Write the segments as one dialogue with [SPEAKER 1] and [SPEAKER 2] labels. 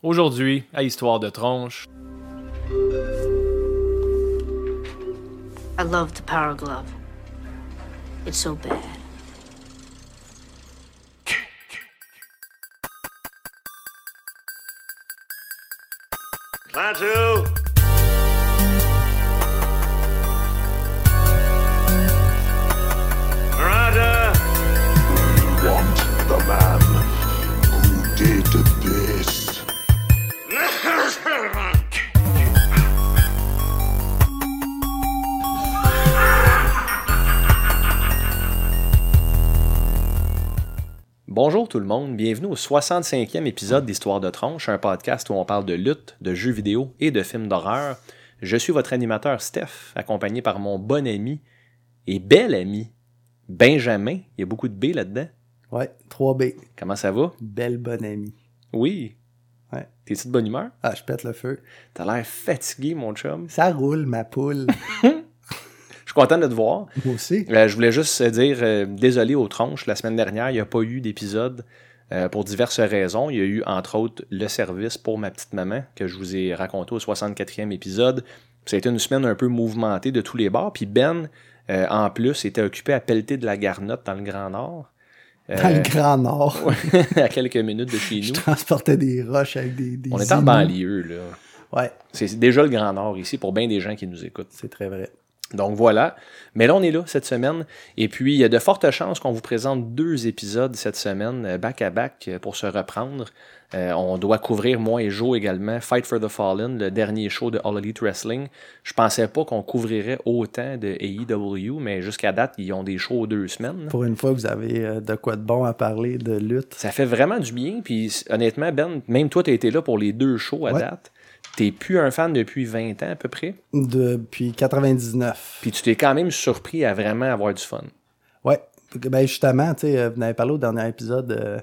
[SPEAKER 1] Aujourd'hui, à Histoire de tronche.
[SPEAKER 2] I love the power glove. It's so bad.
[SPEAKER 1] Bonjour tout le monde, bienvenue au 65e épisode d'Histoire de tronche, un podcast où on parle de lutte, de jeux vidéo et de films d'horreur. Je suis votre animateur Steph, accompagné par mon bon ami et bel ami Benjamin. Il y a beaucoup de B là-dedans.
[SPEAKER 3] Ouais, 3B.
[SPEAKER 1] Comment ça va?
[SPEAKER 3] Belle bonne amie.
[SPEAKER 1] Oui.
[SPEAKER 3] Ouais.
[SPEAKER 1] T'es-tu de bonne humeur?
[SPEAKER 3] Ah, je pète le feu.
[SPEAKER 1] T'as l'air fatigué, mon chum.
[SPEAKER 3] Ça roule, ma poule.
[SPEAKER 1] Je content de te voir.
[SPEAKER 3] Moi aussi.
[SPEAKER 1] Euh, je voulais juste dire euh, désolé aux tronches. La semaine dernière, il n'y a pas eu d'épisode euh, pour diverses raisons. Il y a eu, entre autres, le service pour ma petite maman que je vous ai raconté au 64e épisode. Ça a été une semaine un peu mouvementée de tous les bords. Puis Ben, en plus, était occupé à pelleter de la garnotte dans le Grand Nord.
[SPEAKER 3] Dans le Grand Nord.
[SPEAKER 1] à quelques minutes de chez
[SPEAKER 3] Je
[SPEAKER 1] nous.
[SPEAKER 3] transportais des roches avec des. des
[SPEAKER 1] On est en banlieue, là.
[SPEAKER 3] Ouais,
[SPEAKER 1] C'est déjà le Grand Nord ici pour bien des gens qui nous écoutent.
[SPEAKER 3] c'est très vrai.
[SPEAKER 1] Donc voilà. Mais là, on est là cette semaine. Et puis, il y a de fortes chances qu'on vous présente deux épisodes cette semaine, euh, back à back, euh, pour se reprendre. Euh, on doit couvrir, moi et Joe également, Fight for the Fallen, le dernier show de All Elite Wrestling. Je pensais pas qu'on couvrirait autant de AEW, mais jusqu'à date, ils ont des shows deux semaines.
[SPEAKER 3] Pour une fois, vous avez euh, de quoi de bon à parler de lutte.
[SPEAKER 1] Ça fait vraiment du bien. Puis honnêtement, Ben, même toi, tu as été là pour les deux shows à
[SPEAKER 3] Ouais.
[SPEAKER 1] date. T'es plus un fan depuis 20 ans à peu près?
[SPEAKER 3] Depuis 99.
[SPEAKER 1] Puis tu t'es quand même surpris à vraiment avoir du fun.
[SPEAKER 3] Ouais. Ben justement, tu sais, euh, vous en avez parlé au dernier épisode euh,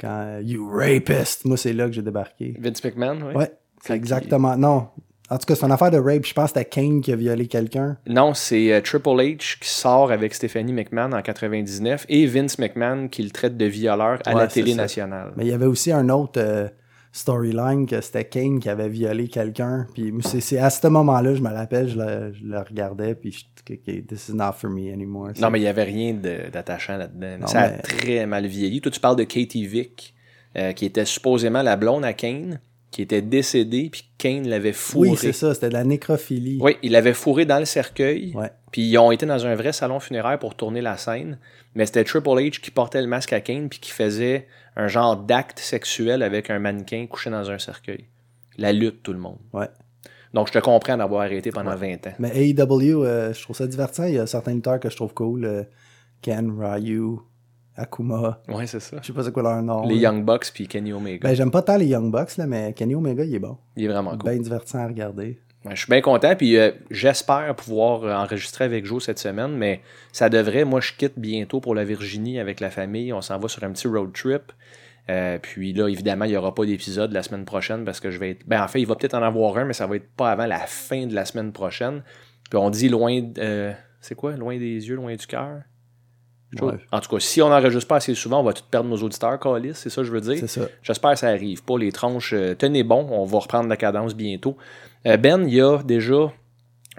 [SPEAKER 3] quand euh, You Rapist. Moi, c'est là que j'ai débarqué.
[SPEAKER 1] Vince McMahon, oui.
[SPEAKER 3] Ouais, c'est exactement. Non. En tout cas, c'est une affaire de rape. Je pense que c'était Kane qui a violé quelqu'un.
[SPEAKER 1] Non, c'est euh, Triple H qui sort avec Stephanie McMahon en 99 et Vince McMahon qui le traite de violeur à
[SPEAKER 3] Ouais,
[SPEAKER 1] la télé nationale.
[SPEAKER 3] Mais il y avait aussi un autre euh, storyline que c'était Kane qui avait violé quelqu'un. Puis c'est- à ce moment-là, je me rappelle, je le, je le regardais, puis je OK, this is not for me anymore.
[SPEAKER 1] Non, mais il n'y avait rien de- d'attachant là-dedans. Ça a très mal vieilli. Toi, tu parles de Katie Vick, euh, qui était supposément la blonde à Kane, qui était décédée, puis Kane l'avait fourré.
[SPEAKER 3] Oui, c'est ça, c'était de la nécrophilie.
[SPEAKER 1] Oui, il l'avait fourré dans le cercueil.
[SPEAKER 3] Ouais.
[SPEAKER 1] Puis ils ont été dans un vrai salon funéraire pour tourner la scène. Mais c'était Triple H qui portait le masque à Kane puis qui faisait un genre d'acte sexuel avec un mannequin couché dans un cercueil. La lutte, tout le monde.
[SPEAKER 3] Ouais.
[SPEAKER 1] Donc je te comprends d'avoir arrêté pendant 20 ans.
[SPEAKER 3] Mais AEW, euh, je trouve ça divertissant. Il y a certains lutteurs que je trouve cool. euh, Ken, Ryu, Akuma.
[SPEAKER 1] Ouais, c'est ça.
[SPEAKER 3] Je sais pas c'est quoi leur nom.
[SPEAKER 1] Les
[SPEAKER 3] là.
[SPEAKER 1] Young Bucks puis Kenny Omega.
[SPEAKER 3] Ben, j'aime pas tant les Young Bucks, là, mais Kenny Omega, il est bon.
[SPEAKER 1] il est vraiment cool.
[SPEAKER 3] Ben divertissant à regarder.
[SPEAKER 1] Je suis bien content, puis euh, j'espère pouvoir euh, enregistrer avec Joe cette semaine, mais ça devrait. Moi, je quitte bientôt pour la Virginie avec la famille. On s'en va sur un petit road trip. Euh, puis là, évidemment, il n'y aura pas d'épisode la semaine prochaine parce que je vais être. Ben, en fait, il va peut-être en avoir un, mais ça va être pas avant la fin de la semaine prochaine. Puis on dit loin. de- euh, c'est quoi? Loin des yeux, loin du cœur?
[SPEAKER 3] Ouais.
[SPEAKER 1] En tout cas, si on n'enregistre pas assez souvent, on va tout perdre nos auditeurs, Calis, c'est ça que je veux dire.
[SPEAKER 3] C'est ça.
[SPEAKER 1] J'espère que ça arrive pas. Les tranches, euh, tenez bon, on va reprendre la cadence bientôt. Euh, ben, il y a déjà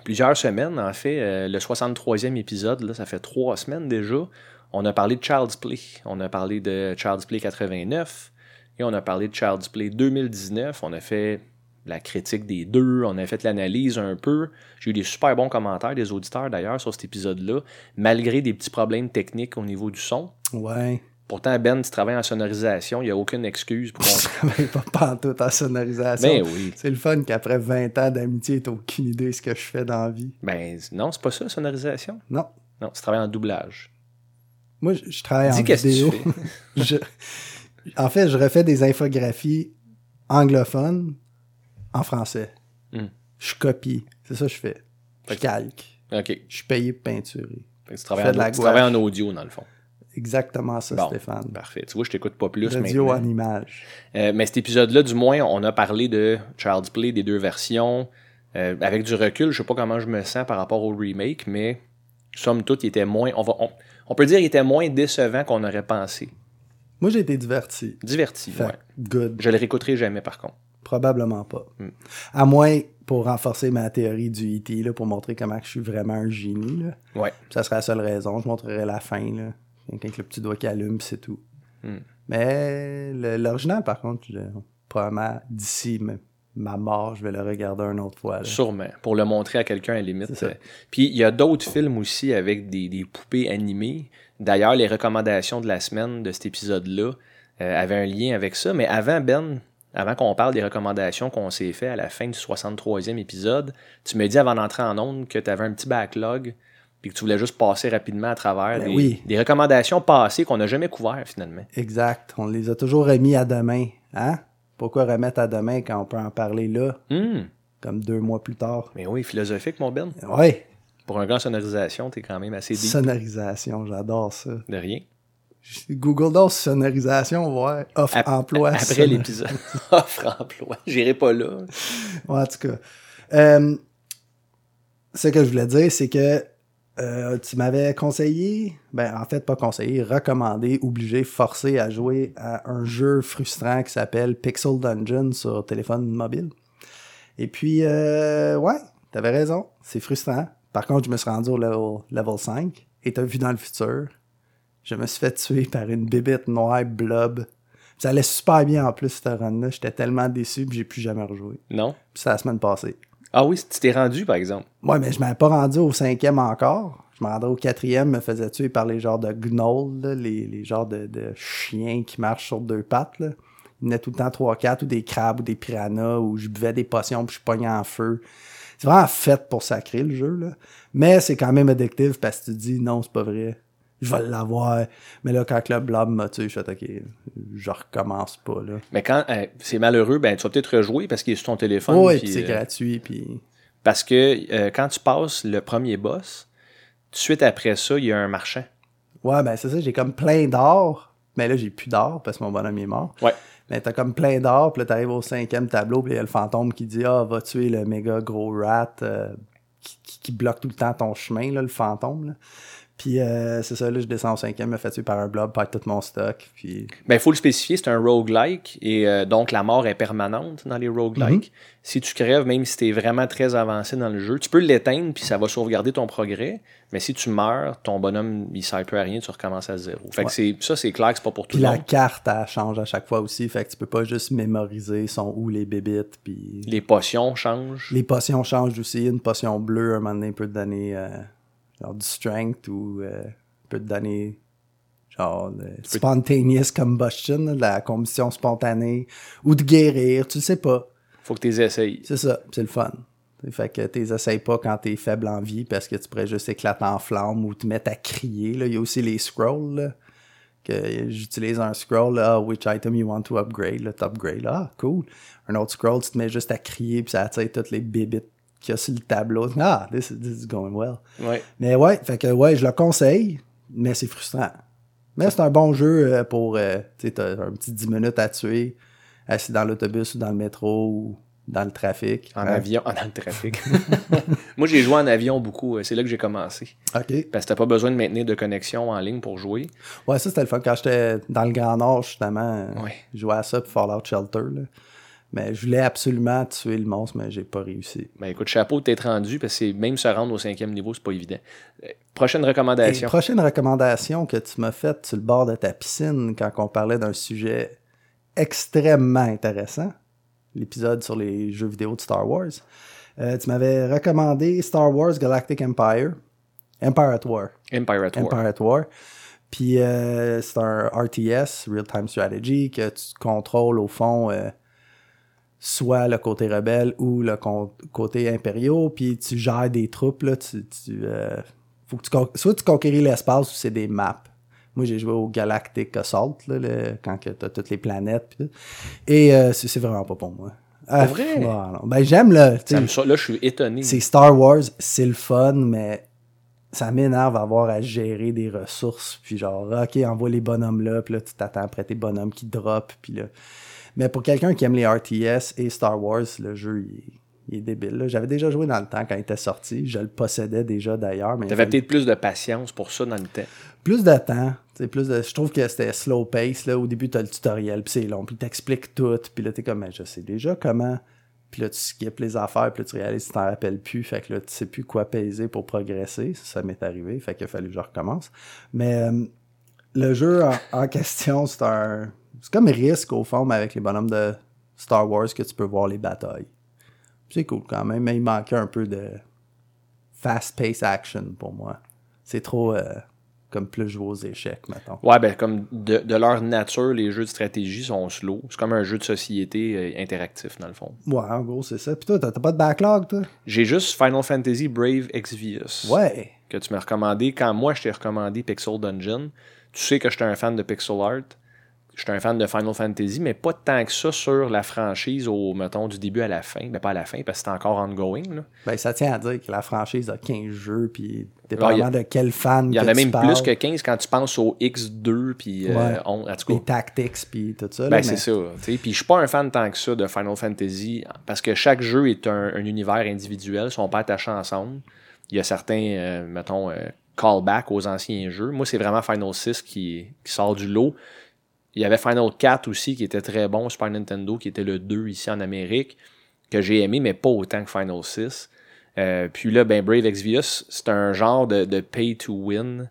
[SPEAKER 1] plusieurs semaines, en fait, euh, le 63e épisode, là, ça fait trois semaines déjà, on a parlé de Child's Play. On a parlé de Child's Play 89 et on a parlé de Child's Play 2019. On a fait la critique des deux, on a fait l'analyse un peu. J'ai eu des super bons commentaires des auditeurs d'ailleurs sur cet épisode-là, malgré des petits problèmes techniques au niveau du son.
[SPEAKER 3] Ouais.
[SPEAKER 1] Pourtant, Ben, tu travailles en sonorisation, il n'y a aucune excuse pour qu'on
[SPEAKER 3] Je travaille pas pantoute en sonorisation.
[SPEAKER 1] Ben oui.
[SPEAKER 3] C'est le fun qu'après 20 ans d'amitié, t'as aucune idée de ce que je fais dans la vie.
[SPEAKER 1] Ben non, c'est pas ça, sonorisation?
[SPEAKER 3] Non.
[SPEAKER 1] Non, tu travailles en doublage.
[SPEAKER 3] Moi, je, je travaille
[SPEAKER 1] Dis
[SPEAKER 3] en
[SPEAKER 1] qu'est-ce que
[SPEAKER 3] vidéo.
[SPEAKER 1] tu fais.
[SPEAKER 3] Je- en fait, je refais des infographies anglophones en français.
[SPEAKER 1] Hmm.
[SPEAKER 3] Je copie. C'est ça que je fais. Je calque.
[SPEAKER 1] OK.
[SPEAKER 3] Je suis payé pour peinturer.
[SPEAKER 1] Fait que tu travailles, en,
[SPEAKER 3] de la
[SPEAKER 1] tu travailles en
[SPEAKER 3] gouache.
[SPEAKER 1] audio, dans le fond.
[SPEAKER 3] Exactement ça,
[SPEAKER 1] Bon,
[SPEAKER 3] Stéphane.
[SPEAKER 1] Parfait. Tu vois, je t'écoute pas plus
[SPEAKER 3] Radio
[SPEAKER 1] maintenant.
[SPEAKER 3] en image.
[SPEAKER 1] Euh, mais cet épisode-là, du moins, on a parlé de Child's Play, des deux versions. Euh, avec du recul, je sais pas comment je me sens par rapport au remake, mais somme toute, il était moins. On, va, on, on peut dire qu'il était moins décevant qu'on aurait pensé.
[SPEAKER 3] Moi, j'ai été diverti.
[SPEAKER 1] Diverti,
[SPEAKER 3] Fait
[SPEAKER 1] ouais.
[SPEAKER 3] good.
[SPEAKER 1] Je le réécouterai jamais, par contre.
[SPEAKER 3] Probablement pas.
[SPEAKER 1] Hmm.
[SPEAKER 3] À moins pour renforcer ma théorie du E.T., là, pour montrer comment je suis vraiment un génie. Là.
[SPEAKER 1] Ouais.
[SPEAKER 3] Ça serait la seule raison. Je montrerai la fin. Là. Avec le petit doigt qui allume, c'est tout.
[SPEAKER 1] Hmm.
[SPEAKER 3] Mais l'original, par contre, je- probablement d'ici ma mort, je vais le regarder une autre fois. là.
[SPEAKER 1] Sûrement. Pour le montrer à quelqu'un à la limite. Euh, Puis il y a d'autres films aussi avec des, des poupées animées. D'ailleurs, les recommandations de la semaine de cet épisode-là euh, avaient un lien avec ça. Mais avant, Ben, avant qu'on parle des recommandations qu'on s'est fait à la fin du 63e épisode, tu me dis avant d'entrer en ondes que tu avais un petit backlog puis que tu voulais juste passer rapidement à travers
[SPEAKER 3] Ben
[SPEAKER 1] des,
[SPEAKER 3] oui.
[SPEAKER 1] des recommandations passées qu'on n'a jamais couvertes finalement.
[SPEAKER 3] Exact. On les a toujours remis à demain. Hein? Pourquoi remettre à demain quand on peut en parler là,
[SPEAKER 1] Hum,
[SPEAKER 3] comme deux mois plus tard?
[SPEAKER 1] Mais oui, philosophique, mon Ben.
[SPEAKER 3] Ouais,
[SPEAKER 1] Pour un gars en sonorisation, t'es quand même assez deep
[SPEAKER 3] sonorisation, j'adore ça.
[SPEAKER 1] de rien.
[SPEAKER 3] Google Docs sonorisation, ouais. Offre
[SPEAKER 1] Ap-
[SPEAKER 3] emploi.
[SPEAKER 1] Après l'épisode. Offre emploi. J'irai pas là.
[SPEAKER 3] Ouais, en tout cas. Euh, ce que je voulais dire, c'est que euh, tu m'avais conseillé, ben en fait pas conseillé, recommandé, obligé, forcé à jouer à un jeu frustrant qui s'appelle Pixel Dungeon sur téléphone mobile. Et puis, euh, ouais, t'avais raison, c'est frustrant. Par contre, je me suis rendu au level, level 5 et t'as vu dans le futur, je me suis fait tuer par une bébête noire blob. Ça allait super bien en plus, cette run-là. J'étais tellement déçu que j'ai plus jamais rejoué.
[SPEAKER 1] Non?
[SPEAKER 3] Puis c'est la semaine passée.
[SPEAKER 1] Ah oui, tu t'es rendu, par exemple.
[SPEAKER 3] Ouais, mais je m'avais pas rendu au cinquième encore. Je me rendais au quatrième, me faisais tuer par les genres de gnolls, là, les, les genres de, de chiens qui marchent sur deux pattes. Là. Il y en a tout le temps 3-4 ou des crabes ou des piranhas ou je buvais des potions puis je pognais en feu. C'est vraiment fait pour sacrer le jeu. Là. Mais c'est quand même addictif parce que tu te dis non, c'est pas vrai. Je vais l'avoir. Mais là, quand le blob m'a tué, je suis OK, je recommence pas. Là.
[SPEAKER 1] Mais quand euh, c'est malheureux, ben tu vas peut-être rejouer parce qu'il est sur ton téléphone.
[SPEAKER 3] oui,
[SPEAKER 1] puis,
[SPEAKER 3] c'est
[SPEAKER 1] euh,
[SPEAKER 3] gratuit. Puis
[SPEAKER 1] parce que euh, quand tu passes le premier boss, tout de suite après ça, il y a un marchand.
[SPEAKER 3] Ouais, ben c'est ça, j'ai comme plein d'or. Mais là, j'ai plus d'or parce que mon bonhomme est mort.
[SPEAKER 1] Ouais.
[SPEAKER 3] Mais t'as comme plein d'or, puis là, t'arrives au cinquième tableau, puis il y a le fantôme qui dit Ah, va tuer le méga gros rat qui, qui- qui bloque tout le temps ton chemin, là, le fantôme. Là. Puis euh, c'est ça, là, je descends au cinquième, me fait tuer par un blob, par tout mon stock. Puis
[SPEAKER 1] Ben, il faut le spécifier, c'est un roguelike et euh, donc la mort est permanente dans les roguelikes. Si tu crèves, même si tu es vraiment très avancé dans le jeu, tu peux l'éteindre puis ça va sauvegarder ton progrès. Mais si tu meurs, ton bonhomme il sert plus à rien, tu recommences à zéro. Fait que ça, c'est clair que c'est pas pour tout le
[SPEAKER 3] la
[SPEAKER 1] monde.
[SPEAKER 3] carte, elle change à chaque fois aussi. Fait que tu peux pas juste mémoriser son où les bébites. Puis
[SPEAKER 1] Les potions changent.
[SPEAKER 3] les potions changent aussi. Une potion bleue, un moment donné, peut te donner euh, genre du strength ou euh, peut te donner genre de spontaneous combustion, la combustion spontanée, ou de guérir, tu le sais pas.
[SPEAKER 1] Faut que tu les essayes.
[SPEAKER 3] C'est ça, c'est le fun. Fait que tu les essayes pas quand t'es faible en vie parce que tu pourrais juste éclater en flammes ou te mettre à crier. Là. Il y a aussi les scrolls. Là, que j'utilise un scroll, là, Ah, which item you want to upgrade, là, t'upgrade, ah, cool. Un autre scroll, tu te mets juste à crier, puis ça attire toutes les bébites qu'il y a sur le tableau. Ah, this, is- this is going well.
[SPEAKER 1] Ouais.
[SPEAKER 3] Mais ouais, fait que ouais, je le conseille, mais c'est frustrant. Mais c'est un bon jeu euh, pour, euh, tu sais, un petit 10 minutes à tuer, assis dans l'autobus ou dans le métro ou dans le trafic.
[SPEAKER 1] En
[SPEAKER 3] Hein?
[SPEAKER 1] avion, dans le trafic. Moi, j'ai joué en avion beaucoup. euh, C'est là que j'ai commencé.
[SPEAKER 3] OK.
[SPEAKER 1] Parce que t'as pas besoin de maintenir de connexion en ligne pour jouer.
[SPEAKER 3] Ouais, ça c'était le fun. Quand j'étais dans le Grand Nord, justement,
[SPEAKER 1] Ouais.
[SPEAKER 3] je jouais à ça pour Fallout Shelter. Là. Mais je voulais absolument tuer le monstre, mais j'ai pas réussi.
[SPEAKER 1] Ben écoute, chapeau de t'être rendu, parce que c'est- même se rendre au cinquième niveau, c'est pas évident. Euh, Prochaine
[SPEAKER 3] Et
[SPEAKER 1] recommandation.
[SPEAKER 3] prochaine recommandation que tu m'as faite sur le bord de ta piscine quand on parlait d'un sujet extrêmement intéressant, l'épisode sur les jeux vidéo de Star Wars, euh, tu m'avais recommandé Star Wars Galactic Empire, Empire at War.
[SPEAKER 1] Empire at War.
[SPEAKER 3] Empire at War. Puis euh, c'est un RTS, Real Time Strategy, que tu contrôles au fond euh, soit le côté rebelle ou le côté impériaux, puis tu gères des troupes, là, tu, tu, euh, faut que tu con- soit tu conquéris l'espace ou c'est des maps. Moi, j'ai joué au Galactic Assault, là, le- quand tu as toutes les planètes. pis. Et euh, c'est vraiment pas pour moi. Ah,
[SPEAKER 1] vrai?
[SPEAKER 3] non. Ben, j'aime le.
[SPEAKER 1] là, je suis étonné.
[SPEAKER 3] c'est Star Wars, c'est le fun, mais ça m'énerve avoir à gérer des ressources. Puis genre, ok, envoie les bonhommes là, puis là, tu t'attends après tes bonhommes qui drop. Puis là. Mais pour quelqu'un qui aime les RTS et Star Wars, le jeu, il est, il est débile. J'avais déjà joué dans le temps quand il était sorti. Je le possédais déjà d'ailleurs.
[SPEAKER 1] T'avais
[SPEAKER 3] fallait
[SPEAKER 1] peut-être plus de patience pour ça dans le temps.
[SPEAKER 3] plus de temps. tu Plus de... Je trouve que c'était slow pace. Là. Au début, tu as le tutoriel, puis c'est long, puis il t'explique tout. Puis là, t'es comme, Mais je sais déjà comment. Puis là, tu skippes les affaires, puis là, tu réalises que tu t'en rappelles plus. Fait que là, tu sais plus quoi peser pour progresser. Ça, ça m'est arrivé. Fait qu'il a fallu que je recommence. Mais euh, le jeu en, en question, c'est un. C'est comme risque au fond, mais avec les bonhommes de Star Wars que tu peux voir les batailles. C'est cool quand même, mais il manquait un peu de fast-paced action pour moi. C'est trop euh, comme plus jouer aux échecs, mettons.
[SPEAKER 1] Ouais, ben comme de, de leur nature, les jeux de stratégie sont slow. C'est comme un jeu de société euh, interactif, dans le fond.
[SPEAKER 3] Ouais, en gros, c'est ça. Puis toi, t'as t'as pas de backlog, toi?
[SPEAKER 1] J'ai juste Final Fantasy Brave Exvius.
[SPEAKER 3] Ouais.
[SPEAKER 1] Que tu m'as recommandé quand moi je t'ai recommandé Pixel Dungeon. Tu sais que j'étais un fan de pixel art. J'étais un fan de Final Fantasy, mais pas tant que ça sur la franchise au, mettons, du début à la fin. Mais pas à la fin, parce que c'est encore ongoing. Là.
[SPEAKER 3] Ben, ça tient à dire que la franchise a 15 jeux, puis dépendamment de quel fan
[SPEAKER 1] Il y en a même
[SPEAKER 3] parles,
[SPEAKER 1] plus que 15 quand tu penses au X2 puis euh,
[SPEAKER 3] Ouais.
[SPEAKER 1] on- en tout cas.
[SPEAKER 3] Les tactics, puis tout ça.
[SPEAKER 1] Ben,
[SPEAKER 3] mais-
[SPEAKER 1] c'est ça. Puis je suis pas un fan tant que ça de Final Fantasy parce que chaque jeu est un, un univers individuel, ils sont pas attachés ensemble. Il y a certains, euh, mettons, euh, callbacks aux anciens jeux. Moi, c'est vraiment Final 6 qui, qui sort du lot. Il y avait Final 4 aussi qui était très bon, Super Nintendo, qui était le 2 ici en Amérique, que j'ai aimé, mais pas autant que Final 6. Euh, puis là, ben, Brave Exvius, c'est un genre de, de pay to win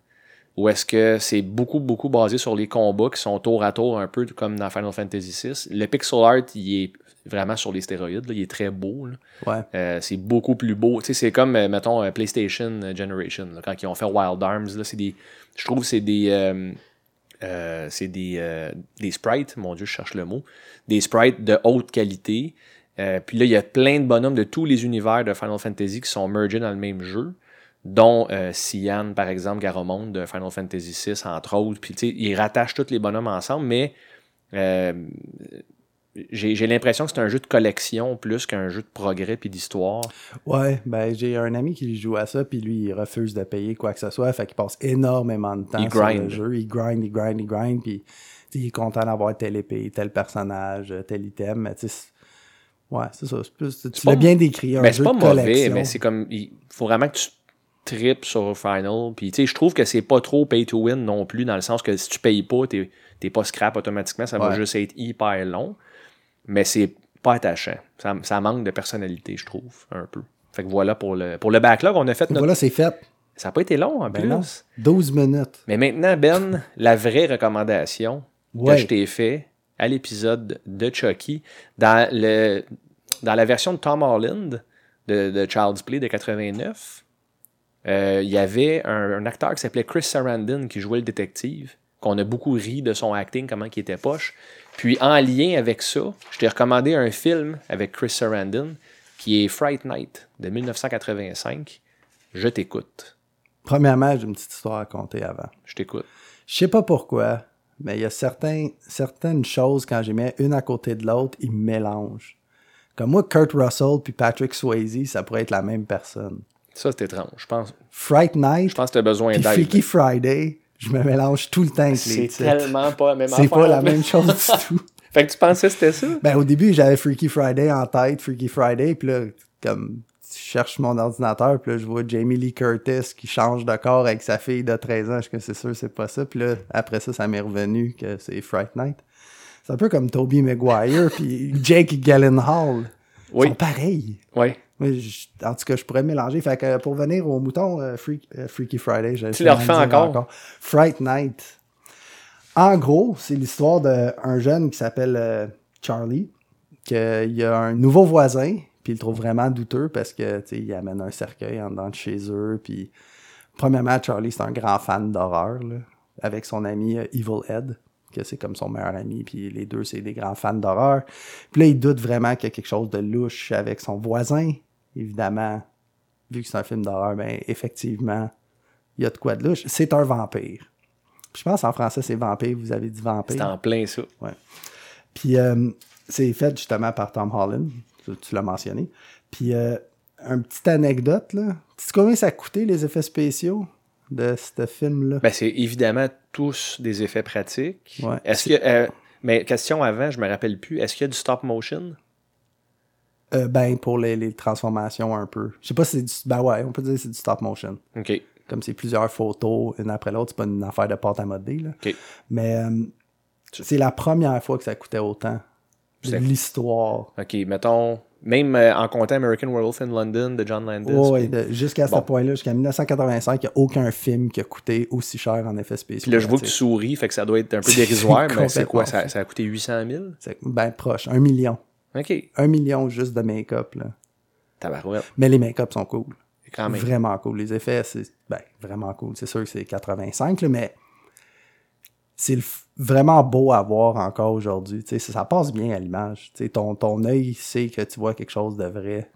[SPEAKER 1] où est-ce que c'est beaucoup, beaucoup basé sur les combats qui sont tour à tour, un peu comme dans Final Fantasy VI. Le pixel art, il est vraiment sur les stéroïdes, là. il est très beau.
[SPEAKER 3] Ouais.
[SPEAKER 1] Euh, c'est beaucoup plus beau. Tu sais, c'est comme, euh, mettons, PlayStation Generation, là, quand ils ont fait Wild Arms. Là, c'est des, je trouve que c'est des, euh, euh, c'est des, euh, des sprites, mon Dieu, je cherche le mot, des sprites de haute qualité. Euh, puis là, il y a plein de bonhommes de tous les univers de Final Fantasy qui sont mergés dans le même jeu, dont Cyan, par exemple, Garamond de Final Fantasy VI, entre autres. Puis tu sais, ils rattachent tous les bonhommes ensemble, mais j'ai l'impression que c'est un jeu de collection plus qu'un jeu de progrès puis d'histoire.
[SPEAKER 3] Ouais, ben j'ai un ami qui joue à ça, puis lui, il refuse de payer quoi que ce soit, fait qu'il passe énormément de temps
[SPEAKER 1] Il
[SPEAKER 3] sur
[SPEAKER 1] grind.
[SPEAKER 3] le jeu. Il grind, il grind, il grind, puis il est content d'avoir telle épée, tel personnage, tel item, mais tu ouais, c'est ça, c'est plus, tu l'as bien décrit, un
[SPEAKER 1] Mais c'est
[SPEAKER 3] jeu
[SPEAKER 1] pas
[SPEAKER 3] de
[SPEAKER 1] mauvais,
[SPEAKER 3] collection.
[SPEAKER 1] mais c'est comme. Il faut vraiment que tu tripes sur Final. Puis, tu sais, je trouve que c'est pas trop pay to win non plus, dans le sens que si tu payes pas, t'es pas scrap automatiquement, ça va juste être hyper long. Mais c'est pas attachant. Ça, ça manque de personnalité, je trouve, un peu. Fait que voilà pour le, pour le backlog, on a fait notre.
[SPEAKER 3] Voilà, c'est fait.
[SPEAKER 1] Ça n'a pas été long en
[SPEAKER 3] Ben
[SPEAKER 1] plus.
[SPEAKER 3] non, 12 minutes.
[SPEAKER 1] Mais maintenant, Ben, la vraie recommandation
[SPEAKER 3] Ouais.
[SPEAKER 1] que je t'ai fait à l'épisode de Chucky, dans, le, dans la version de Tom Holland de, de Child's Play de 89, euh, il y avait un, un acteur qui s'appelait Chris Sarandon qui jouait le détective, qu'on a beaucoup ri de son acting, comment il était poche. Puis en lien avec ça, je t'ai recommandé un film avec Chris Sarandon qui est Fright Night de 1985. Je t'écoute.
[SPEAKER 3] Premièrement, j'ai une petite histoire à conter avant.
[SPEAKER 1] Je t'écoute.
[SPEAKER 3] Je sais pas pourquoi, mais il y a certains, certaines choses, quand j'ai mis une à côté de l'autre, ils me mélangent. Comme moi, Kurt Russell puis Patrick Swayze, ça pourrait être la même personne.
[SPEAKER 1] Ça, c'est étrange. Je pense,
[SPEAKER 3] Fright Night
[SPEAKER 1] je pense que tu as besoin d'aide.
[SPEAKER 3] Freaky Friday, je me mélange tout le temps avec les
[SPEAKER 1] C'est
[SPEAKER 3] titres.
[SPEAKER 1] tellement pas la même
[SPEAKER 3] C'est pas la même chose du tout.
[SPEAKER 1] Fait que tu pensais que c'était ça?
[SPEAKER 3] Ben, au début, j'avais Freaky Friday en tête, Freaky Friday, puis là, comme, je cherche mon ordinateur, puis là, je vois Jamie Lee Curtis qui change de corps avec sa fille de 13 ans, je que c'est sûr, c'est pas ça, puis là, après ça, ça m'est revenu que c'est Fright Night. C'est un peu comme Toby Maguire, puis Jake Gyllenhaal. Ils
[SPEAKER 1] Oui.
[SPEAKER 3] sont pareils.
[SPEAKER 1] Oui.
[SPEAKER 3] Je- en tout cas, je pourrais mélanger. Fait que pour venir au mouton, euh, Freak- euh, Freaky Friday, je
[SPEAKER 1] Tu le refais encore?
[SPEAKER 3] Fright Night. En gros, c'est l'histoire d'un jeune qui s'appelle euh, Charlie, qu'il y a un nouveau voisin, puis il le trouve vraiment douteux parce que il amène un cercueil en dedans de chez eux. Puis, premièrement, Charlie, c'est un grand fan d'horreur, avec son ami euh, Evil Ed, que c'est comme son meilleur ami, puis les deux, c'est des grands fans d'horreur. Puis là, il doute vraiment qu'il y a quelque chose de louche avec son voisin. Évidemment, vu que c'est un film d'horreur, ben effectivement, il y a de quoi de louche. C'est un vampire. Je pense en français, c'est vampire, vous avez dit vampire.
[SPEAKER 1] C'est en plein ça.
[SPEAKER 3] Puis euh, c'est fait justement par Tom Holland, tu, tu l'as mentionné. Puis euh, une petite anecdote, là. Tu sais combien ça a coûté les effets spéciaux de ce film-là?
[SPEAKER 1] Ben, c'est évidemment tous des effets pratiques.
[SPEAKER 3] Ouais.
[SPEAKER 1] Est-ce que. euh, mais question avant, je me rappelle plus. Est-ce qu'il y a du stop motion?
[SPEAKER 3] Euh, ben, pour les, les transformations un peu. Je sais pas si c'est du... Ben ouais, on peut dire que c'est du stop motion.
[SPEAKER 1] OK.
[SPEAKER 3] Comme c'est plusieurs photos, une après l'autre, c'est pas une affaire de pâte à modeler, là.
[SPEAKER 1] OK.
[SPEAKER 3] Mais euh, c'est la première fois que ça coûtait autant. De
[SPEAKER 1] C'est-
[SPEAKER 3] l'histoire.
[SPEAKER 1] OK, mettons, même euh, en comptant American Werewolf in London de John Landis. Puis-
[SPEAKER 3] de- jusqu'à
[SPEAKER 1] Bon.
[SPEAKER 3] ce point-là, jusqu'à 1985, il n'y a aucun film qui a coûté aussi cher en effets spéciaux.
[SPEAKER 1] Puis là, je vois que
[SPEAKER 3] tu
[SPEAKER 1] souris, fait que ça doit être un peu dérisoire, mais c'est quoi? Ça, ça a coûté 800 000?
[SPEAKER 3] C'est ben proche, un million.
[SPEAKER 1] OK.
[SPEAKER 3] Un million juste de make-up, là.
[SPEAKER 1] Tabarouette.
[SPEAKER 3] Mais les make-up sont cool.
[SPEAKER 1] Quand même.
[SPEAKER 3] Vraiment cool. Les effets, c'est ben, vraiment cool. C'est sûr que c'est 85, là, mais c'est f- vraiment beau à voir encore aujourd'hui. Ça, ça passe bien à l'image. Ton, ton œil sait que tu vois quelque chose de vrai.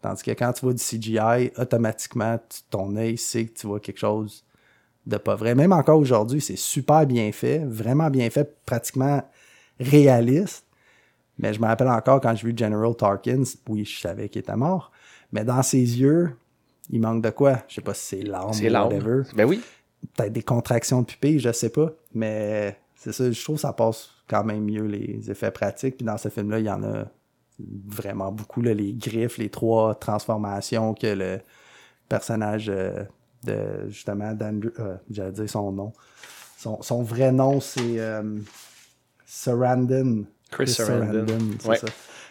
[SPEAKER 3] Tandis que quand tu vois du CGI, automatiquement, tu- ton œil sait que tu vois quelque chose de pas vrai. Même encore aujourd'hui, c'est super bien fait, vraiment bien fait, pratiquement réaliste. Mais je me rappelle encore quand j'ai vu General Tarkins, oui, je savais qu'il était mort, mais dans ses yeux, il manque de quoi? Je sais pas si c'est
[SPEAKER 1] C'est
[SPEAKER 3] ou
[SPEAKER 1] l'âme.
[SPEAKER 3] whatever.
[SPEAKER 1] Ben oui.
[SPEAKER 3] Peut-être des contractions de pupilles, je sais pas. Mais c'est ça, je trouve que ça passe quand même mieux les effets pratiques. Puis dans ce film-là, il y en a vraiment beaucoup. Là, les griffes, les trois transformations que le personnage euh, de justement d'Andrew. euh, J'allais dire son nom. Son, son vrai nom, c'est euh, Sarandon.
[SPEAKER 1] Chris Sarandon.
[SPEAKER 3] c'est
[SPEAKER 1] Ouais.
[SPEAKER 3] ça.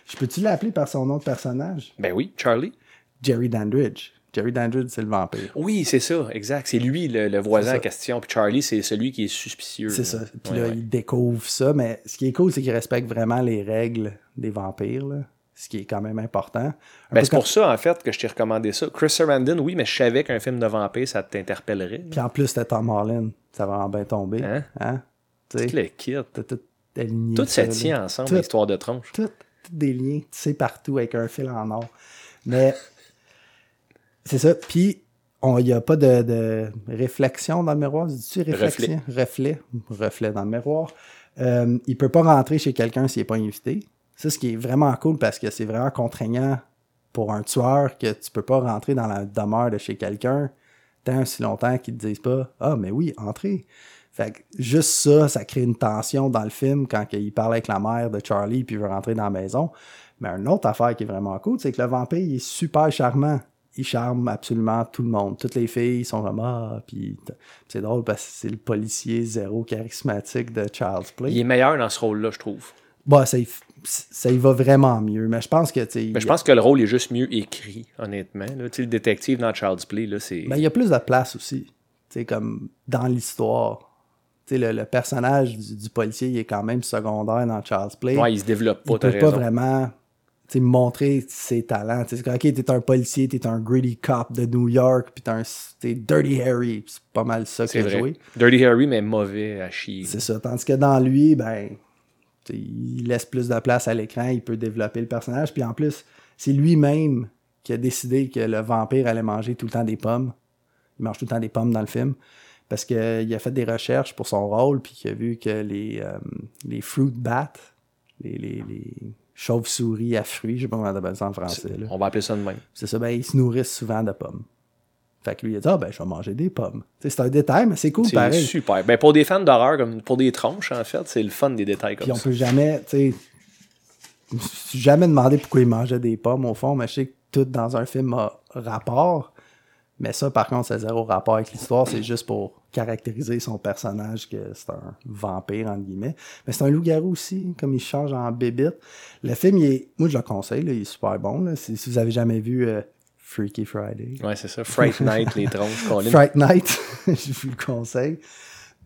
[SPEAKER 3] Je peux-tu l'appeler par son nom de personnage?
[SPEAKER 1] Ben oui, Charlie.
[SPEAKER 3] Jerry Dandridge. Jerry Dandridge, c'est le vampire.
[SPEAKER 1] Oui, c'est ça, exact. C'est lui, le, le voisin en question. Puis Charlie, c'est celui qui est suspicieux.
[SPEAKER 3] C'est ça. Puis
[SPEAKER 1] Ouais,
[SPEAKER 3] là,
[SPEAKER 1] ouais.
[SPEAKER 3] il découvre ça. Mais ce qui est cool, c'est qu'il respecte vraiment les règles des vampires. là. Ce qui est quand même important.
[SPEAKER 1] Ben, c'est
[SPEAKER 3] comme-
[SPEAKER 1] pour ça, en fait, que je t'ai recommandé ça. Chris Sarandon, oui, mais je savais qu'un film de vampire, ça t'interpellerait.
[SPEAKER 3] Puis en plus, c'était Tom Holland. Ça va en bien tomber.
[SPEAKER 1] Hein?
[SPEAKER 3] Hein? Tu
[SPEAKER 1] le kit.
[SPEAKER 3] t'as tout aligné.
[SPEAKER 1] Tout
[SPEAKER 3] ça,
[SPEAKER 1] tient ensemble, l'histoire de tronche.
[SPEAKER 3] Tout, tout des liens, tu sais, partout avec un fil en or. Mais c'est ça. Puis, il n'y a pas de, de réflexion dans le miroir. Dis-tu réflexion? Reflet. Reflet dans le miroir. Euh, il peut pas rentrer chez quelqu'un s'il n'est pas invité. Ça, ce qui est vraiment cool parce que c'est vraiment contraignant pour un tueur que tu peux pas rentrer dans la demeure de chez quelqu'un tant si longtemps qu'ils te disent pas Ah, mais oui, entrez. Fait que juste ça, ça crée une tension dans le film quand il parle avec la mère de Charlie puis il veut rentrer dans la maison. Mais une autre affaire qui est vraiment cool, c'est que le vampire, il est super charmant. Il charme absolument tout le monde. Toutes les filles sont comme Ah, puis c'est drôle parce que c'est le policier zéro charismatique de Child's Play.
[SPEAKER 1] Il est meilleur dans ce rôle-là, je trouve.
[SPEAKER 3] Bah, ça, ça y va vraiment mieux. Mais je pense que,
[SPEAKER 1] Mais je pense que le rôle est juste mieux écrit, honnêtement. là. Le détective dans Child's Play, là, c'est.
[SPEAKER 3] ben, il y a plus de place aussi. Tu sais, comme dans l'histoire. Le, le personnage du, du policier, il est quand même secondaire dans Child's Play.
[SPEAKER 1] Ouais, il se développe pas,
[SPEAKER 3] il peut pas vraiment montrer ses talents. C'est comme, ok, t'es un policier, t'es un gritty cop de New York, puis t'es Dirty Harry. C'est pas mal ça qu'il a joué.
[SPEAKER 1] Dirty Harry, mais mauvais à chier.
[SPEAKER 3] C'est ça. Tandis que dans lui, ben, il laisse plus de place à l'écran, il peut développer le personnage. Puis en plus, c'est lui-même qui a décidé que le vampire allait manger tout le temps des pommes. Il mange tout le temps des pommes dans le film. Parce qu'il a fait des recherches pour son rôle, puis qu'il a vu que les, euh, les fruit bats, les, les, les chauves-souris à fruits, je sais pas comment on appelle ça en français. là.
[SPEAKER 1] On va appeler ça de même.
[SPEAKER 3] C'est ça, ben, ils se nourrissent souvent de pommes. Fait que lui, il a dit, ah, ben, je vais manger des pommes. C'est un détail, mais c'est cool
[SPEAKER 1] C'est
[SPEAKER 3] pareil.
[SPEAKER 1] super. Ben, pour des fans d'horreur, comme pour des tronches, en fait, c'est le fun des détails comme
[SPEAKER 3] Puis on
[SPEAKER 1] ça.
[SPEAKER 3] peut jamais, tu sais, je me suis jamais demandé pourquoi il mangeait des pommes au fond, mais je sais que tout dans un film a rapport. Mais ça, par contre, c'est zéro rapport avec l'histoire. C'est juste pour caractériser son personnage que c'est un vampire, entre guillemets. Mais c'est un loup-garou aussi, comme il change en bébite. Le film, il est, moi, je le conseille, là, il est super bon. Là. Si, si vous avez jamais vu euh, Freaky Friday.
[SPEAKER 1] Ouais, c'est ça. Fright Night, les tronches. Colin.
[SPEAKER 3] Fright Night, je vous le conseille.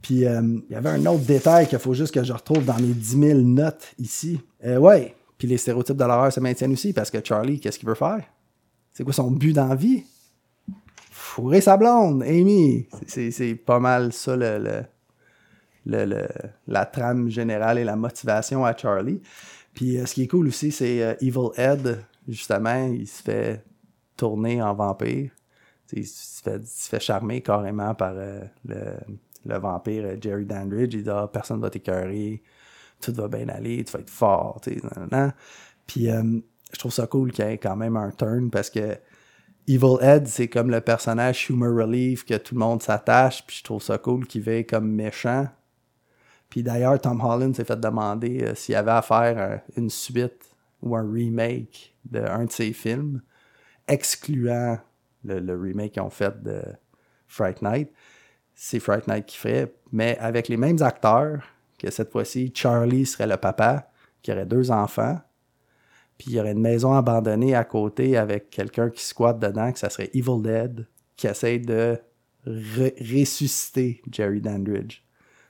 [SPEAKER 3] Puis euh, il y avait un autre détail qu'il faut juste que je retrouve dans mes 10 000 notes ici. Euh, ouais, puis les stéréotypes de l'horreur se maintiennent aussi parce que Charlie, qu'est-ce qu'il veut faire? C'est quoi son but dans la vie? Fourrer sa blonde, Amy. C'est- pas mal ça le, le- le- la trame générale et la motivation à Charlie. Puis euh, ce qui est cool aussi, c'est euh, Evil Ed, justement, il se fait tourner en vampire. Il se fait, il se fait charmer carrément par euh, le, le vampire Jerry Dandridge. Il dit ah, personne va t'écœurer, tout va bien aller, tu vas être fort. nan, nan. Puis je trouve ça cool qu'il y ait quand même un turn parce que Evil Ed, c'est comme le personnage Humor Relief que tout le monde s'attache. Puis je trouve ça cool qu'il veille comme méchant. Puis d'ailleurs, Tom Holland s'est fait demander euh, s'il avait à faire une suite ou un remake d'un de ses films, excluant le, le remake qu'ils ont fait de Fright Night, c'est Fright Night qui ferait, mais avec les mêmes acteurs, que cette fois-ci, Charlie serait le papa, qui aurait deux enfants, puis il y aurait une maison abandonnée à côté avec quelqu'un qui squatte dedans, que ça serait Evil Dead, qui essaie de re- ressusciter Jerry Dandridge.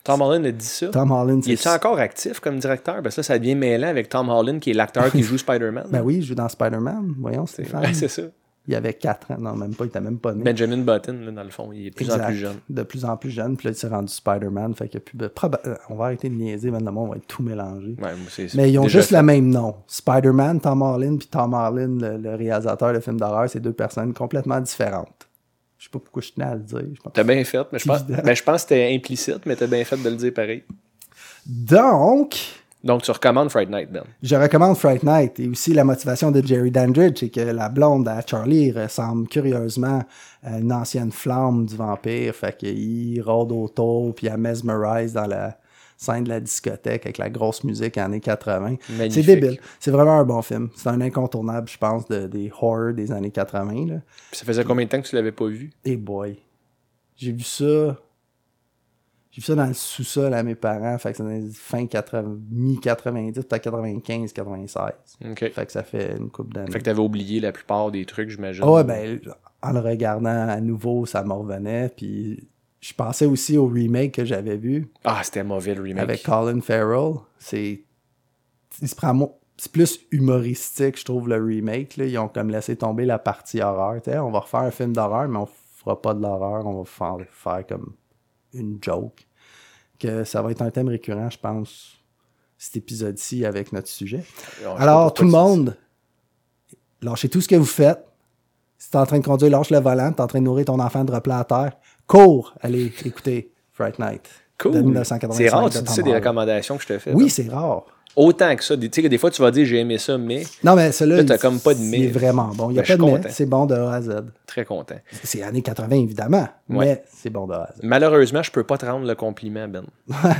[SPEAKER 1] Tom Holland a dit ça.
[SPEAKER 3] Tom Holland,
[SPEAKER 1] Il
[SPEAKER 3] c'est
[SPEAKER 1] est encore actif comme directeur? Parce que là, ça devient mêlant avec Tom Holland, qui est l'acteur qui joue Spider-Man.
[SPEAKER 3] Ben oui, il joue dans Spider-Man. Voyons, Stéphane.
[SPEAKER 1] Ouais, c'est ça.
[SPEAKER 3] Il avait 4 ans. Non, même pas. Il était même pas né.
[SPEAKER 1] Benjamin Button, là, dans le fond, il est de plus en plus jeune.
[SPEAKER 3] De plus en plus jeune. Puis là, il s'est rendu Spider-Man. Fait qu'il y a plus euh, On va arrêter de niaiser. Maintenant, on va être tout mélangé.
[SPEAKER 1] Ouais,
[SPEAKER 3] Mais ils ont juste
[SPEAKER 1] fait.
[SPEAKER 3] le même nom. Spider-Man, Tom Holland, puis Tom Holland, le, le réalisateur de films d'horreur, c'est deux personnes complètement différentes. Je sais pas pourquoi je tenais à le dire.
[SPEAKER 1] T'as bien fait, mais je pense, ben, je pense que c'était implicite, mais t'as bien fait de le dire pareil.
[SPEAKER 3] Donc,
[SPEAKER 1] Donc, tu recommandes Fright Night, Ben?
[SPEAKER 3] je recommande Fright Night. Et aussi, la motivation de Jerry Dandridge, c'est que la blonde à Charlie ressemble curieusement à une ancienne flamme du vampire. Fait qu'il rôde autour, puis elle mesmerise dans la scène de la discothèque avec la grosse musique années 80. C'est débile. C'est vraiment un bon film. C'est un incontournable, je pense, de- des horrors des années 80. Là.
[SPEAKER 1] Puis ça faisait combien de temps que tu l'avais pas vu?
[SPEAKER 3] Et boy. J'ai vu ça. J'ai vu ça dans le sous-sol à mes parents. Fait que c'est dans fin 80, mi-90, peut-être 95, 96.
[SPEAKER 1] OK.
[SPEAKER 3] Fait que ça fait une coupe d'années.
[SPEAKER 1] Fait que t'avais oublié la plupart des trucs, j'imagine.
[SPEAKER 3] Ah ouais, ben, en le regardant à nouveau, ça me revenait. Puis je pensais aussi au remake que j'avais vu
[SPEAKER 1] Ah, c'était mauvais le remake.
[SPEAKER 3] avec Colin Farrell. C'est. Il se prend C'est plus humoristique, je trouve, le remake. Là. Ils ont comme laissé tomber la partie horreur. On va refaire un film d'horreur, mais on fera pas de l'horreur. On va faire, faire comme une joke. Que ça va être un thème récurrent, je pense, cet épisode-ci avec notre sujet.
[SPEAKER 1] Alors,
[SPEAKER 3] tout le monde, lâchez tout ce que vous faites. Si t'es en train de conduire, lâche le volant. T'es en train de nourrir ton enfant de replat à terre. Cours, allez écouter Fright Night.
[SPEAKER 1] Cool.
[SPEAKER 3] 1985
[SPEAKER 1] C'est rare, tu dis ça des recommandations que je te fais.
[SPEAKER 3] Oui, c'est rare.
[SPEAKER 1] Autant que ça. Des- Tu sais, des fois, tu vas dire j'ai aimé ça, mais
[SPEAKER 3] Non, mais celui-là,
[SPEAKER 1] Là, t'as comme pas de mais.
[SPEAKER 3] il est vraiment bon. Il n'y a
[SPEAKER 1] Ben,
[SPEAKER 3] pas de mais. C'est bon de A à Z.
[SPEAKER 1] très content.
[SPEAKER 3] C'est années 80, évidemment.
[SPEAKER 1] Ouais.
[SPEAKER 3] Mais c'est bon de A à Z.
[SPEAKER 1] Malheureusement, je peux pas te rendre le compliment, Ben.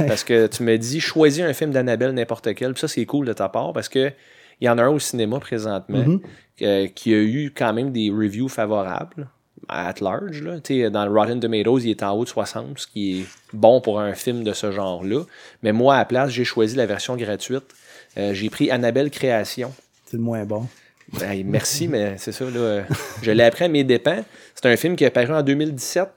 [SPEAKER 1] Parce que tu me dis, choisis un film d'Annabelle, n'importe quel. Puis ça, c'est cool de ta part parce que il y en a un au cinéma présentement
[SPEAKER 3] Mhm.
[SPEAKER 1] euh, qui a eu quand même des reviews favorables at large. Là. Dans le Rotten Tomatoes, il est en haut de 60, ce qui est bon pour un film de ce genre-là. Mais moi, à la place, j'ai choisi la version gratuite. Euh, j'ai pris Annabelle Création.
[SPEAKER 3] C'est le moins bon.
[SPEAKER 1] Hey, merci, mais c'est ça. Là, euh, je l'ai appris à mes dépens. C'est un film qui est apparu en 2017.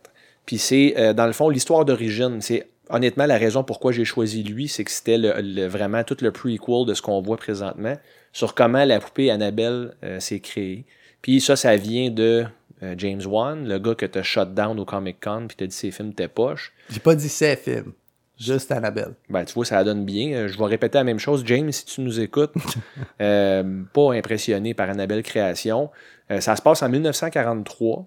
[SPEAKER 1] Puis c'est, euh, dans le fond, l'histoire d'origine. C'est honnêtement la raison pourquoi j'ai choisi lui, c'est que c'était le, le- vraiment tout le prequel de ce qu'on voit présentement sur comment la poupée Annabelle euh, s'est créée. Puis ça, ça vient de James Wan, le gars que t'as shut down au Comic Con, puis t'as dit ses films t'es poche.
[SPEAKER 3] J'ai pas dit c'est film. Juste Annabelle.
[SPEAKER 1] Ben, tu vois, ça donne bien. Euh, Je vais répéter la même chose. James, si tu nous écoutes, euh, pas impressionné par Annabelle Création. Euh, ça se passe en 1943.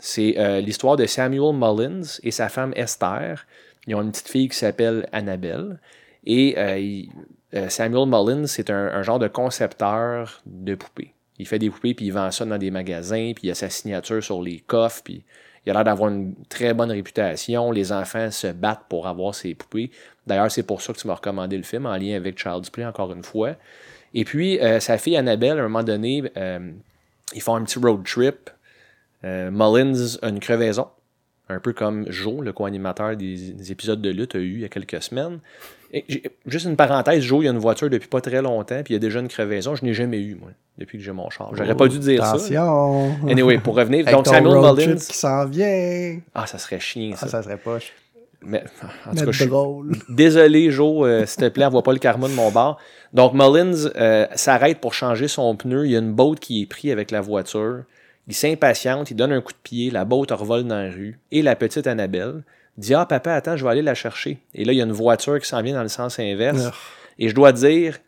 [SPEAKER 1] C'est euh, l'histoire de Samuel Mullins et sa femme Esther. Ils ont une petite fille qui s'appelle Annabelle. Et euh, il- euh, Samuel Mullins, c'est un, un genre de concepteur de poupées. Il fait des poupées, puis il vend ça dans des magasins, puis il a sa signature sur les coffres, puis il a l'air d'avoir une très bonne réputation. Les enfants se battent pour avoir ses poupées. D'ailleurs, c'est pour ça que tu m'as recommandé le film, en lien avec Child's Play, encore une fois. Et puis, euh, sa fille Annabelle, à un moment donné, euh, ils font un petit road trip. Euh, Mullins a une crevaison, un peu comme Joe, le co-animateur des, des épisodes de lutte, a eu il y a quelques semaines. Et juste une parenthèse, Joe, il a une voiture depuis pas très longtemps, puis il y a déjà une crevaison. Je n'ai jamais eu, moi, depuis que j'ai mon char. J'aurais pas dû dire ça.
[SPEAKER 3] Attention.
[SPEAKER 1] Anyway, pour revenir,
[SPEAKER 3] Avec
[SPEAKER 1] donc
[SPEAKER 3] ton
[SPEAKER 1] Samuel
[SPEAKER 3] road
[SPEAKER 1] Mullins.
[SPEAKER 3] qui s'en vient.
[SPEAKER 1] Ah, ça serait chiant, ça.
[SPEAKER 3] Ah, ça serait poche.
[SPEAKER 1] Mais, en tout cas, je suis désolé, Joe, euh, s'il te plaît, on voit pas le karma de mon bar. Donc, Mullins euh, s'arrête pour changer son pneu. Il y a une botte qui est prise avec la voiture. Il s'impatiente, il donne un coup de pied, la botte revole dans la rue. Et la petite Annabelle dit Ah, papa, attends, je vais aller la chercher. Et là, il y a une voiture qui s'en vient dans le sens inverse. Et je dois dire,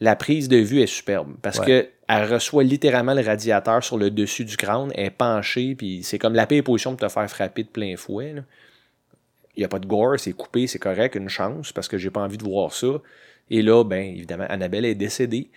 [SPEAKER 1] la prise de vue est superbe parce
[SPEAKER 3] Ouais.
[SPEAKER 1] que elle reçoit littéralement le radiateur sur le dessus du crâne, elle est penchée, puis c'est comme la pire position pour te faire frapper de plein fouet. là. Il n'y a pas de gore, c'est coupé, c'est correct, une chance, parce que j'ai pas envie de voir ça. Et là, ben, évidemment, Annabelle est décédée.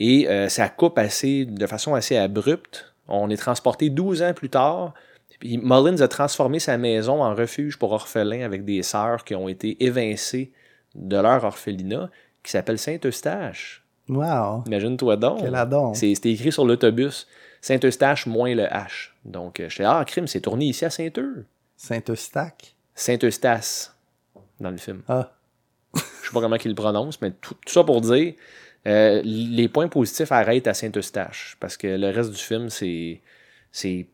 [SPEAKER 1] Et euh, ça coupe assez, de façon assez abrupte. On est transporté 12 ans plus tard. Puis Mullins a transformé sa maison en refuge pour orphelins avec des sœurs qui ont été évincées de leur orphelinat, qui s'appelle Saint-Eustache.
[SPEAKER 3] Wow.
[SPEAKER 1] Imagine-toi donc.
[SPEAKER 3] Quel adon.
[SPEAKER 1] C'est- C'était écrit sur l'autobus. Saint-Eustache moins le H. Donc, euh, j'étais ah, crime, c'est tourné ici à Saint-Eustache.
[SPEAKER 3] Saint-Eustache?
[SPEAKER 1] Saint-Eustache, dans le film.
[SPEAKER 3] Ah.
[SPEAKER 1] Je sais pas comment il le prononce, mais tout, tout ça pour dire, euh, les points positifs arrêtent à Saint-Eustache. Parce que le reste du film, c'est. C'est.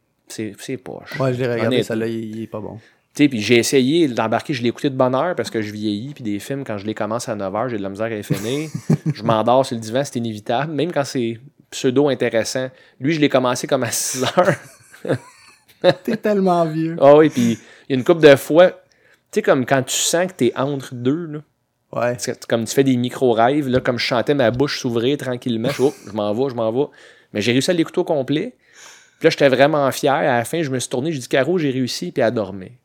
[SPEAKER 1] Poche.
[SPEAKER 3] Ouais, je l'ai regardé, celle-là, il, il est pas bon.
[SPEAKER 1] Tu sais, puis j'ai essayé d'embarquer, je l'ai écouté de bonne heure parce que je vieillis, puis des films, quand je les commence à 9h, j'ai de la misère à les finir. je m'endors sur le divan, c'est inévitable, même quand c'est pseudo-intéressant. Lui, je l'ai commencé comme à 6h.
[SPEAKER 3] T'es tellement vieux.
[SPEAKER 1] Ah oui, puis il y a une couple de fois, tu sais, comme quand tu sens que t'es entre deux, là,
[SPEAKER 3] Ouais.
[SPEAKER 1] que comme tu fais des micro-rêves, là, comme je chantais ma bouche s'ouvrir tranquillement, je, oh, je m'en vais, je m'en vais. Mais j'ai réussi à l'écouter au complet. Puis là, j'étais vraiment fier. À la fin, je me suis tourné, j'ai dit, Caro, j'ai réussi, puis elle dormait.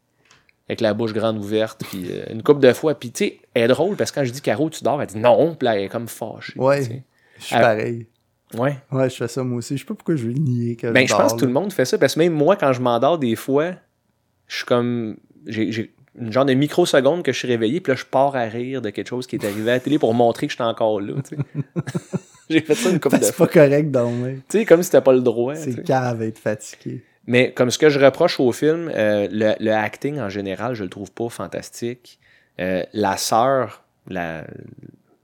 [SPEAKER 1] Avec la bouche grande ouverte, puis euh, une couple de fois. Puis tu sais, elle est drôle parce que quand je dis, Caro, tu dors, elle dit non, puis là, elle est comme fâchée.
[SPEAKER 3] Ouais. Je suis pareil.
[SPEAKER 1] Ouais.
[SPEAKER 3] Ouais, je fais ça moi aussi. Je sais pas pourquoi je veux nier que
[SPEAKER 1] Ben, je
[SPEAKER 3] dors,
[SPEAKER 1] pense que tout le monde fait ça, parce que même moi, quand je m'endors, des fois, je suis comme. J'ai une genre de microseconde que je suis réveillé, puis là, je pars à rire de quelque chose qui est arrivé à la télé pour montrer que j'étais encore là. J'ai fait ça une couple de
[SPEAKER 3] c'est pas correct dormir.
[SPEAKER 1] Tu sais, comme si t'as pas le droit.
[SPEAKER 3] C'est cave être fatigué.
[SPEAKER 1] Mais comme ce que je reproche au film, euh, le, le acting en général, je le trouve pas fantastique. Euh, la sœur, la,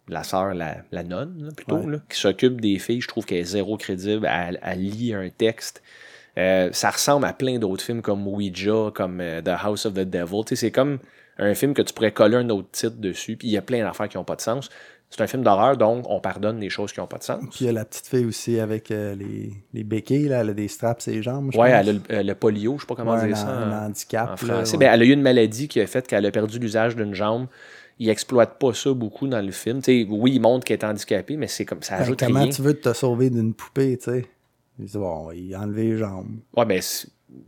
[SPEAKER 1] la sœur, la, la nonne, là, plutôt,
[SPEAKER 3] Ouais.
[SPEAKER 1] là, qui s'occupe des filles, je trouve qu'elle est zéro crédible. Elle, elle lit un texte. Euh, ça ressemble à plein d'autres films comme Ouija, comme euh, The House of the Devil. C'est comme un film que tu pourrais coller un autre titre dessus. Puis il y a plein d'affaires qui n'ont pas de sens. C'est un film d'horreur, donc on pardonne les choses qui n'ont pas de sens.
[SPEAKER 3] Puis il y a la petite fille aussi avec euh, les, les béquilles, là, elle a des straps ses jambes. pense.
[SPEAKER 1] elle a le, le polio, je sais pas comment
[SPEAKER 3] Ouais,
[SPEAKER 1] dire ça.
[SPEAKER 3] un
[SPEAKER 1] en-
[SPEAKER 3] handicap.
[SPEAKER 1] en
[SPEAKER 3] là,
[SPEAKER 1] français.
[SPEAKER 3] ouais.
[SPEAKER 1] Ben, elle a eu une maladie qui a fait qu'elle a perdu l'usage d'une jambe. Il exploite pas ça beaucoup dans le film. Oui, il montre qu'elle est handicapée, mais c'est comme ça
[SPEAKER 3] Ben,
[SPEAKER 1] ajoute
[SPEAKER 3] comment
[SPEAKER 1] rien.
[SPEAKER 3] tu veux te sauver d'une poupée, tu sais? Il dit, bon, il a enlevé les jambes.
[SPEAKER 1] Ouais, ben,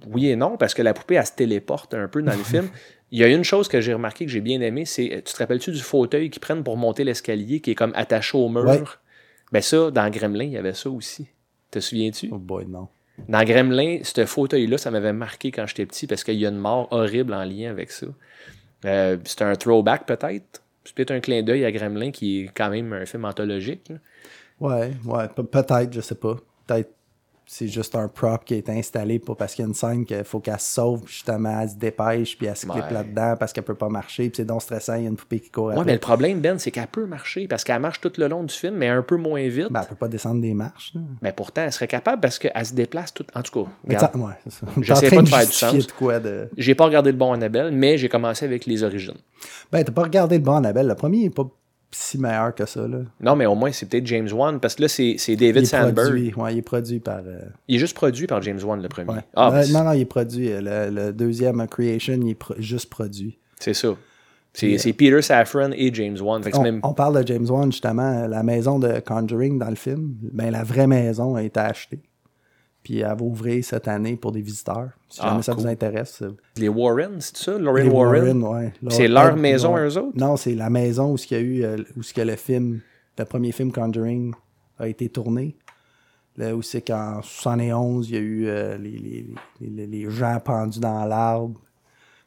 [SPEAKER 1] oui et non, parce que la poupée, elle se téléporte un peu dans le film. Il y a une chose que j'ai remarqué que j'ai bien aimé, c'est, tu te rappelles-tu du fauteuil qu'ils prennent pour monter l'escalier, qui est comme attaché au mur?
[SPEAKER 3] Ouais.
[SPEAKER 1] Ben ça, dans Gremlin, il y avait ça aussi. Te souviens-tu?
[SPEAKER 3] Oh boy, non.
[SPEAKER 1] Dans Gremlin, ce fauteuil-là, ça m'avait marqué quand j'étais petit parce qu'il y a une mort horrible en lien avec ça. Euh, c'est un throwback peut-être? C'est peut-être un clin d'œil à Gremlin qui est quand même un film anthologique. là.
[SPEAKER 3] Ouais, ouais, pe- peut-être, je sais pas. Peut-être c'est juste un prop qui est installé pour parce qu'il y a une scène qu'il faut qu'elle se sauve, puis justement, elle se dépêche, puis elle se clip
[SPEAKER 1] Ouais.
[SPEAKER 3] là-dedans parce qu'elle peut pas marcher, puis c'est donc stressant, il y a une poupée qui court après.
[SPEAKER 1] mais le problème, Ben, c'est qu'elle peut marcher parce qu'elle marche tout le long du film, mais un peu moins vite.
[SPEAKER 3] Ben, elle peut pas descendre des marches. là.
[SPEAKER 1] Mais pourtant, elle serait capable parce qu'elle se déplace tout. En tout cas, regarde,
[SPEAKER 3] ouais, ça.
[SPEAKER 1] J'essaie pas de faire du sens.
[SPEAKER 3] de quoi de...
[SPEAKER 1] j'ai pas regardé le bon Annabelle, mais j'ai commencé avec les origines.
[SPEAKER 3] Ben, t'as pas regardé le bon Annabelle. Le premier est pas si meilleur que ça, là.
[SPEAKER 1] Non, mais au moins, c'est peut-être James Wan parce que là, c'est
[SPEAKER 3] Il
[SPEAKER 1] David Sandberg.
[SPEAKER 3] produit, ouais, il est produit par... euh,
[SPEAKER 1] Il est juste produit par James Wan, le premier.
[SPEAKER 3] ouais.
[SPEAKER 1] Ah,
[SPEAKER 3] Euh, non, non, il est produit. euh, Le, le deuxième, euh, Creation, il est pro- juste produit.
[SPEAKER 1] c'est ça. C'est Peter Safran et James Wan.
[SPEAKER 3] On,
[SPEAKER 1] même...
[SPEAKER 3] on parle de James Wan, justement, la maison de Conjuring dans le film. Ben, la vraie maison a été achetée. Puis elle va ouvrir cette année pour des visiteurs. Si
[SPEAKER 1] Ah,
[SPEAKER 3] jamais ça
[SPEAKER 1] cool.
[SPEAKER 3] vous intéresse.
[SPEAKER 1] Les Warren, c'est ça? Lauren
[SPEAKER 3] les
[SPEAKER 1] Warren?
[SPEAKER 3] ouais.
[SPEAKER 1] C'est leur maison à eux autres?
[SPEAKER 3] Non, c'est la maison où il y a eu, euh, où ce que le film, le premier film Conjuring a été tourné. Là où c'est qu'en 71, il y a eu euh, les, les, les, les gens pendus dans l'arbre.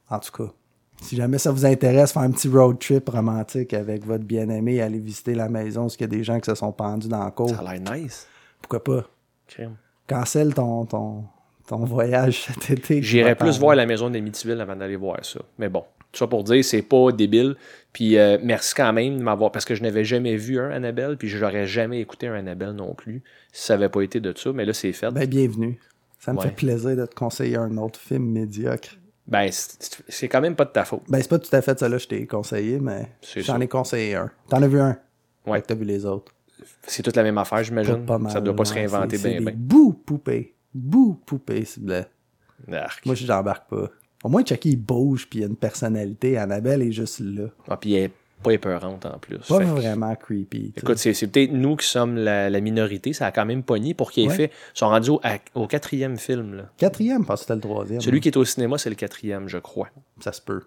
[SPEAKER 3] En tout cas, si jamais ça vous intéresse, faire un petit road trip romantique avec votre bien-aimé, aller visiter la maison où il y a des gens qui se sont pendus dans la cour.
[SPEAKER 1] Ça a l'air nice.
[SPEAKER 3] Pourquoi pas?
[SPEAKER 1] Crime.
[SPEAKER 3] Cancelle ton, ton, ton voyage cet été.
[SPEAKER 1] J'irais plus voir la maison d'Amityville avant d'aller voir ça. Mais bon, tout ça pour dire, c'est pas débile. Puis euh, merci quand même de m'avoir. Parce que je n'avais jamais vu un Annabelle, puis j'aurais jamais écouté un Annabelle non plus, si ça n'avait pas été de ça. Mais là, c'est fait.
[SPEAKER 3] Ben, bienvenue. Ça me
[SPEAKER 1] Ouais.
[SPEAKER 3] fait plaisir de te conseiller un autre film médiocre.
[SPEAKER 1] Ben, c'est quand même pas de ta faute.
[SPEAKER 3] Ben, c'est pas tout à fait ça là, je t'ai conseillé, mais j'en ai conseillé un. T'en as vu un?
[SPEAKER 1] Ouais.
[SPEAKER 3] T'as vu les autres.
[SPEAKER 1] C'est toute la même affaire, j'imagine.
[SPEAKER 3] Pas mal,
[SPEAKER 1] Ça doit pas se réinventer bien,
[SPEAKER 3] des
[SPEAKER 1] bien.
[SPEAKER 3] Bouts poupées. Bouts poupées, s'il. Moi, j'embarque pas. Au moins, Chucky, il bouge, puis il a une personnalité. Annabelle est juste là.
[SPEAKER 1] Ah, puis elle est pas épeurante en plus.
[SPEAKER 3] Pas
[SPEAKER 1] Fait que-
[SPEAKER 3] vraiment creepy.
[SPEAKER 1] Écoute, c'est peut-être nous qui sommes la, la minorité. Ça a quand même pogné pour qu'il ait
[SPEAKER 3] Ouais.
[SPEAKER 1] fait. Ils sont rendus au, à- au quatrième film. Là.
[SPEAKER 3] Quatrième, parce que c'était le troisième.
[SPEAKER 1] Celui qui est au cinéma, c'est le quatrième, je crois.
[SPEAKER 3] Ça se peut.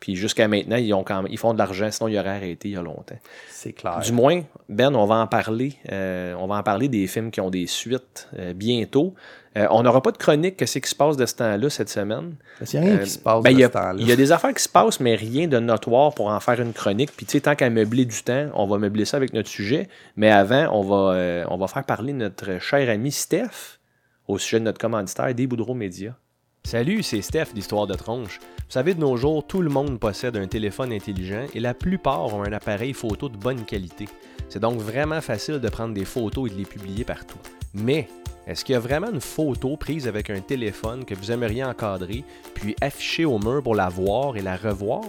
[SPEAKER 1] Puis jusqu'à maintenant, ils, ont quand même- ils font de l'argent, sinon ils auraient arrêté il y a longtemps.
[SPEAKER 3] C'est clair.
[SPEAKER 1] Du moins, Ben, on va en parler. euh, on va en parler des films qui ont des suites euh, bientôt. Euh, on n'aura pas de chronique, qu'est-ce qui se passe de ce temps-là cette semaine?
[SPEAKER 3] Parce qu'il n'y a rien qui se passe
[SPEAKER 1] ben,
[SPEAKER 3] de
[SPEAKER 1] il y a-
[SPEAKER 3] ce temps-là.
[SPEAKER 1] Il y a des affaires qui se passent, mais rien de notoire pour en faire une chronique. Puis, tu sais, tant qu'à meubler du temps, on va meubler ça avec notre sujet. Mais avant, on va, on va faire parler notre cher ami Steph au sujet de notre commanditaire des Boudreaux Média. Salut, c'est Steph d'Histoire de Tronche. Vous savez, de nos jours, tout le monde possède un téléphone intelligent et la plupart ont un appareil photo de bonne qualité. C'est donc vraiment facile de prendre des photos et de les publier partout. Mais est-ce qu'il y a vraiment une photo prise avec un téléphone que vous aimeriez encadrer, puis afficher au mur pour la voir et la revoir?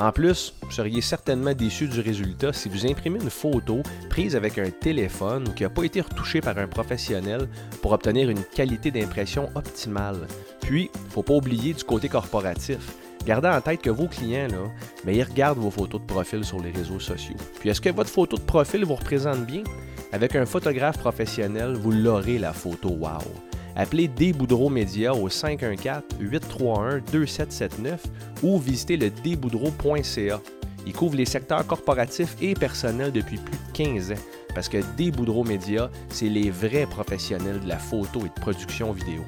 [SPEAKER 1] En plus, vous seriez certainement déçu du résultat si vous imprimez une photo prise avec un téléphone qui n'a pas été retouché par un professionnel pour obtenir une qualité d'impression optimale. Puis, faut pas oublier du côté corporatif. Gardez en tête que vos clients, là, mais ils regardent vos photos de profil sur les réseaux sociaux. Puis, est-ce que votre photo de profil vous représente bien? Avec un photographe professionnel, vous l'aurez la photo wow. Appelez Desboudreaux Média au 514-831-2779 ou visitez le desboudreaux.ca. Il couvre les secteurs corporatifs et personnels depuis plus de 15 ans parce que Desboudreaux Média, c'est les vrais professionnels de la photo et de production vidéo.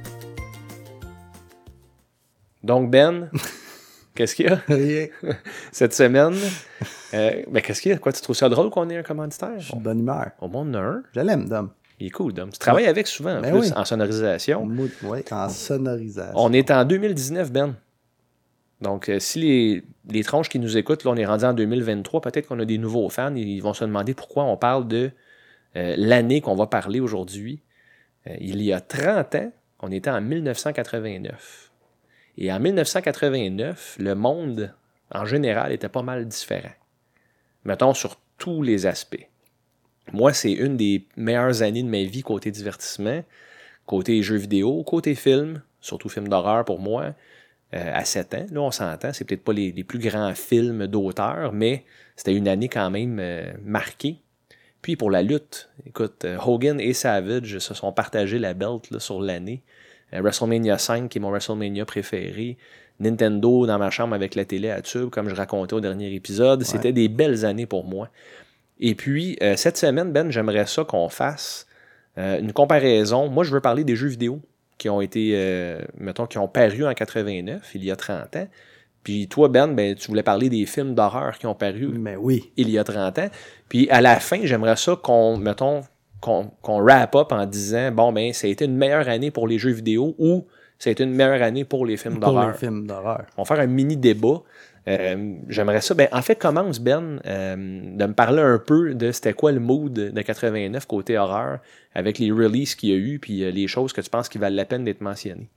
[SPEAKER 1] Donc Ben, qu'est-ce qu'il y a?
[SPEAKER 3] Rien.
[SPEAKER 1] cette semaine? Euh, ben, qu'est-ce qu'il y a? Quoi, tu trouves ça drôle qu'on ait un commanditaire?
[SPEAKER 3] Je suis de bonne humeur.
[SPEAKER 1] Au monde en a un.
[SPEAKER 3] Je l'aime, Dom.
[SPEAKER 1] Il est cool, Dom. Tu travailles avec souvent, en
[SPEAKER 3] Ben
[SPEAKER 1] plus,
[SPEAKER 3] oui.
[SPEAKER 1] en sonorisation.
[SPEAKER 3] En sonorisation.
[SPEAKER 1] On est en 2019, Ben. Donc, euh, si les, les tronches qui nous écoutent, là, on est rendu en 2023, peut-être qu'on a des nouveaux fans, ils vont se demander pourquoi on parle de euh, l'année qu'on va parler aujourd'hui. Euh, il y a 30 ans, on était en 1989. Et en 1989, le monde, en général, était pas mal différent. Mettons, sur tous les aspects. Moi, c'est une des meilleures années de ma vie côté divertissement, côté jeux vidéo, côté film, surtout film d'horreur pour moi, euh, à 7 ans. Là, on s'entend, c'est peut-être pas les, les plus grands films d'auteur, mais c'était une année quand même euh, marquée. Puis pour la lutte, écoute, euh, Hogan et Savage se sont partagés la belt là, sur l'année. WrestleMania 5, qui est mon WrestleMania préféré. Nintendo dans ma chambre avec la télé à tube, comme je racontais au dernier épisode. C'était des belles années pour moi. Et puis, euh, cette semaine, Ben, j'aimerais ça qu'on fasse euh, une comparaison. Moi, je veux parler des jeux vidéo qui ont été, euh, mettons, qui ont paru en 89, il y a 30 ans. Puis toi, Ben, ben, tu voulais parler des films d'horreur qui ont paru
[SPEAKER 3] Mais oui.
[SPEAKER 1] il y a 30 ans. Puis à la fin, j'aimerais ça qu'on, mettons, qu'on, wrap up en disant, bon, ben, ça a été une meilleure année pour les jeux vidéo ou ça a été une meilleure année pour les films
[SPEAKER 3] Pour les
[SPEAKER 1] d'horreur.
[SPEAKER 3] films d'horreur.
[SPEAKER 1] On va faire un mini débat. Euh, j'aimerais ça. Ben, en fait, commence, Ben, euh, de me parler un peu de c'était quoi le mood de 89 côté horreur avec les releases qu'il y a eu puis euh, les choses que tu penses qui valent la peine d'être mentionnées.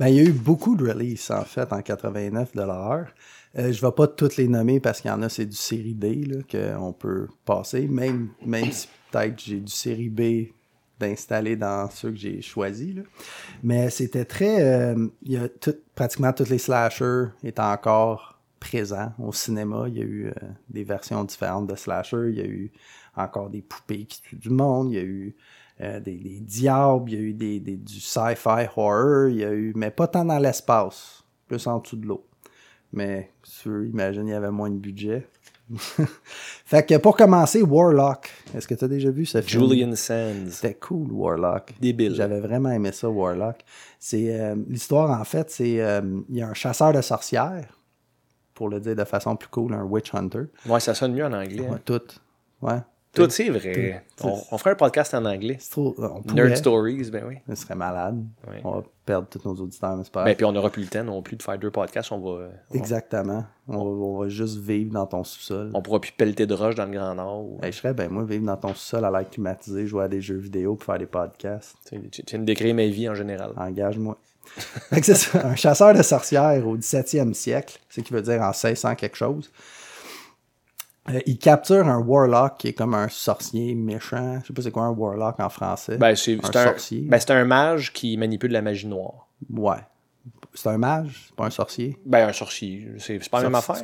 [SPEAKER 3] Ben, il y a eu beaucoup de releases, en fait, en 89 de l'horreur. Je vais pas toutes les nommer parce qu'il y en a, c'est du série là, qu'on peut passer. Même, même si peut-être j'ai du série B d'installer dans ceux que j'ai choisis. là. Mais c'était très... il y a pratiquement tous les slashers étaient encore présents au cinéma. Il y a eu euh, des versions différentes de slashers. Il y a eu encore des poupées qui tuent du monde. Il y a eu euh, des, des diables. Il y a eu des, des- du sci-fi horror. Il y a eu... Mais pas tant dans l'espace. Plus en dessous de l'eau. Mais sûr, imagine, il y avait moins de budget. fait que pour commencer, Warlock. Est-ce que tu as déjà vu ce film?
[SPEAKER 1] Julian Sands.
[SPEAKER 3] C'était cool, Warlock.
[SPEAKER 1] Débile.
[SPEAKER 3] J'avais vraiment aimé ça, Warlock. C'est euh, l'histoire en fait, c'est il y a un chasseur de sorcières, pour le dire de façon plus cool, un witch hunter.
[SPEAKER 1] Ouais, ça sonne mieux en anglais.
[SPEAKER 3] Ouais, tout. Ouais.
[SPEAKER 1] Tout, c'est vrai. On, on ferait un podcast en anglais.
[SPEAKER 3] C'est trop. On.
[SPEAKER 1] Nerd Stories, ben oui.
[SPEAKER 3] Ce serait malade.
[SPEAKER 1] Ouais.
[SPEAKER 3] On va perdre tous nos auditeurs, mais c'est pas
[SPEAKER 1] Ben, puis on n'aura plus le temps non plus de faire deux podcasts. On va, on,
[SPEAKER 3] Exactement. On va, on va juste vivre dans ton sous-sol.
[SPEAKER 1] on pourra plus pelleter de roche dans le Grand Nord. ou-
[SPEAKER 3] Hey, je serais, ben moi, vivre dans ton sous-sol à l'air climatisé, jouer à des jeux vidéo, puis faire des podcasts.
[SPEAKER 1] Tu viens de décrire ma vie en général.
[SPEAKER 3] Engage-moi. C'est un chasseur de sorcières au 17e siècle, c'est qui veut dire en 1600 quelque chose. Euh, il capture un warlock qui est comme un sorcier méchant. Je sais pas c'est quoi un warlock en français.
[SPEAKER 1] Ben, c'est
[SPEAKER 3] un sorcier.
[SPEAKER 1] ben, c'est un mage qui manipule la magie noire.
[SPEAKER 3] Ouais. C'est un mage, c'est pas un sorcier?
[SPEAKER 1] Ben, un sorcier. C'est pas la même affaire.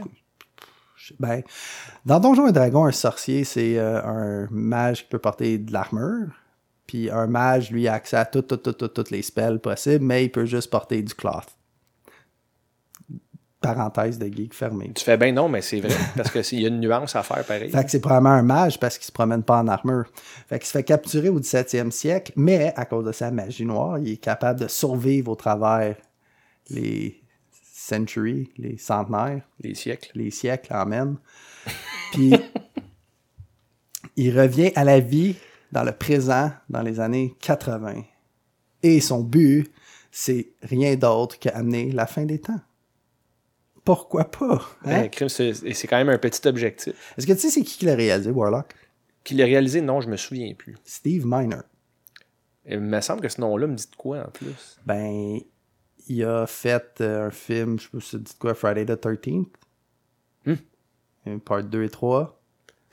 [SPEAKER 3] Ben, dans Donjons et Dragons, un sorcier, c'est euh, un mage qui peut porter de l'armure. Puis un mage, lui, a accès à toutes, les spells possibles, mais il peut juste porter du cloth. parenthèse de geek fermée.
[SPEAKER 1] Tu fais bien non, mais c'est vrai, parce qu'il y a une nuance à faire pareil.
[SPEAKER 3] Fait que c'est probablement un mage parce qu'il se promène pas en armure. Fait qu'il se fait capturer au 17e siècle, mais à cause de sa magie noire, il est capable de survivre au travers les centuries, les centenaires,
[SPEAKER 1] Les siècles.
[SPEAKER 3] les siècles en même. Puis il revient à la vie dans le présent, dans les années 80. Et son but, c'est rien d'autre qu'amener la fin des temps. Pourquoi pas? hein?
[SPEAKER 1] Ben, c'est quand même un petit objectif.
[SPEAKER 3] Est-ce que tu sais c'est qui qui l'a réalisé, Warlock?
[SPEAKER 1] Qu'il l'a réalisé, non, je me souviens plus.
[SPEAKER 3] Steve Miner.
[SPEAKER 1] Il me semble que ce nom-là me dit de quoi en plus.
[SPEAKER 3] Ben, il a fait euh, un film, je sais pas si ça dit de quoi, Friday the 13th.
[SPEAKER 1] Hmm.
[SPEAKER 3] Une Part 2 et 3.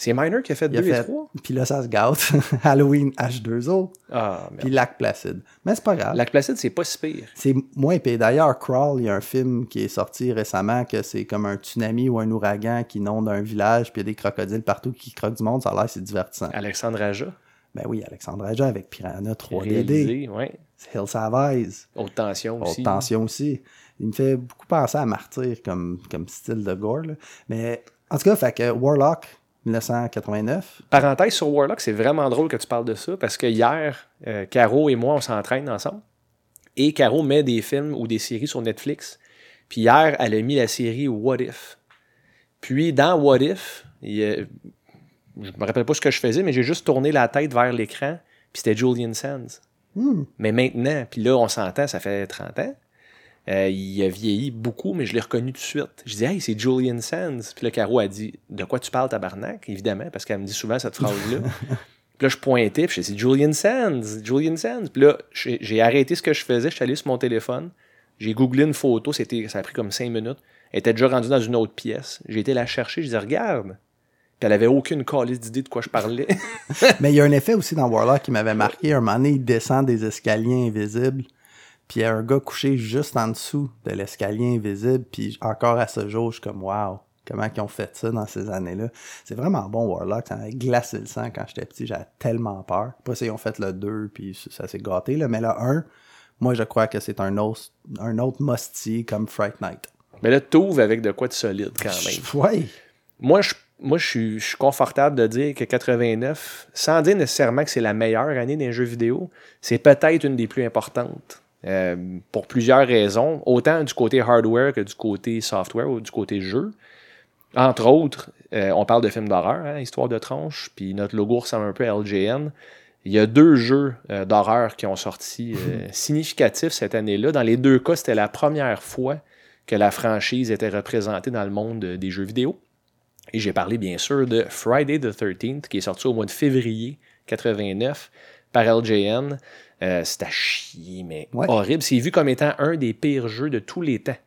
[SPEAKER 1] C'est Miner qui a fait
[SPEAKER 3] Il a
[SPEAKER 1] 2 et
[SPEAKER 3] fait,
[SPEAKER 1] 3
[SPEAKER 3] puis là, ça se gâte. Halloween H2O,
[SPEAKER 1] Ah,
[SPEAKER 3] puis. Lac Placide. Mais c'est pas grave.
[SPEAKER 1] Lac Placide, c'est pas si pire.
[SPEAKER 3] C'est moins pire. D'ailleurs, Crawl, il y a un film qui est sorti récemment que c'est comme un tsunami ou un ouragan qui inonde un village, puis il y a des crocodiles partout qui croquent du monde. Ça a l'air, c'est divertissant.
[SPEAKER 1] Alexandre Aja.
[SPEAKER 3] Ben oui, Alexandre Aja avec Piranha 3DD.
[SPEAKER 1] Réalisé, ouais.
[SPEAKER 3] Hill Savise.
[SPEAKER 1] Haute tension
[SPEAKER 3] Haute
[SPEAKER 1] aussi.
[SPEAKER 3] tension aussi. Il me fait beaucoup penser à Martyr comme, comme style de gore. là. Mais en tout cas, fait que Warlock, 1989.
[SPEAKER 1] Parenthèse sur Warlock, c'est vraiment drôle que tu parles de ça parce que hier, euh, Caro et moi, on s'entraîne ensemble. Et Caro met des films ou des séries sur Netflix. Puis hier, elle a mis la série What If. Puis dans What If, il a- je me rappelle pas ce que je faisais, mais j'ai juste tourné la tête vers l'écran. Puis c'était Julian Sands.
[SPEAKER 3] Hmm.
[SPEAKER 1] Mais maintenant, puis là, on s'entend, ça fait 30 ans. Euh, il a vieilli beaucoup, mais je l'ai reconnu tout de suite. Je dis, hey, c'est Julian Sands. Puis là, Caro a dit, de quoi tu parles, tabarnak? Évidemment, parce qu'elle me dit souvent cette phrase-là. puis là, je pointais, puis je dis, c'est Julian Sands, Julian Sands. Puis là, j'ai arrêté ce que je faisais, je suis allé sur mon téléphone, j'ai googlé une photo, c'était, ça a pris comme 5 minutes. Elle était déjà rendue dans une autre pièce. J'ai été la chercher, je dis, regarde. Puis elle avait aucune calice d'idée de quoi je parlais.
[SPEAKER 3] Mais il y a un effet aussi dans Warlock qui m'avait marqué. Un moment donné, il descend des escaliers invisibles. Puis il y a un gars couché juste en dessous de l'escalier invisible. Puis encore à ce jour, je suis comme, wow, comment ils ont fait ça dans ces années-là? C'est vraiment bon, Warlock. Ça m'avait glacé le sang quand j'étais petit. J'avais tellement peur. Après ça, ils ont fait le 2, puis ça, s'est gâté. Là. Mais le 1, moi, je crois que c'est un autre, un autre musty comme Fright Night.
[SPEAKER 1] Mais là, t'ouvres avec de quoi de solide quand même.
[SPEAKER 3] Ouais.
[SPEAKER 1] Moi, je, moi, je suis, je suis confortable de dire que 89, sans dire nécessairement que c'est la meilleure année des jeux vidéo, c'est peut-être une des plus importantes. Euh, pour plusieurs raisons, autant du côté hardware que du côté software ou du côté jeu. Entre autres, euh, on parle de films d'horreur, hein, Histoire de tronche, puis notre logo ressemble un peu à LGN. Il y a deux jeux euh, d'horreur qui ont sorti significatifs cette année-là. Dans les deux cas, c'était la première fois que la franchise était représentée dans le monde des jeux vidéo. Et j'ai parlé bien sûr de Friday the 13th, qui est sorti au mois de février 89 par LJN. Euh, c'est à chier, mais
[SPEAKER 3] Ouais.
[SPEAKER 1] horrible. C'est vu comme étant un des pires jeux de tous les temps.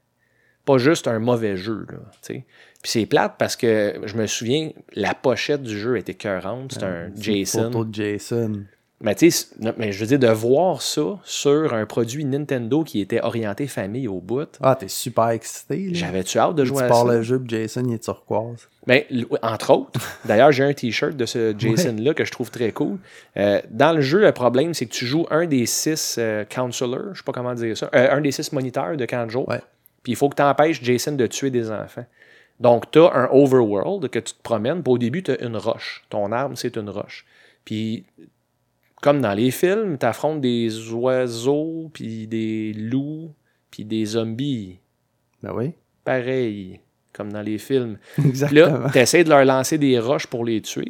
[SPEAKER 1] Pas juste un mauvais jeu. Là. Puis c'est plate parce que je me souviens, la pochette du jeu était cœurante. C'est un
[SPEAKER 3] une
[SPEAKER 1] Jason.
[SPEAKER 3] Photo de Jason.
[SPEAKER 1] Mais tu mais je veux dire, de voir ça sur un produit Nintendo qui était orienté famille au bout,
[SPEAKER 3] Ah, t'es super excité.
[SPEAKER 1] j'avais-tu hâte de
[SPEAKER 3] Tu
[SPEAKER 1] jouer à
[SPEAKER 3] pars
[SPEAKER 1] ça?
[SPEAKER 3] le jeu, puis Jason, il est turquoise.
[SPEAKER 1] Ben, l- oui, entre autres. D'ailleurs, j'ai un t-shirt de ce Jason-là que je trouve très cool. Euh, dans le jeu, le problème, c'est que tu joues un des six euh, counselors, je sais pas comment dire ça, euh, un des six moniteurs de Kanjo. Puis il faut que tu empêches Jason de tuer des enfants. Donc, tu as un overworld que tu te promènes. Puis au début, tu as une roche. Ton arme, c'est une roche. Puis, comme dans les films, tu affrontes des oiseaux, puis des loups, puis des zombies.
[SPEAKER 3] Ben oui.
[SPEAKER 1] Pareil, comme dans les films.
[SPEAKER 3] Exactement.
[SPEAKER 1] là, tu essaies de leur lancer des roches pour les tuer,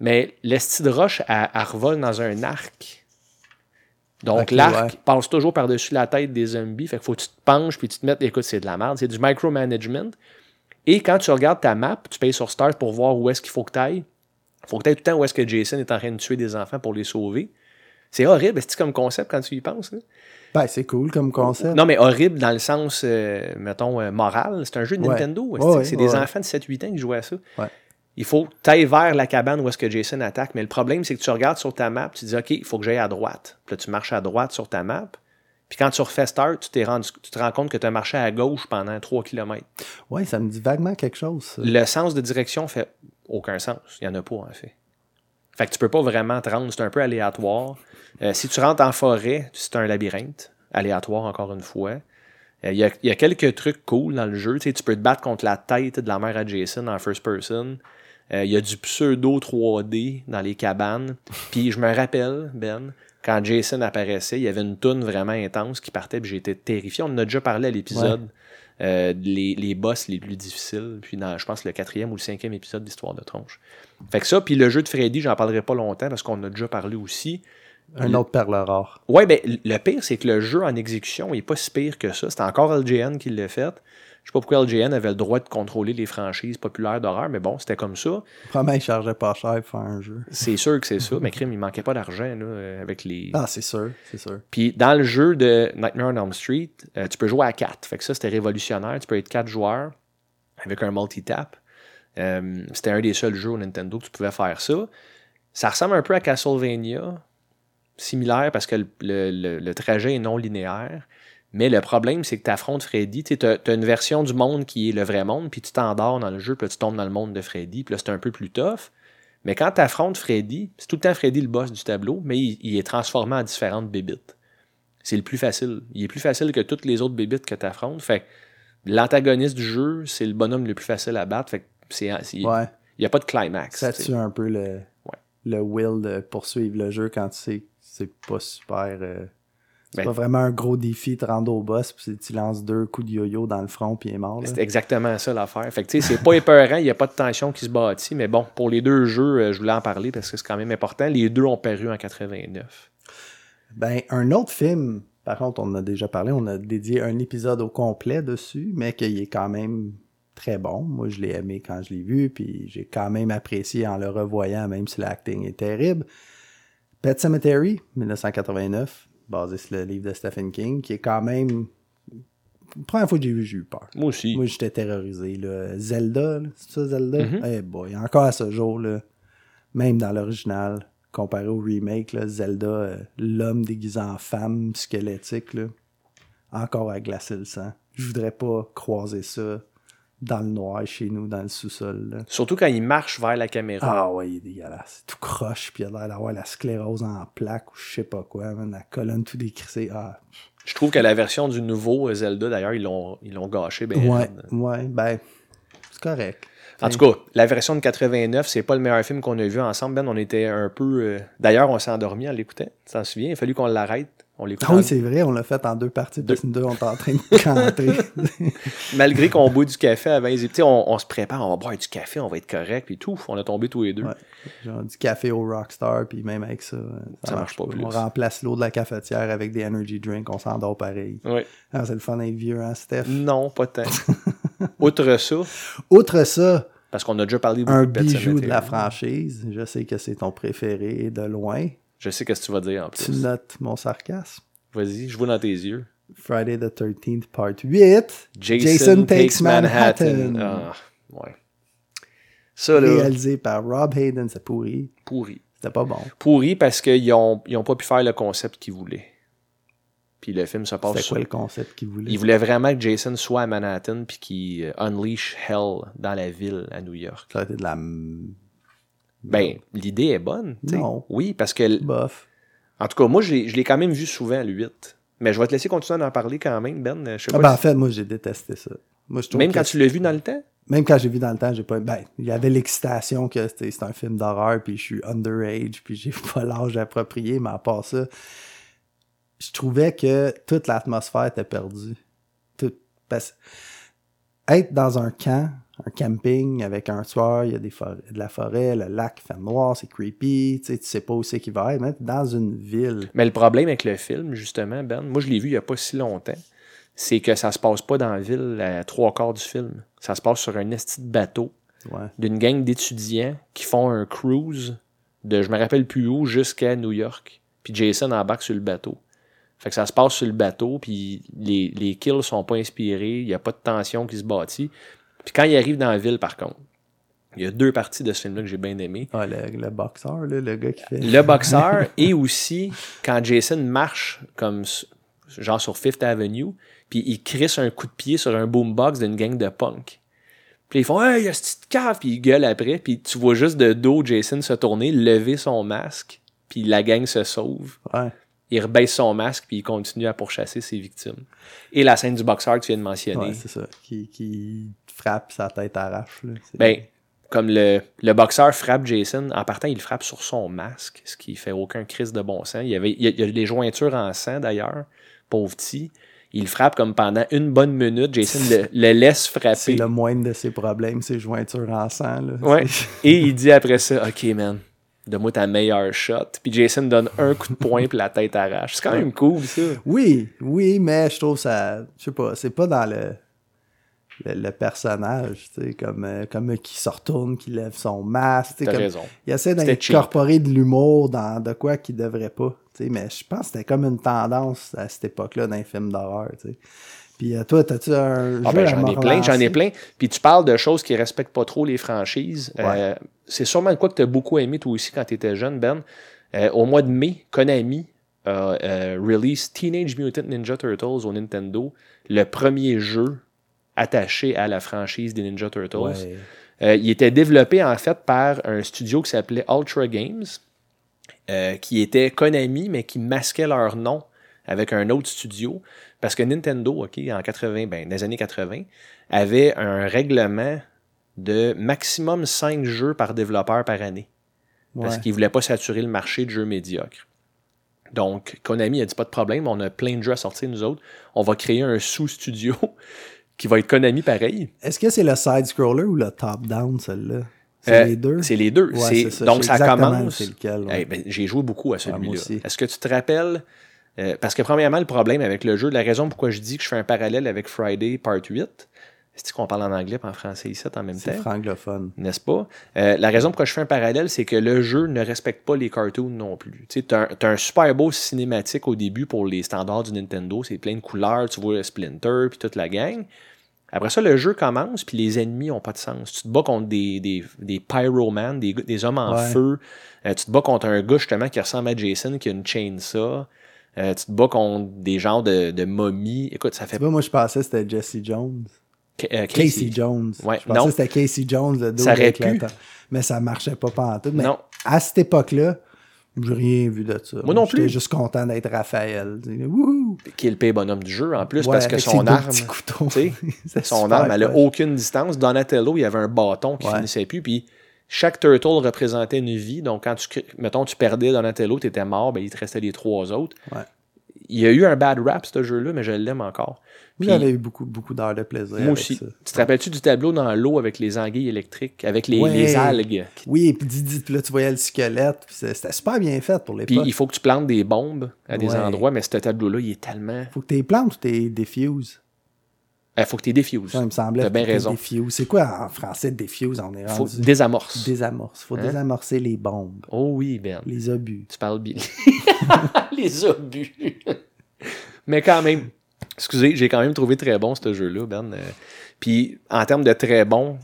[SPEAKER 1] mais l'esti de roche, elle, elle revole dans un arc. Donc, l'arc
[SPEAKER 3] ouais.
[SPEAKER 1] passe toujours par-dessus la tête des zombies. Fait qu'il faut que tu te penches puis tu te mettes. Écoute, c'est de la merde. C'est du micromanagement. Et quand tu regardes ta map, tu payes sur Start pour voir où est-ce qu'il faut que tu ailles. Il faut que tu ailles tout le temps où est-ce que Jason est en train de tuer des enfants pour les sauver. C'est horrible, c'est comme concept quand tu y penses. là?
[SPEAKER 3] Ben, c'est cool comme concept.
[SPEAKER 1] Non, mais horrible dans le sens, euh, mettons, euh, moral. C'est un jeu de
[SPEAKER 3] Ouais.
[SPEAKER 1] Nintendo. C'est
[SPEAKER 3] ouais,
[SPEAKER 1] des
[SPEAKER 3] ouais.
[SPEAKER 1] enfants de 7-8 ans qui jouent à ça? Il faut que tu ailles vers la cabane où est-ce que Jason attaque. Mais le problème, c'est que tu regardes sur ta map, tu dis, OK, il faut que j'aille à droite. Puis là, tu marches à droite sur ta map. Puis quand tu refais Start, tu, t'es rendu, tu te rends compte que tu as marché à gauche pendant 3 km.
[SPEAKER 3] Ouais, ça me dit vaguement quelque chose. ça.
[SPEAKER 1] Le sens de direction fait aucun sens. Il n'y en a pas, en fait. Fait que tu peux pas vraiment te rendre. C'est un peu aléatoire. Euh, si tu rentres en forêt, c'est un labyrinthe. Aléatoire, encore une fois. Euh, Il y, y a quelques trucs cool dans le jeu. Tu, sais, tu peux te battre contre la tête de la mère à Jason en first person. Euh, il y a du pseudo 3D dans les cabanes. Puis je me rappelle, Ben, quand Jason apparaissait, il y avait une toune vraiment intense qui partait, puis j'étais terrifié. On en a déjà parlé à l'épisode. Euh, les, les boss les plus difficiles, puis dans, je pense, le quatrième ou le cinquième épisode d'Histoire de Tronche. Fait que ça, puis le jeu de Freddy, j'en parlerai pas longtemps parce qu'on a déjà parlé aussi.
[SPEAKER 3] Un autre perle rare.
[SPEAKER 1] Ouais, ben, le pire, c'est que le jeu en exécution, il est pas si pire que ça. C'était encore LGN qui l'a fait. Je sais pas pourquoi LGN avait le droit de contrôler les franchises populaires d'horreur, mais bon, c'était comme ça.
[SPEAKER 3] Vraiment, il chargeait pas cher pour faire un jeu.
[SPEAKER 1] C'est sûr que c'est ça, mais crime, il manquait pas d'argent là, euh, avec les.
[SPEAKER 3] Ah, c'est sûr, c'est sûr.
[SPEAKER 1] Puis dans le jeu de Nightmare on Elm Street, euh, tu peux jouer à 4. Fait que ça, c'était révolutionnaire. Tu peux être 4 joueurs avec un multi-tap. Euh, c'était un des seuls jeux au Nintendo que tu pouvais faire ça. Ça ressemble un peu à Castlevania, similaire parce que le- le- le trajet est non linéaire. Mais le problème, c'est que tu affrontes Freddy. Tu as, une version du monde qui est le vrai monde, puis tu t'endors dans le jeu, puis tu tombes dans le monde de Freddy, puis là, c'est un peu plus tough. Mais quand tu affrontes Freddy, c'est tout le temps Freddy le boss du tableau, mais il, il est transformé en différentes bébites. C'est le plus facile. Il est plus facile que toutes les autres bébites que tu affrontes. Fait que l'antagoniste du jeu, c'est le bonhomme le plus facile à battre. Fait que c'est,
[SPEAKER 3] Ouais.
[SPEAKER 1] il n'y a pas de climax.
[SPEAKER 3] Ça tue un peu le, le will de poursuivre le jeu quand tu sais que c'est pas super. euh, c'est
[SPEAKER 1] Ben-
[SPEAKER 3] pas vraiment un gros défi de te rendre au boss, puis tu lances deux coups de yo-yo dans le front, puis il est mort.
[SPEAKER 1] C'est exactement ça l'affaire. Fait que c'est pas épeurant, il n'y a pas de tension qui se bâtit, mais bon, pour les deux jeux, euh, je voulais en parler parce que c'est quand même important. Les deux ont paru en 89.
[SPEAKER 3] Ben, un autre film, par contre, on en a déjà parlé, on a dédié un épisode au complet dessus, mais qu'il est quand même très bon. Moi, je l'ai aimé quand je l'ai vu, puis j'ai quand même apprécié en le revoyant, même si l'acting est terrible. Pet Cemetery, 1989, basé sur le livre de Stephen King, qui est quand même... La première fois que j'ai vu, j'ai eu peur.
[SPEAKER 1] Moi aussi.
[SPEAKER 3] Moi, j'étais terrorisé. Là. Zelda, c'est ça, Zelda?
[SPEAKER 1] Mhm.
[SPEAKER 3] Eh boy, encore à ce jour, là, même dans l'original, comparé au remake, là, Zelda, euh, l'homme déguisé en femme squelettique, là, encore à glacer le sang. Je voudrais pas croiser ça dans le noir chez nous, dans le sous-sol. là.
[SPEAKER 1] Surtout quand il marche vers la caméra.
[SPEAKER 3] Ah ouais, il est dégueulasse. Tout croche, puis il a l'air d'avoir la sclérose en plaque ou je sais pas quoi, man, la colonne tout décrissée. Ah,
[SPEAKER 1] Je trouve que la version du nouveau Zelda, d'ailleurs, ils l'ont, ils l'ont gâché. Ben,
[SPEAKER 3] ouais, ouais, ben, c'est correct.
[SPEAKER 1] En tout cas, la version de 89, c'est pas le meilleur film qu'on a vu ensemble. Ben, on était un peu. euh, D'ailleurs, on s'est endormi en l'écoutant. Tu t'en souviens? Il a fallu qu'on l'arrête. On l'écoute
[SPEAKER 3] Ah
[SPEAKER 1] en-
[SPEAKER 3] oui, c'est vrai, on l'a fait en deux parties. Deux, on est en train de canter.
[SPEAKER 1] Malgré qu'on boit du café avant on, on se prépare, on va boire du café, on va être correct, puis tout. On a tombé tous les deux.
[SPEAKER 3] Ouais. Genre du café au Rockstar, puis même avec ça, euh, ça,
[SPEAKER 1] Ça marche pas plus.
[SPEAKER 3] On remplace l'eau de la cafetière avec des energy drinks, on s'endort pareil.
[SPEAKER 1] Ouais.
[SPEAKER 3] Ah, c'est le fun d'être vieux, hein, Steph?
[SPEAKER 1] Non, pas tant. Outre ça,
[SPEAKER 3] Outre ça,
[SPEAKER 1] parce qu'on a déjà parlé beaucoup
[SPEAKER 3] un
[SPEAKER 1] de
[SPEAKER 3] bijou de la franchise, je sais que c'est ton préféré de loin.
[SPEAKER 1] Je sais ce que tu vas dire en
[SPEAKER 3] Tu
[SPEAKER 1] plus.
[SPEAKER 3] notes mon sarcasme.
[SPEAKER 1] Vas-y, je vois dans tes yeux.
[SPEAKER 3] Friday the 13th, part 8.
[SPEAKER 1] Jason, Takes Manhattan. Ah, ouais. Ça, là,
[SPEAKER 3] Réalisé par Rob Hayden, c'est pourri.
[SPEAKER 1] pourri.
[SPEAKER 3] C'était pas bon.
[SPEAKER 1] Pourri parce qu'ils ont, ils ont pas pu faire le concept qu'ils voulaient. Puis le film se passe
[SPEAKER 3] C'était
[SPEAKER 1] sur
[SPEAKER 3] quoi le concept qu'il voulait?
[SPEAKER 1] Il voulait vraiment que Jason soit à Manhattan puis qu'il euh, unleash hell dans la ville à New York.
[SPEAKER 3] Ça a été de la
[SPEAKER 1] Ben, l'idée est bonne.
[SPEAKER 3] Non.
[SPEAKER 1] Oui, parce que,
[SPEAKER 3] bof.
[SPEAKER 1] en tout cas, moi, je l'ai quand même vu souvent, le 8. Mais je vais te laisser continuer d'en parler quand même, Ben. Je sais
[SPEAKER 3] Ah
[SPEAKER 1] pas
[SPEAKER 3] ben, en fait, moi, j'ai détesté ça. Moi, je
[SPEAKER 1] Même
[SPEAKER 3] que
[SPEAKER 1] quand tu l'as vu dans le temps?
[SPEAKER 3] Même quand j'ai vu dans le temps, j'ai pas. Ben, il y avait l'excitation que c'était c'est un film d'horreur, puis je suis underage, puis j'ai pas l'âge approprié, mais à part ça, je trouvais que toute l'atmosphère était perdue. Tout, parce être dans un camp, un camping avec un tueur, il y a des de la forêt, le lac fait noir, c'est creepy, tu sais, tu sais pas où c'est qu'il va être, mais dans une ville.
[SPEAKER 1] Mais le problème avec le film, justement, Ben, moi, je l'ai vu il y a pas si longtemps, c'est que ça se passe pas dans la ville à trois quarts du film. Ça se passe sur un esti de bateau
[SPEAKER 3] Ouais.
[SPEAKER 1] d'une gang d'étudiants qui font un cruise de je me rappelle plus où jusqu'à New York. Puis Jason embarque sur le bateau. Fait que ça se passe sur le bateau, puis les, les kills sont pas inspirés, il n'y a pas de tension qui se bâtit. Puis quand il arrive dans la ville, par contre, il y a deux parties de ce film-là que j'ai bien aimé.
[SPEAKER 3] Ah, le, le boxeur, là, le gars qui fait.
[SPEAKER 1] Le boxeur et aussi quand Jason marche comme genre sur Fifth Avenue, puis il crisse un coup de pied sur un boombox d'une gang de punk. Puis ils font Hey, il y a ce petit cave, puis il gueule après, puis tu vois juste de dos Jason se tourner, lever son masque, puis la gang se sauve.
[SPEAKER 3] Ouais.
[SPEAKER 1] il rebaisse son masque, puis il continue à pourchasser ses victimes. Et la scène du boxeur que tu viens de mentionner.
[SPEAKER 3] Ouais, c'est ça. Qui, qui frappe, sa tête arrache. Là. C'est-
[SPEAKER 1] Ben, comme le, le boxeur frappe Jason, en partant, il frappe sur son masque, ce qui fait aucun crise de bon sens. Il y avait il y a, il y a des jointures en sang d'ailleurs, pauvre petit. Il frappe comme pendant une bonne minute. Jason le, le laisse
[SPEAKER 3] c'est
[SPEAKER 1] frapper.
[SPEAKER 3] le moindre de ses problèmes, ses jointures en sang. Là.
[SPEAKER 1] Ouais.
[SPEAKER 3] C'est-
[SPEAKER 1] Et il dit après ça, OK, man, donne-moi ta meilleure shot. Puis Jason donne un coup de poing, puis la tête arrache. C'est quand même cool, ça.
[SPEAKER 3] Oui, oui, mais je trouve ça. Je sais pas, c'est pas dans le. Le, le personnage, tu sais, comme, euh, comme qui se retourne, qui lève son masque. tu sais, comme-
[SPEAKER 1] raison.
[SPEAKER 3] Il essaie d'incorporer de l'humour dans de quoi qu'il devrait pas. tu sais, mais je pense que c'était comme une tendance à cette époque-là dans les films d'horreur. tu sais. Puis euh, toi, t'as-tu un
[SPEAKER 1] Ah
[SPEAKER 3] jeu
[SPEAKER 1] ben, j'en ai plein, j'en ai plein. Puis tu parles de choses qui respectent pas trop les franchises.
[SPEAKER 3] Ouais.
[SPEAKER 1] Euh, c'est sûrement de quoi que tu as beaucoup aimé toi aussi quand tu étais jeune, Ben. Euh, au mois de mai, Konami a euh, release Teenage Mutant Ninja Turtles au Nintendo, le premier jeu attaché à la franchise des Ninja Turtles.
[SPEAKER 3] Ouais.
[SPEAKER 1] Euh, il était développé en fait par un studio qui s'appelait Ultra Games, euh, qui était Konami, mais qui masquait leur nom avec un autre studio. Parce que Nintendo, OK, en 80, ben, dans les années 80, avait un règlement de maximum 5 jeux par développeur par année. Parce qu'ils ne voulaient pas saturer le marché de jeux médiocres. Donc, Konami a dit pas de problème, on a plein de jeux à sortir, nous autres. On va créer un sous-studio qui va être Konami pareil.
[SPEAKER 3] Est-ce que c'est le side-scroller ou le top-down, celle-là? C'est
[SPEAKER 1] Euh,
[SPEAKER 3] les deux?
[SPEAKER 1] C'est les deux.
[SPEAKER 3] Ouais, ça.
[SPEAKER 1] Donc, ça commence.
[SPEAKER 3] ouais.
[SPEAKER 1] Eh ben, J'ai joué beaucoup à
[SPEAKER 3] moi
[SPEAKER 1] celui-là. Est-ce que tu te rappelles euh, Parce que, premièrement, le problème avec le jeu, la raison pourquoi je dis que je fais un parallèle avec Friday Part 8, c'est qu'on parle en anglais et en français ici en même
[SPEAKER 3] C'est
[SPEAKER 1] temps?
[SPEAKER 3] francophone.
[SPEAKER 1] N'est-ce pas? Euh, la raison pourquoi je fais un parallèle, c'est que le jeu ne respecte pas les cartoons non plus. Tu sais, t'as un, super beau cinématique au début pour les standards du Nintendo. C'est plein de couleurs, tu vois Splinter puis toute la gang. Après ça, le jeu commence, puis les ennemis ont pas de sens. Tu te bats contre des, des, des pyroman, des, des hommes en
[SPEAKER 3] Ouais.
[SPEAKER 1] feu. Euh, tu te bats contre un gars justement qui ressemble à Jason, qui a une chainsaw. Euh, tu te bats contre des genres de, de momies. Écoute, ça fait
[SPEAKER 3] Tu vois, moi, je pensais que c'était Jesse Jones.
[SPEAKER 1] Euh,
[SPEAKER 3] Casey, Jones.
[SPEAKER 1] Ouais,
[SPEAKER 3] je pensais
[SPEAKER 1] non.
[SPEAKER 3] que c'était Casey Jones, le dos
[SPEAKER 1] Ça aurait pu.
[SPEAKER 3] Mais ça marchait pas pantoute. Mais
[SPEAKER 1] Non.
[SPEAKER 3] à cette époque-là, j'ai rien vu de ça.
[SPEAKER 1] Moi non
[SPEAKER 3] J'étais
[SPEAKER 1] plus.
[SPEAKER 3] juste content d'être Raphaël. Wouhou!
[SPEAKER 1] qui est le pire bonhomme du jeu en plus
[SPEAKER 3] Ouais,
[SPEAKER 1] parce que son arme son arme elle a aucune distance Donatello il y avait un bâton qui
[SPEAKER 3] Ouais.
[SPEAKER 1] finissait plus puis chaque turtle représentait une vie donc quand tu mettons tu perdais Donatello tu étais mort ben il te restait les trois autres
[SPEAKER 3] Ouais.
[SPEAKER 1] Il y a eu un bad rap ce jeu là mais je l'aime encore Puis,
[SPEAKER 3] J'avais eu beaucoup, beaucoup d'heures de plaisir.
[SPEAKER 1] moi
[SPEAKER 3] avec
[SPEAKER 1] aussi
[SPEAKER 3] ça.
[SPEAKER 1] tu te rappelles-tu du tableau dans l'eau avec les anguilles électriques avec les,
[SPEAKER 3] Ouais.
[SPEAKER 1] les algues?
[SPEAKER 3] Oui, et puis Didi, puis là, tu voyais le squelette. puis C'était super bien fait pour
[SPEAKER 1] puis
[SPEAKER 3] l'époque.
[SPEAKER 1] il faut que tu plantes des bombes à des
[SPEAKER 3] Ouais.
[SPEAKER 1] endroits mais ce tableau là il est tellement
[SPEAKER 3] Faut que tu plantes ou tu diffuses?
[SPEAKER 1] Il faut que tu défuses
[SPEAKER 3] Ça, il me semblait.
[SPEAKER 1] bien
[SPEAKER 3] faut que t'es
[SPEAKER 1] raison.
[SPEAKER 3] C'est quoi en français diffuse? On est
[SPEAKER 1] faut
[SPEAKER 3] rendu?
[SPEAKER 1] désamorce
[SPEAKER 3] Désamorce. Faut
[SPEAKER 1] Hein?
[SPEAKER 3] désamorcer les bombes,
[SPEAKER 1] oh oui Ben
[SPEAKER 3] les obus.
[SPEAKER 1] Tu parles bien. les obus. Mais quand même, excusez, j'ai quand même trouvé très bon ce jeu-là, Ben. Euh, Puis en termes de très bon,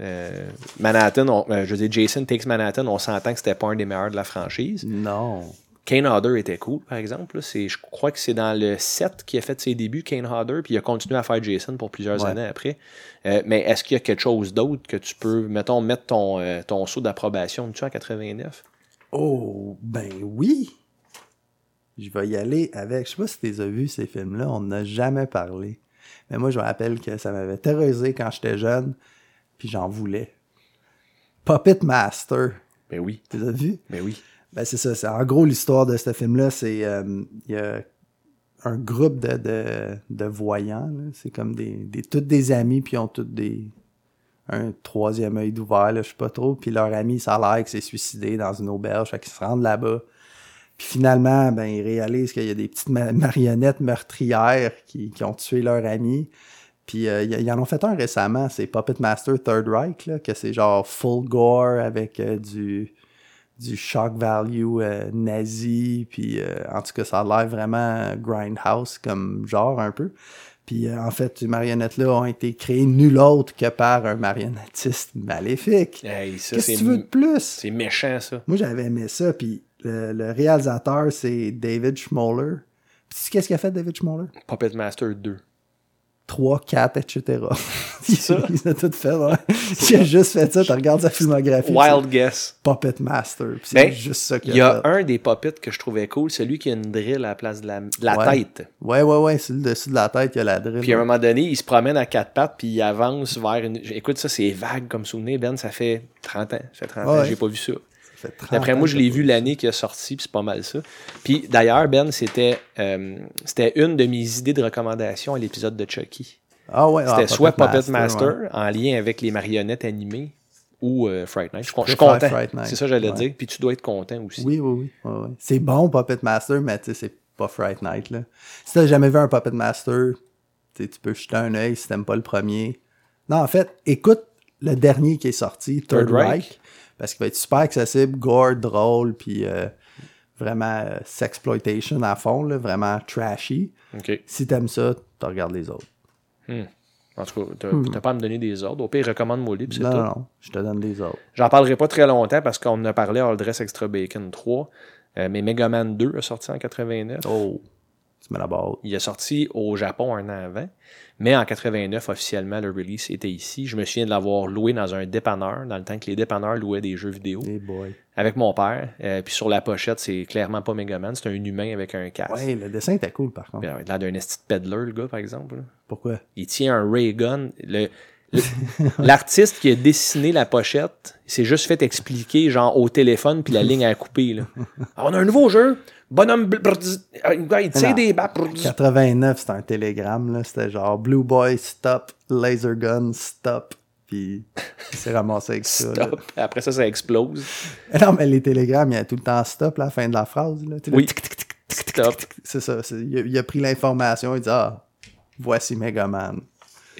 [SPEAKER 1] euh, Manhattan, on- euh, je veux dire, Jason Takes Manhattan, on s'entend que c'était pas un des meilleurs de la franchise.
[SPEAKER 3] Non.
[SPEAKER 1] Kane Hodder était cool, par exemple. C'est, je crois que c'est dans le 7 qui a fait ses débuts, Kane Hodder, puis il a continué à faire Jason pour plusieurs
[SPEAKER 3] Ouais.
[SPEAKER 1] années après. Euh, mais est-ce qu'il y a quelque chose d'autre que tu peux, mettons, mettre ton, euh, ton saut d'approbation tu à 89?
[SPEAKER 3] Oh, ben oui. Je vais y aller avec. Je sais pas si tu les as vus, ces films-là. On n'en a jamais parlé. Mais moi, je me rappelle que ça m'avait terrorisé quand j'étais jeune. Puis j'en voulais. Puppet Master.
[SPEAKER 1] Ben oui,
[SPEAKER 3] Tu les as vus?
[SPEAKER 1] ben oui.
[SPEAKER 3] Ben c'est ça. C'est, en gros, l'histoire de ce film-là, c'est. euh, Il y a un groupe de, de, de voyants. C'est comme des, des. Toutes des amis, puis ils ont toutes des. Un troisième œil d'ouvert, là, je sais pas trop. Puis leur ami, ça a l'air qu'il s'est suicidé dans une auberge. Fait qu'ils se rendent là-bas. Puis finalement, ben, ils réalisent qu'il y a des petites ma- marionnettes meurtrières qui, qui ont tué leur ami. Puis euh, ils ils en ont fait un récemment, c'est Puppet Master Third Reich, là, que c'est genre full gore avec euh, du, du shock value euh, nazi. Puis euh, en tout cas, ça a l'air vraiment grindhouse comme genre un peu. Puis euh, en fait, ces marionnettes-là ont été créées nul autre que par un marionnettiste maléfique.
[SPEAKER 1] Hey,
[SPEAKER 3] Qu'est-ce que tu veux de plus?
[SPEAKER 1] C'est méchant, ça.
[SPEAKER 3] Moi, j'avais aimé ça. Puis le, le réalisateur, c'est David Schmoller. Puis qu'est-ce qu'il a fait, David Schmoller?
[SPEAKER 1] Puppet Master 2.
[SPEAKER 3] 3, 4, etc.
[SPEAKER 1] ça?
[SPEAKER 3] il a tout fait, ouais. Il a juste fait ça, tu regardes sa filmographie.
[SPEAKER 1] Wild guess.
[SPEAKER 3] c'est Puppet Master. C'est
[SPEAKER 1] Ben,
[SPEAKER 3] juste ça qu'il
[SPEAKER 1] Il y a
[SPEAKER 3] fait.
[SPEAKER 1] un des puppets que je trouvais cool, celui qui a une drill à la place de la, de la
[SPEAKER 3] Ouais.
[SPEAKER 1] tête.
[SPEAKER 3] Ouais, ouais, ouais, sur le dessus de la tête, il y a la drill.
[SPEAKER 1] Puis à un moment donné, il se promène à quatre pattes, puis il avance vers une. Écoute, ça, c'est vague comme souvenir, Ben. Ça fait 30 ans. Ça fait 30 ans, j'ai pas vu ça.
[SPEAKER 3] Ça fait 30
[SPEAKER 1] D'après moi, je l'ai vu l'année qui a sorti, puis c'est pas mal ça. Puis d'ailleurs, Ben, c'était euh, c'était une de mes idées de recommandation à l'épisode de Chucky.
[SPEAKER 3] Ah ouais,
[SPEAKER 1] C'était
[SPEAKER 3] ah,
[SPEAKER 1] soit Puppet Master,
[SPEAKER 3] ouais.
[SPEAKER 1] en lien avec les marionnettes animées, ou euh, Fright Night. Je, je suis content. C'est ça que j'allais
[SPEAKER 3] Ouais.
[SPEAKER 1] dire. Puis tu dois être content aussi.
[SPEAKER 3] Oui, oui, oui. ouais. C'est bon, Puppet Master, mais tu sais, c'est pas Fright Night, là. Si t'as jamais vu un Puppet Master, tu peux jeter un œil si t'aimes pas le premier. Non, en fait, écoute le dernier qui est sorti, Third,
[SPEAKER 1] Third Reich.
[SPEAKER 3] Reich, parce qu'il va être super accessible, gore, drôle, puis euh, vraiment euh, sexploitation à fond, là, vraiment trashy. Si t'aimes ça, tu regardes les autres.
[SPEAKER 1] En tout cas, t'as t'as pas à me donner des ordres. Au pire, recommande-moi puis c'est
[SPEAKER 3] Hmm. Non,
[SPEAKER 1] tout.
[SPEAKER 3] non, non, je te donne des autres.
[SPEAKER 1] J'en parlerai pas très longtemps parce qu'on en a parlé à All Dress Extra Bacon 3. Euh, mais Mega Man 2 a sorti en 89.
[SPEAKER 3] Oh, tu mets la barre.
[SPEAKER 1] Il est sorti au Japon un an avant. Mais en 89, officiellement, le release était ici. Je me souviens de l'avoir loué dans un dépanneur, dans le temps que les dépanneurs louaient des jeux vidéo,
[SPEAKER 3] Hey boy.
[SPEAKER 1] avec mon père. Euh, puis sur la pochette, c'est clairement pas Megaman, c'est un humain avec un casque.
[SPEAKER 3] Ouais, le dessin était cool par contre.
[SPEAKER 1] Euh, Il a l'air d'un esti de peddler, le gars, par exemple. là.
[SPEAKER 3] Pourquoi?
[SPEAKER 1] Il tient un ray gun. Le- L'artiste qui a dessiné la pochette, il s'est juste fait expliquer, genre, au téléphone, puis la ligne a coupé. Là. On a un nouveau jeu. Bonhomme. ah, Il tire des bas. brrr.
[SPEAKER 3] 89, c'était un télégramme, là. C'était genre Blue Boy, stop, laser gun, stop. Puis il s'est ramassé avec ça. là.
[SPEAKER 1] Stop. Après ça, ça explose.
[SPEAKER 3] Non, mais les télégrammes, il y a tout le temps stop, là, à la fin de la phrase. Là.
[SPEAKER 1] Oui.
[SPEAKER 3] tic, tic, tic, tic, tic,
[SPEAKER 1] Stop.
[SPEAKER 3] tic. C'est ça. c'est- Il a, il a pris l'information, il dit Ah, voici Megaman.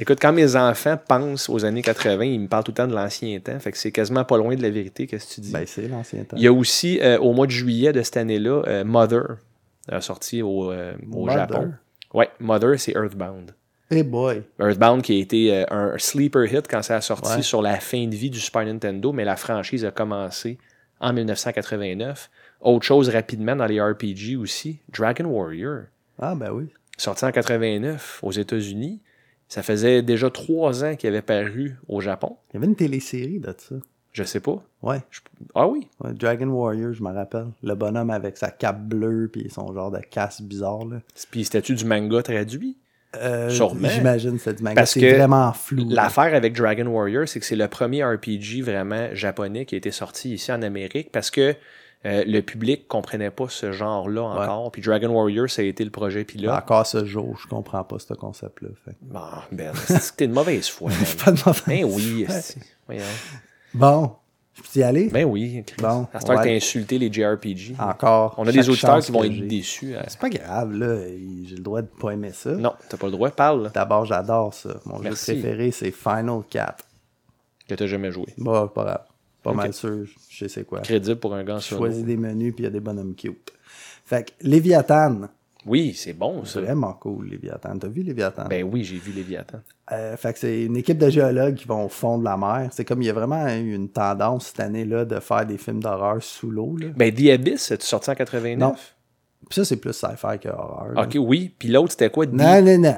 [SPEAKER 1] Écoute, quand mes enfants pensent aux années 80, ils me parlent tout le temps de l'ancien temps. Fait que c'est quasiment pas loin de la vérité, qu'est-ce que tu dis?
[SPEAKER 3] Ben, c'est l'ancien temps.
[SPEAKER 1] Il y a aussi, euh, au mois de juillet de cette année-là, euh, Mother, sorti au, euh, au
[SPEAKER 3] Mother?
[SPEAKER 1] Japon. Ouais, Mother, c'est Earthbound.
[SPEAKER 3] Hey boy.
[SPEAKER 1] Earthbound qui a été euh, un sleeper hit quand ça a sorti
[SPEAKER 3] Ouais.
[SPEAKER 1] sur la fin de vie du Super Nintendo, mais la franchise a commencé en 1989. Autre chose rapidement dans les RPG aussi, Dragon Warrior,
[SPEAKER 3] Ah, ben oui.
[SPEAKER 1] sorti en 89 aux États-Unis. Ça faisait déjà trois ans qu'il avait paru au Japon.
[SPEAKER 3] Il y avait une télésérie de ça.
[SPEAKER 1] Je sais pas.
[SPEAKER 3] Ouais.
[SPEAKER 1] Je- Ah oui?
[SPEAKER 3] Ouais, Dragon Warrior, je me rappelle. Le bonhomme avec sa cape bleue puis son genre de casse bizarre. Là.
[SPEAKER 1] Puis c'était-tu du manga traduit?
[SPEAKER 3] Euh,
[SPEAKER 1] Sûrement.
[SPEAKER 3] J'imagine que c'est du manga.
[SPEAKER 1] Parce
[SPEAKER 3] C'est
[SPEAKER 1] que
[SPEAKER 3] vraiment flou.
[SPEAKER 1] L'affaire avec Dragon Warrior, c'est que c'est le premier RPG vraiment japonais qui a été sorti ici en Amérique parce que euh, le public comprenait pas ce genre-là encore. Puis Dragon Warrior, ça a été le projet pilote.
[SPEAKER 3] Encore ce jour, je comprends pas ce concept-là. Fait.
[SPEAKER 1] Bon, ben, c'est que t'es de mauvaise foi.
[SPEAKER 3] Pas de mauvaise-
[SPEAKER 1] Ben oui.
[SPEAKER 3] Bon, je peux y aller?
[SPEAKER 1] Ben oui. Chris.
[SPEAKER 3] Bon,
[SPEAKER 1] à
[SPEAKER 3] on va
[SPEAKER 1] t'as insulté les JRPG.
[SPEAKER 3] Encore.
[SPEAKER 1] On a des auditeurs qui vont être déçus. hein.
[SPEAKER 3] C'est pas grave, là. J'ai le droit de pas aimer ça.
[SPEAKER 1] Non, t'as pas le droit. Parle
[SPEAKER 3] D'abord, j'adore ça. Mon
[SPEAKER 1] Merci.
[SPEAKER 3] jeu préféré, c'est Final 4.
[SPEAKER 1] que t'as jamais joué.
[SPEAKER 3] Bon, pas grave. Pas mal sûr, je sais c'est quoi.
[SPEAKER 1] Crédible pour un gars solo.
[SPEAKER 3] choisis des menus, puis il y a des bonhommes cute. Fait que Léviathan,
[SPEAKER 1] Oui, c'est bon,
[SPEAKER 3] c'est
[SPEAKER 1] ça.
[SPEAKER 3] vraiment cool, Léviathan. T'as vu Léviathan?
[SPEAKER 1] Ben oui, j'ai vu Léviathan.
[SPEAKER 3] Euh, fait que c'est une équipe de géologues qui vont au fond de la mer. C'est comme il y a vraiment eu une tendance cette année-là de faire des films d'horreur sous l'eau.
[SPEAKER 1] Ben The Abyss, c'est sorti en 89?
[SPEAKER 3] Non. Puis ça, c'est plus sci-fi que horreur. là.
[SPEAKER 1] Ok, oui. Puis l'autre, c'était quoi?
[SPEAKER 3] Non, non, non.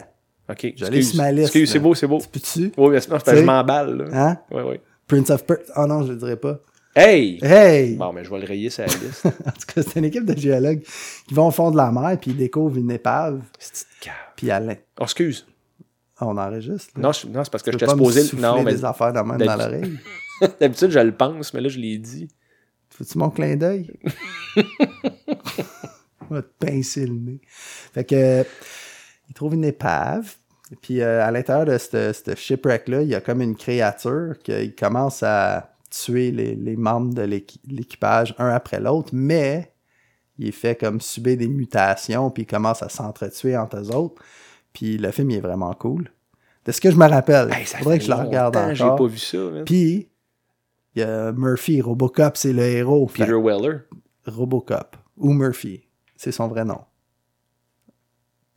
[SPEAKER 1] Ok,
[SPEAKER 3] J'allais sur ma liste,
[SPEAKER 1] c'est beau, c'est beau.
[SPEAKER 3] Peux-tu?
[SPEAKER 1] Oui,
[SPEAKER 3] Tu sais-
[SPEAKER 1] je m'emballe.
[SPEAKER 3] Hein?
[SPEAKER 1] Oui, oui.
[SPEAKER 3] Prince of Persia. Oh non, je le dirais pas.
[SPEAKER 1] Hey!
[SPEAKER 3] Hey!
[SPEAKER 1] Bon, mais je vais le rayer sur la liste.
[SPEAKER 3] en tout cas, c'est une équipe de géologues qui vont au fond de la mer puis ils découvrent une épave.
[SPEAKER 1] Cave.
[SPEAKER 3] Puis à l'in-
[SPEAKER 1] Oh, excuse.
[SPEAKER 3] Ah, on enregistre. là.
[SPEAKER 1] Non, je- non c'est parce que
[SPEAKER 3] Tu
[SPEAKER 1] je t'ai supposé... Non, mais
[SPEAKER 3] des affaires de même dans l'oreille.
[SPEAKER 1] d'habitude, je le pense, mais là, je l'ai dit.
[SPEAKER 3] Fais-tu mon clin d'œil? On va te pincer le nez. Fait que, euh, ils trouvent une épave. Puis euh, à l'intérieur de ce shipwreck-là, il y a comme une créature qui commence à tuer les, les membres de l'équi- l'équipage un après l'autre, mais il fait comme subir des mutations, puis il commence à s'entretuer entre eux autres. Puis le film il est vraiment cool. De ce que je me rappelle,
[SPEAKER 1] Hey, ça
[SPEAKER 3] faudrait que je le regarde
[SPEAKER 1] longtemps, J'ai
[SPEAKER 3] encore.
[SPEAKER 1] pas vu ça, man.
[SPEAKER 3] Puis il y a Murphy, Robocop, c'est le héros. Fait-
[SPEAKER 1] Peter Weller.
[SPEAKER 3] Robocop ou Murphy, c'est son vrai nom.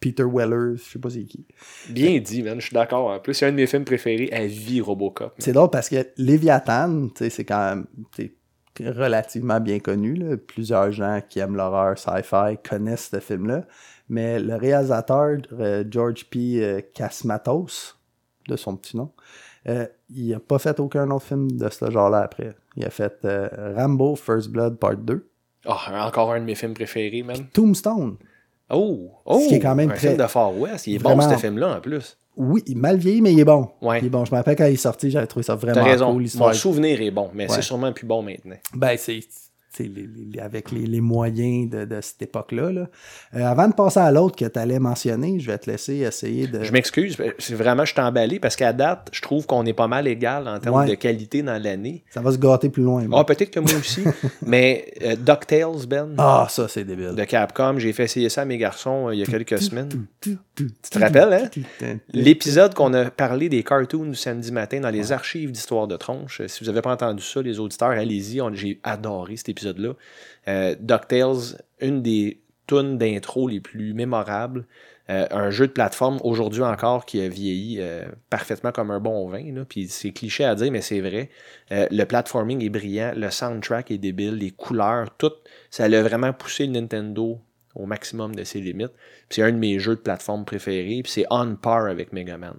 [SPEAKER 3] Peter Weller, je sais pas c'est qui.
[SPEAKER 1] Bien dit, man. Je suis d'accord. En plus, c'est un de mes films préférés à vie, Robocop.
[SPEAKER 3] C'est drôle parce que Léviathan, c'est quand même relativement bien connu. là. Plusieurs gens qui aiment l'horreur sci-fi connaissent ce film-là. Mais le réalisateur, euh, George P. euh, Kasmatos, de son petit nom, euh, il n'a pas fait aucun autre film de ce genre-là après. Il a fait euh, Rambo First Blood Part 2,
[SPEAKER 1] Ah, encore un de mes films préférés, man.
[SPEAKER 3] Tombstone.
[SPEAKER 1] Oh, oh,
[SPEAKER 3] Ce qui est quand même
[SPEAKER 1] un
[SPEAKER 3] très-
[SPEAKER 1] film de Far West. Il est
[SPEAKER 3] Vraiment-
[SPEAKER 1] bon, ce film-là, en plus.
[SPEAKER 3] Oui, il est mal vieilli, mais il est bon.
[SPEAKER 1] Ouais.
[SPEAKER 3] Il est bon. Je me rappelle quand il est sorti, j'avais trouvé ça vraiment
[SPEAKER 1] T'as raison.
[SPEAKER 3] cool.
[SPEAKER 1] Mon souvenir est bon, mais
[SPEAKER 3] Ouais.
[SPEAKER 1] c'est sûrement plus bon maintenant.
[SPEAKER 3] Ben, c'est les- les- avec les, les moyens de, de cette époque-là. là. Euh, avant de passer à l'autre que tu allais mentionner, je vais te laisser essayer de.
[SPEAKER 1] Je m'excuse, c'est vraiment, je suis emballé parce qu'à date, je trouve qu'on est pas mal égal en termes
[SPEAKER 3] Ouais.
[SPEAKER 1] de qualité dans l'année.
[SPEAKER 3] Ça va se gâter plus loin.
[SPEAKER 1] Ah, peut-être que moi aussi, mais euh, DuckTales, Ben,
[SPEAKER 3] Ah, ça, c'est débile.
[SPEAKER 1] de Capcom, j'ai fait essayer ça à mes garçons euh, il y a quelques semaines.
[SPEAKER 3] Tu
[SPEAKER 1] te rappelles, hein? L'épisode qu'on a parlé des cartoons du samedi matin dans les archives d'Histoire de Tronche, euh, si vous n'avez pas entendu ça, les auditeurs, allez-y, j'ai adoré cet épisode-là. Euh, DuckTales, une des tunes d'intro les plus mémorables. Euh, un jeu de plateforme aujourd'hui encore qui a vieilli euh, parfaitement comme un bon vin. Là. Puis c'est cliché à dire, mais c'est vrai. Euh, le platforming est brillant, le soundtrack est débile, les couleurs, tout. Ça a vraiment poussé le Nintendo au maximum de ses limites. C'est un de mes jeux de plateforme préférés. Puis c'est on par avec Mega Man.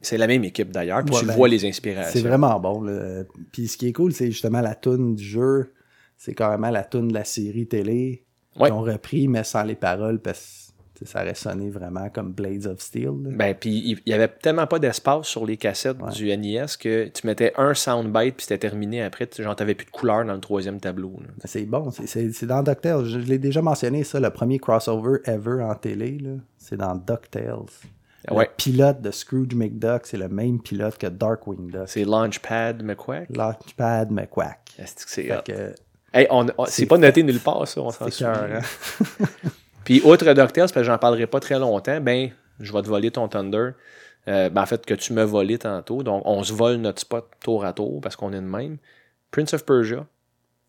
[SPEAKER 1] C'est la même équipe d'ailleurs. Puis
[SPEAKER 3] Ouais,
[SPEAKER 1] tu
[SPEAKER 3] ben,
[SPEAKER 1] vois les inspirations.
[SPEAKER 3] C'est vraiment bon. là. Puis ce qui est cool, c'est justement la toune du jeu. C'est carrément la toune de la série télé
[SPEAKER 1] Ouais.
[SPEAKER 3] qu'ils ont repris, mais sans les paroles, parce que ça aurait sonné vraiment comme Blades of Steel. là.
[SPEAKER 1] Ben, puis il il y avait tellement pas d'espace sur les cassettes du NES que tu mettais un soundbite puis c'était terminé après. Tu- Genre, t'avais plus de couleur dans le troisième tableau.
[SPEAKER 3] Ben, C'est bon, c'est- dans DuckTales. Je, je l'ai déjà mentionné, ça, le premier crossover ever en télé, c'est dans DuckTales.
[SPEAKER 1] Ouais.
[SPEAKER 3] Le pilote de Scrooge McDuck, c'est le même pilote que Darkwing Duck.
[SPEAKER 1] C'est Launchpad McQuack?
[SPEAKER 3] Launchpad McQuack.
[SPEAKER 1] Est-ce que c'est
[SPEAKER 3] que,
[SPEAKER 1] Hey, on- on- c'est pas noté nulle part, ça, on s'en souvient.
[SPEAKER 3] hein?
[SPEAKER 1] Puis, outre DuckTales, parce que j'en parlerai pas très longtemps, ben, je vais te voler ton Thunder. Euh, ben, en fait, que tu me volé tantôt. Donc, on se vole notre spot tour à tour parce qu'on est de même. Prince of Persia,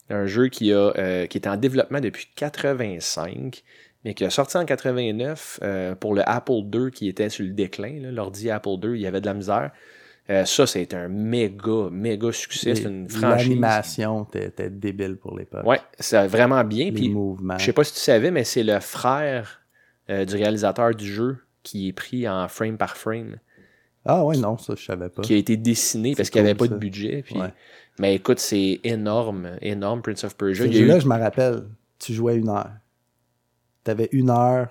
[SPEAKER 1] un jeu qui, a, euh, est en développement depuis 85, mais qui a sorti en 89 euh, pour le Apple II qui était sur le déclin. L'ordi Apple II, il y avait de la misère. Euh, ça, c'est un méga, méga succès. C'est une franchise.
[SPEAKER 3] L'animation était débile pour l'époque.
[SPEAKER 1] Ouais, c'est vraiment bien.
[SPEAKER 3] Les mouvements.
[SPEAKER 1] je sais pas si tu savais, mais c'est le frère euh, du réalisateur du jeu qui est pris en frame par frame,
[SPEAKER 3] Ah ouais, non, ça, je savais pas.
[SPEAKER 1] qui a été dessiné parce qu'il n'y avait pas
[SPEAKER 3] ça.
[SPEAKER 1] de budget. Puis...
[SPEAKER 3] Ouais.
[SPEAKER 1] Mais écoute, c'est énorme, énorme, Prince of Persia. Il y a eu-
[SPEAKER 3] jeu-là, je me rappelle, tu jouais une heure. T'avais une heure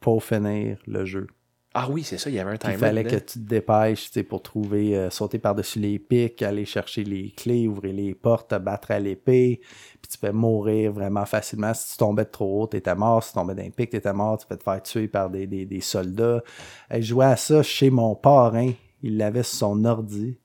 [SPEAKER 3] pour finir le jeu.
[SPEAKER 1] Ah oui, c'est ça, il y avait un
[SPEAKER 3] Il
[SPEAKER 1] timer.
[SPEAKER 3] fallait que tu te dépêches pour trouver, euh, sauter par-dessus les pics, aller chercher les clés, ouvrir les portes, te battre à l'épée. Puis tu peux mourir vraiment facilement. Si tu tombais de trop haut, t'étais mort. Si tu tombais d'un pic, t'étais mort. Tu peux te faire tuer par des, des, des soldats. Je jouais à ça chez mon parrain. Il l'avait sur son ordi.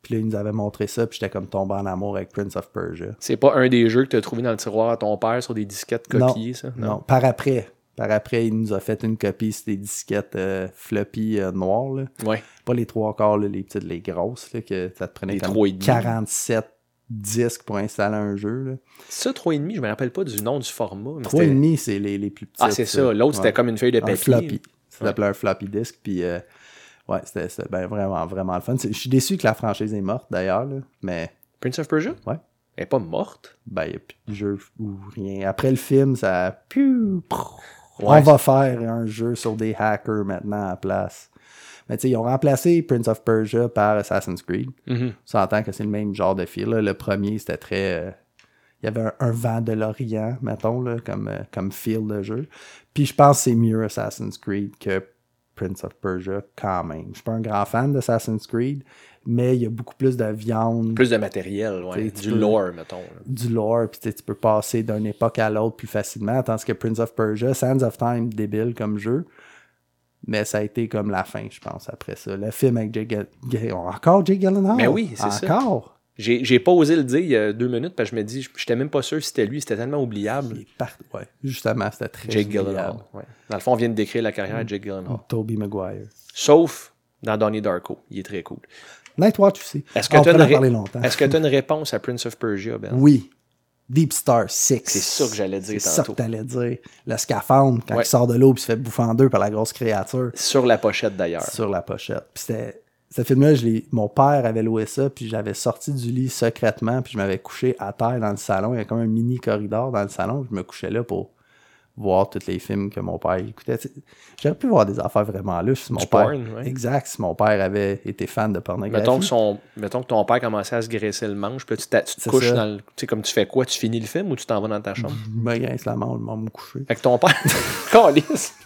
[SPEAKER 3] Puis là, il nous avait montré ça. Puis j'étais comme tombé en amour avec Prince of Persia.
[SPEAKER 1] C'est pas un des jeux que tu as trouvé dans le tiroir à ton père sur des disquettes
[SPEAKER 3] Non,
[SPEAKER 1] copiées, ça?
[SPEAKER 3] Non. par après. Par après, il nous a fait une copie sur des disquettes euh, floppy euh, noires. Là.
[SPEAKER 1] Ouais.
[SPEAKER 3] Pas les trois quarts, là, les petites, les grosses, là, que ça te prenait
[SPEAKER 1] Les
[SPEAKER 3] comme
[SPEAKER 1] trois et demi.
[SPEAKER 3] 47 disques pour installer un jeu. Là.
[SPEAKER 1] Ça, 3,5, je me rappelle pas du nom du format. mais
[SPEAKER 3] Trois et
[SPEAKER 1] c'était-
[SPEAKER 3] demi, c'est les, les plus petits.
[SPEAKER 1] Ah, c'est ça. L'autre, c'était comme une feuille de
[SPEAKER 3] un
[SPEAKER 1] papier.
[SPEAKER 3] floppy. Ça
[SPEAKER 1] Ouais.
[SPEAKER 3] s'appelait un floppy disk. Puis, euh, ouais, c'était c'était ben, vraiment, vraiment le fun. Je suis déçu que la franchise est morte, d'ailleurs. Mais,
[SPEAKER 1] Prince of Persia?
[SPEAKER 3] Ouais.
[SPEAKER 1] Elle est pas morte?
[SPEAKER 3] ben, il n'y a plus de jeu ou rien. Après le film, ça a.
[SPEAKER 1] Ouais,
[SPEAKER 3] On va faire un jeu sur des hackers maintenant à la place. Mais tu sais, ils ont remplacé Prince of Persia par Assassin's Creed.
[SPEAKER 1] Mhm.
[SPEAKER 3] On s'entend que c'est le même genre de fil. Le premier, c'était très. euh, il y avait un, un vent de l'Orient, mettons, là, comme, euh, comme feel de jeu. Puis je pense que c'est mieux Assassin's Creed que Prince of Persia, quand même. Je suis pas un grand fan d'Assassin's Creed, mais il y a beaucoup plus de viande,
[SPEAKER 1] Plus de matériel, ouais. Du
[SPEAKER 3] peux-
[SPEAKER 1] lore, mettons. là.
[SPEAKER 3] du lore, puis tu peux passer d'une époque à l'autre plus facilement. Tandis que Prince of Persia, Sands of Time, débile comme jeu. Mais ça a été comme la fin, je pense, après ça. Le film avec Jake Gyllenhaal. Encore Jake Gyllenhaal?
[SPEAKER 1] Mais oui, c'est ça.
[SPEAKER 3] Encore?
[SPEAKER 1] J'ai pas osé le dire il y a deux minutes parce que je me dis, j'étais même pas sûr si c'était lui, c'était tellement oubliable.
[SPEAKER 3] Il est parti. Ouais, justement, c'était très
[SPEAKER 1] Jake. Gyllenhaal. ouais. Dans le fond, on vient de décrire la carrière de Jake Gyllenhaal.
[SPEAKER 3] Toby Maguire.
[SPEAKER 1] Sauf dans Donnie Darko. Il est très cool.
[SPEAKER 3] Nightwatch aussi.
[SPEAKER 1] Est-ce que
[SPEAKER 3] Ah, on
[SPEAKER 1] tu as, une
[SPEAKER 3] parler
[SPEAKER 1] ré-
[SPEAKER 3] longtemps.
[SPEAKER 1] est-ce que t'as une réponse à Prince of Persia, Ben?
[SPEAKER 3] Oui. Deep Star 6.
[SPEAKER 1] C'est ça que j'allais dire
[SPEAKER 3] C'est ça
[SPEAKER 1] tantôt.
[SPEAKER 3] que t'allais dire. Le scaphandre, quand
[SPEAKER 1] Ouais.
[SPEAKER 3] il sort de l'eau et se fait bouffer en deux par la grosse créature
[SPEAKER 1] Sur la pochette d'ailleurs.
[SPEAKER 3] sur la pochette. Puis c'était ce film-là, mon père avait loué ça, puis j'avais sorti du lit secrètement, puis je m'avais couché à terre dans le salon. Il y a comme un mini corridor dans le salon, je me couchais là pour voir tous les films que mon père écoutait. J'aurais pu voir des affaires vraiment louches si mon
[SPEAKER 1] Du
[SPEAKER 3] père.
[SPEAKER 1] porn, ouais.
[SPEAKER 3] Exact, si mon père avait été fan de pornographie.
[SPEAKER 1] Mettons que, son, mettons que ton père commençait à se graisser le manche, puis tu, te couches
[SPEAKER 3] ça.
[SPEAKER 1] dans le. Tu sais, comme tu fais quoi? Tu finis le film ou tu t'en vas dans ta chambre?
[SPEAKER 3] Je me grince la main, je m'en me coucher.
[SPEAKER 1] Avec ton père Calice.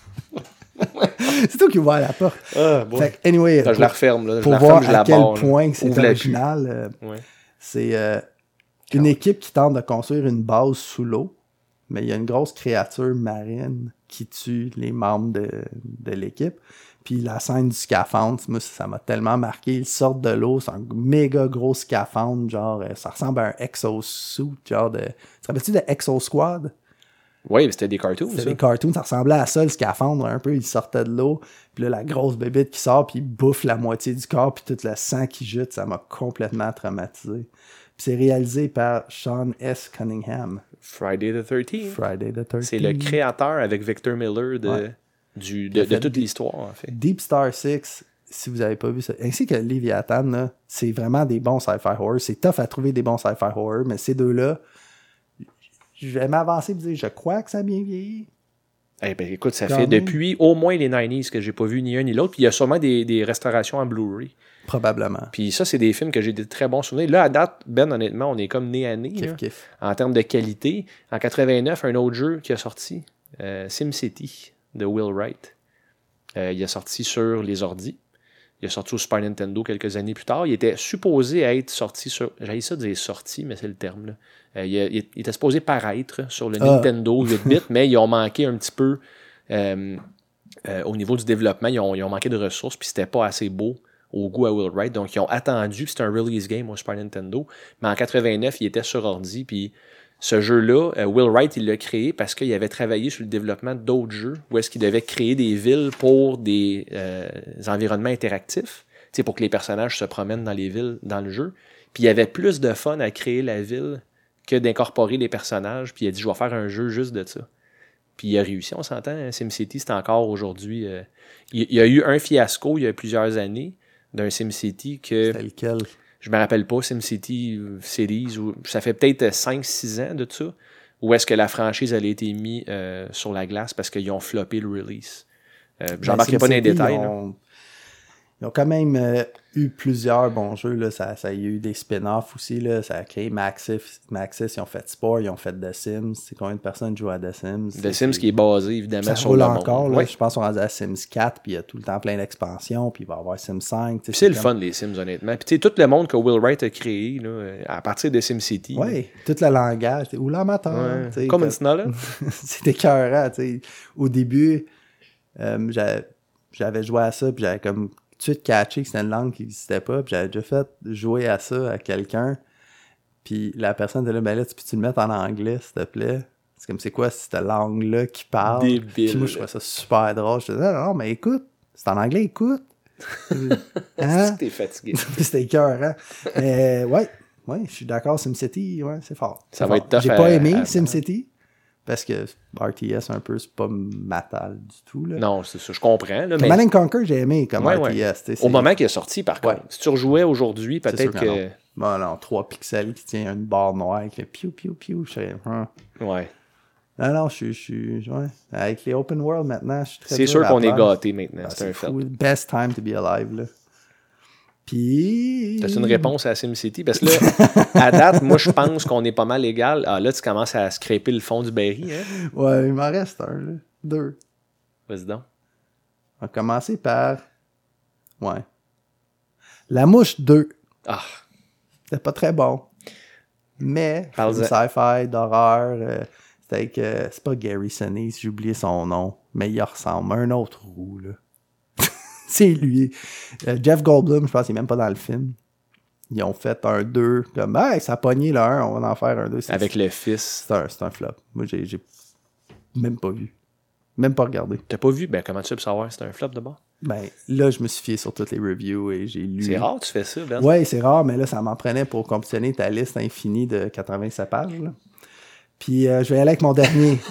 [SPEAKER 3] C'est toi qui ouvres la porte.
[SPEAKER 1] Ah, bon.
[SPEAKER 3] Fait que, anyway,
[SPEAKER 1] je
[SPEAKER 3] pour-
[SPEAKER 1] la referme, là. Je
[SPEAKER 3] pour
[SPEAKER 1] la
[SPEAKER 3] voir
[SPEAKER 1] referme,
[SPEAKER 3] à quel
[SPEAKER 1] barre,
[SPEAKER 3] point que c'est original, euh.
[SPEAKER 1] Ouais.
[SPEAKER 3] c'est euh, une équipe qui tente de construire une base sous l'eau, mais il y a une grosse créature marine qui tue les membres de, de l'équipe. Puis la scène du scaphandre, moi, ça m'a tellement marqué. Ils sortent de l'eau, c'est un méga gros scaphandre, genre, euh, ça ressemble à un exosuit, genre de... Tu te rappelles-tu de Exo Squad?
[SPEAKER 1] Oui, mais c'était des cartoons,
[SPEAKER 3] C'était des cartoons, ça ressemblait à ça, le scaphandre, un peu. Il sortait de l'eau, puis là, la grosse bébête qui sort, puis il bouffe la moitié du corps, puis tout le sang qui jute, ça m'a complètement traumatisé. Puis c'est réalisé par Sean S. Cunningham,
[SPEAKER 1] Friday the 13th.
[SPEAKER 3] Friday the 13th.
[SPEAKER 1] C'est le créateur avec Victor Miller de,
[SPEAKER 3] Ouais.
[SPEAKER 1] du,
[SPEAKER 3] Qui a
[SPEAKER 1] de, de
[SPEAKER 3] fait
[SPEAKER 1] toute l'histoire, en fait.
[SPEAKER 3] Deep Star 6, si vous avez pas vu ça, ainsi que Leviathan, c'est vraiment des bons sci-fi horror. C'est tough à trouver des bons sci-fi horror, mais ces deux-là, je vais m'avancer et vous dire, je crois que ça a bien vieilli.
[SPEAKER 1] Eh ben, écoute, ça
[SPEAKER 3] Quand
[SPEAKER 1] fait
[SPEAKER 3] même.
[SPEAKER 1] depuis au moins les 90s que j'ai pas vu ni un ni l'autre. Puis il y a sûrement des, des restaurations en Blu-ray.
[SPEAKER 3] Probablement.
[SPEAKER 1] Puis ça, c'est des films que j'ai de très bons souvenirs. Là, à date, Ben, honnêtement, on est comme nez à nez. là, en termes de qualité. En 89, un autre jeu qui a sorti, euh, SimCity de Will Wright. Euh, il a sorti sur les ordis. Il a sorti au Super Nintendo quelques années plus tard. Il était supposé être sorti sur. J'allais ça dire sorti, mais c'est le terme. là. Euh, il, a- il était supposé paraître sur le
[SPEAKER 3] Ah.
[SPEAKER 1] Nintendo 8-bit, mais ils ont manqué un petit peu au niveau du développement. Ils ont, ils ont manqué de ressources, puis c'était pas assez beau au goût à Will Wright. Donc, ils ont attendu, puis c'était un release game au Super Nintendo. Mais en 89, il était sur ordi, puis ce jeu-là, euh, Will Wright, il l'a créé parce qu'il avait travaillé sur le développement d'autres jeux où est-ce qu'il devait créer des villes pour des euh, environnements interactifs, pour que les personnages se promènent dans les villes dans le jeu. Puis il y avait plus de fun à créer la ville que d'incorporer les personnages. Puis il a dit, je vais faire un jeu juste de ça. Puis il a réussi, on s'entend. hein, SimCity, c'est encore aujourd'hui. euh, il y a eu un fiasco il y a plusieurs années d'un SimCity que
[SPEAKER 3] C'était lequel?
[SPEAKER 1] je me rappelle pas, SimCity euh, Series, ou, ça fait peut-être 5-6 ans de ça, où est-ce que la franchise elle a été mise euh, sur la glace parce qu'ils ont floppé le release. Euh, J'embarquerai
[SPEAKER 3] Ben,
[SPEAKER 1] pas dans les détails.
[SPEAKER 3] Ils ont, ils ont quand même euh, eu plusieurs bons jeux. Là. Ça, ça, y a eu des spin-offs aussi. Là. Ça a créé Maxis. Maxis, ils ont fait Sport, ils ont fait The Sims. C'est combien de personnes jouent à The Sims?
[SPEAKER 1] The Sims qui est basé évidemment
[SPEAKER 3] ça
[SPEAKER 1] sur
[SPEAKER 3] roule
[SPEAKER 1] le
[SPEAKER 3] encore.
[SPEAKER 1] monde.
[SPEAKER 3] Là.
[SPEAKER 1] Ouais.
[SPEAKER 3] Je pense qu'on est rendu à Sims 4, puis il y a tout le temps plein d'expansions, puis il va y avoir Sims 5. tu sais,
[SPEAKER 1] Puis c'est le fun, les Sims, honnêtement. Puis tu sais, tout le monde que Will Wright a créé là, euh, à partir de SimCity.
[SPEAKER 3] Oui, tout le langage. Ou l'amateur.
[SPEAKER 1] Ouais. Comme knowledge.
[SPEAKER 3] C'était écœurant, tu sais. Au début, euh, j'a- j'avais joué à ça, puis j'avais comme tout de suite catché que c'était une langue qui n'existait pas, puis j'avais déjà fait jouer à ça à quelqu'un, puis la personne était là, ben là, tu peux-tu le mettre en anglais, s'il te plaît? C'est comme, c'est quoi cette langue-là qui parle?
[SPEAKER 1] Débile.
[SPEAKER 3] Puis moi, je trouvais ça super drôle. Je disais, non, non, mais écoute, c'est en anglais, écoute. hein?
[SPEAKER 1] T'es fatigué.
[SPEAKER 3] C'était écœurant. Mais ouais, ouais, je suis d'accord, SimCity, ouais, c'est fort.
[SPEAKER 1] Ça va
[SPEAKER 3] fort.
[SPEAKER 1] être tough
[SPEAKER 3] J'ai pas aimé SimCity parce que RTS un peu, c'est pas matal du tout. Là.
[SPEAKER 1] non, c'est ça, je comprends. Là, mais
[SPEAKER 3] Command and Conquer, j'ai aimé comme
[SPEAKER 1] Ouais,
[SPEAKER 3] RTS.
[SPEAKER 1] ouais. au moment qu'il est sorti, par
[SPEAKER 3] Ouais.
[SPEAKER 1] contre, si tu rejouais aujourd'hui, peut-être
[SPEAKER 3] que
[SPEAKER 1] que.
[SPEAKER 3] non. Bon, non, 3 pixels qui tient une barre noire avec le piou piou piou. Je sais, hein.
[SPEAKER 1] Ouais.
[SPEAKER 3] Non, non, je suis. ouais. Avec les open world maintenant, je suis très
[SPEAKER 1] C'est sûr qu'on est gâté maintenant.
[SPEAKER 3] Ah,
[SPEAKER 1] c'est un
[SPEAKER 3] fou. Best time to be alive, là. Puis.
[SPEAKER 1] C'est une réponse à SimCity? Parce que là, à date, moi, je pense qu'on est pas mal égal. Ah, là, tu commences à scraper le fond du berry. Hein?
[SPEAKER 3] Ouais, il m'en reste un, là. Deux.
[SPEAKER 1] Vas-y donc.
[SPEAKER 3] On va commencer par. Ouais. La mouche 2.
[SPEAKER 1] Ah,
[SPEAKER 3] C'était pas très bon. Mais,
[SPEAKER 1] Parle-en.
[SPEAKER 3] film sci-fi, d'horreur. euh, c'était euh, c'est pas Gary Sinise, j'ai oublié son nom. Mais il ressemble. Un autre roux, là. c'est lui. Euh, Jeff Goldblum, je pense qu'il est même pas dans le film. Ils ont fait un 2. Comme, hey, ça a pogné le 1, on va en faire un 2.
[SPEAKER 1] avec le fils.
[SPEAKER 3] C'est un, c'est un flop. Moi, j'ai j'ai même pas vu. Même pas regardé.
[SPEAKER 1] T'as pas vu? Ben, comment tu peux savoir si c'est un flop de bord?
[SPEAKER 3] Ben, là, je me suis fié sur toutes les reviews et j'ai lu.
[SPEAKER 1] C'est rare, tu fais ça, Ben.
[SPEAKER 3] Ouais, c'est rare, mais là, ça m'en prenait pour compétitionner ta liste infinie de 87 pages. là. Puis, euh, je vais aller avec mon dernier.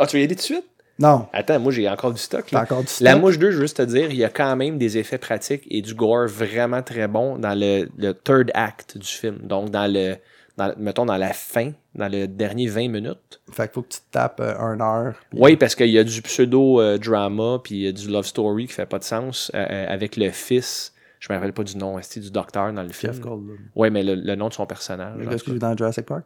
[SPEAKER 1] Ah, tu veux y aller tout de suite?
[SPEAKER 3] Non,
[SPEAKER 1] Attends, moi j'ai encore du stock. là.
[SPEAKER 3] encore du
[SPEAKER 1] La
[SPEAKER 3] stock?
[SPEAKER 1] Mouche 2, je veux juste te dire, il y a quand même des effets pratiques et du gore vraiment très bon dans le, le third act du film. Donc, dans le, dans, mettons, dans la fin, dans le dernier 20 minutes.
[SPEAKER 3] Fait qu'il faut que tu te tapes euh, un heure. puis-
[SPEAKER 1] Oui, parce qu'il y a du pseudo-drama, puis il y a du love story qui fait pas de sens euh, euh, avec le fils. Je me rappelle pas du nom, c'était du docteur dans le film? Oui, mais le, le nom de son personnage.
[SPEAKER 3] Le gars dans Jurassic Park?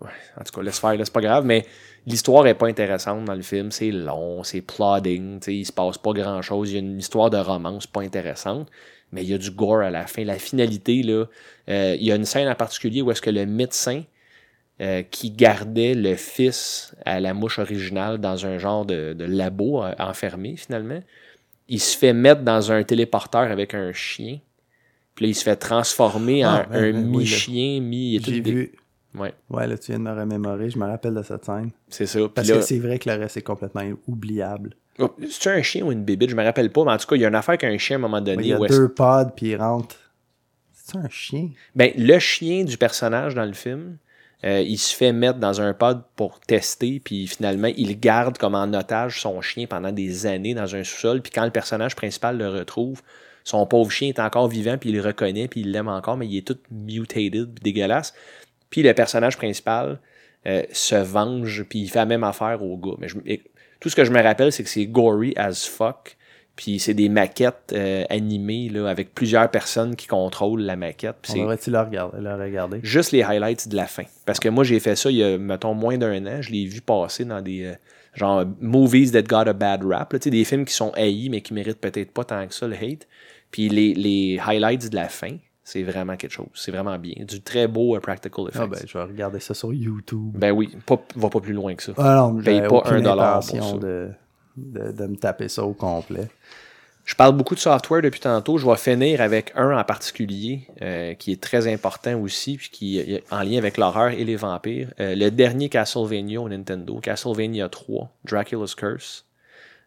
[SPEAKER 1] En tout cas, laisse faire, c'est pas grave, mais l'histoire est pas intéressante dans le film. C'est long, c'est plodding, il se passe pas grand chose. Il y a une histoire de romance pas intéressante, mais il y a du gore à la fin. La finalité, là, euh, il y a une scène en particulier où est-ce que le médecin euh, qui gardait le fils à la mouche originale dans un genre de, de labo euh, enfermé, finalement, il se fait mettre dans un téléporteur avec un chien. Puis là, il se fait transformer
[SPEAKER 3] Ah,
[SPEAKER 1] en
[SPEAKER 3] ben,
[SPEAKER 1] un
[SPEAKER 3] ben, oui,
[SPEAKER 1] mi-chien, mi...
[SPEAKER 3] J'ai vu.
[SPEAKER 1] Ouais,
[SPEAKER 3] Ouais, là, tu viens de me remémorer. Je me rappelle de cette scène.
[SPEAKER 1] c'est ça. Puis
[SPEAKER 3] Parce
[SPEAKER 1] là-
[SPEAKER 3] que c'est vrai que le reste est complètement oubliable.
[SPEAKER 1] Oh, C'est un chien ou une bébite, je me rappelle pas, mais en tout cas, il y a une affaire qu'un chien à un moment
[SPEAKER 3] Il
[SPEAKER 1] donné.
[SPEAKER 3] y a deux pods, puis il rentre. C'est un chien?
[SPEAKER 1] Ben, le chien du personnage dans le film, euh, il se fait mettre dans un pod pour tester, puis finalement, il garde comme en otage son chien pendant des années dans un sous-sol, puis quand le personnage principal le retrouve, son pauvre chien est encore vivant, puis il le reconnaît, puis il l'aime encore, mais il est tout mutated, puis dégueulasse. Puis le personnage principal euh, se venge, puis il fait la même affaire au gars. Mais je- et- tout ce que je me rappelle, c'est que c'est gory as fuck. Puis c'est des maquettes euh, animées là, avec plusieurs personnes qui contrôlent la maquette.
[SPEAKER 3] On devrait-tu le regarder?
[SPEAKER 1] Juste les highlights de la fin. Parce que moi, j'ai fait ça il y a, mettons, moins d'un an. Je l'ai vu passer dans des euh, genre movies that got a bad rap. là. Des films qui sont haïs, mais qui méritent peut-être pas tant que ça le hate. Puis les, les highlights de la fin, c'est vraiment quelque chose. C'est vraiment bien. Du très beau euh, practical effects.
[SPEAKER 3] Ah ben, je vais regarder ça sur YouTube.
[SPEAKER 1] Ben oui, pas, va pas plus loin que ça.
[SPEAKER 3] Ah non,
[SPEAKER 1] paye pas un dollar pour ça.
[SPEAKER 3] de, de, de me taper ça au complet.
[SPEAKER 1] Je parle beaucoup de software depuis tantôt. Je vais finir avec un en particulier euh, qui est très important aussi, puis qui est en lien avec l'horreur et les vampires. Euh, le dernier Castlevania au Nintendo, Castlevania 3, Dracula's Curse,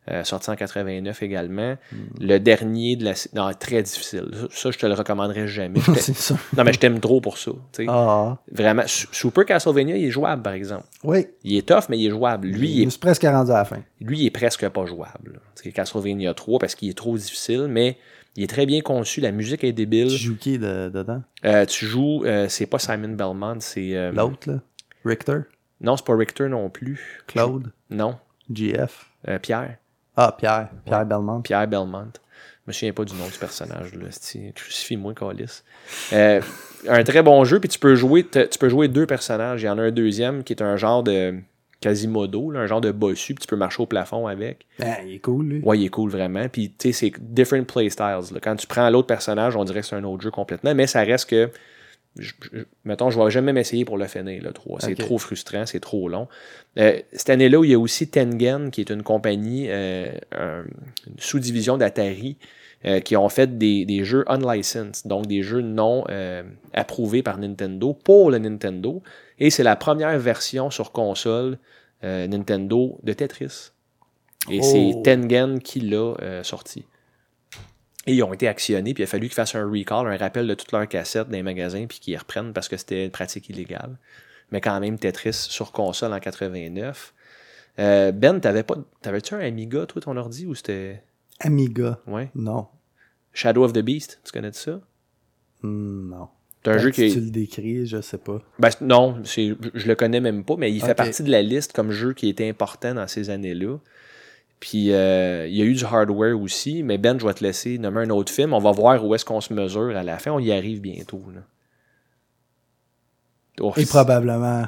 [SPEAKER 1] euh, sorti en 89 également. Le dernier de la... Non, très difficile. Ça, ça, je te le recommanderais jamais.
[SPEAKER 3] Ça.
[SPEAKER 1] non, mais je t'aime trop pour ça.
[SPEAKER 3] Ah,
[SPEAKER 1] Vraiment. Su- Super Castlevania, il est jouable, par exemple.
[SPEAKER 3] oui.
[SPEAKER 1] Il est tough, mais il est jouable. Lui, il est
[SPEAKER 3] suis presque rendu à la fin.
[SPEAKER 1] lui, il est presque pas jouable. C'est Castlevania 3 parce qu'il est trop difficile, mais il est très bien conçu. La musique est débile.
[SPEAKER 3] Tu joues qui de- dedans?
[SPEAKER 1] Euh, tu joues, euh, c'est pas Simon Belmont, c'est.
[SPEAKER 3] L'autre, là? Richter?
[SPEAKER 1] Non, c'est pas Richter non plus.
[SPEAKER 3] Claude?
[SPEAKER 1] Non,
[SPEAKER 3] GF?
[SPEAKER 1] Pierre.
[SPEAKER 3] Ah, Pierre. Pierre Belmont.
[SPEAKER 1] Pierre Belmont. Je me souviens pas du nom du personnage. Crucifie-moi, Calis. Euh, un très bon jeu, puis tu peux jouer tu peux jouer deux personnages. Il y en a un deuxième qui est un genre de Quasimodo, là, un genre de bossu, puis tu peux marcher au plafond avec.
[SPEAKER 3] Ben, il est cool, lui.
[SPEAKER 1] Ouais, il est cool vraiment. Puis, tu sais, c'est different playstyles. là. Quand tu prends l'autre personnage, on dirait que c'est un autre jeu complètement, mais ça reste que. Je- je- mettons, je vais jamais m'essayer pour le finir, le 3. C'est trop frustrant, c'est trop long. Euh, cette année-là, il y a aussi Tengen, qui est une compagnie, euh, un- une sous-division d'Atari, euh, qui ont fait des, des jeux unlicensed, donc des jeux non approuvés par Nintendo pour le Nintendo. Et c'est la première version sur console Nintendo de Tetris. Et
[SPEAKER 3] Oh.
[SPEAKER 1] c'est Tengen qui l'a sorti. Et ils ont été actionnés, puis il a fallu qu'ils fassent un recall, un rappel de toutes leurs cassettes dans les magasins, puis qu'ils reprennent parce que c'était une pratique illégale. Mais quand même, Tetris sur console en 89. Euh, ben, t'avais pas. T'avais-tu un Amiga, toi, ton ordi, ou c'était?
[SPEAKER 3] Amiga.
[SPEAKER 1] Ouais.
[SPEAKER 3] Non.
[SPEAKER 1] Shadow of the Beast, tu connais ça?
[SPEAKER 3] Hmm, non.
[SPEAKER 1] C'est un jeu qui
[SPEAKER 3] Si tu le décris, je sais pas.
[SPEAKER 1] Ben, non, je le connais même pas, mais il fait partie de la liste comme jeu qui était important dans ces années-là. Puis euh, il y a eu du hardware aussi, mais Ben, je vais te laisser nommer un autre film. On va voir où est-ce qu'on se mesure à la fin. On y arrive bientôt. Là.
[SPEAKER 3] Et probablement.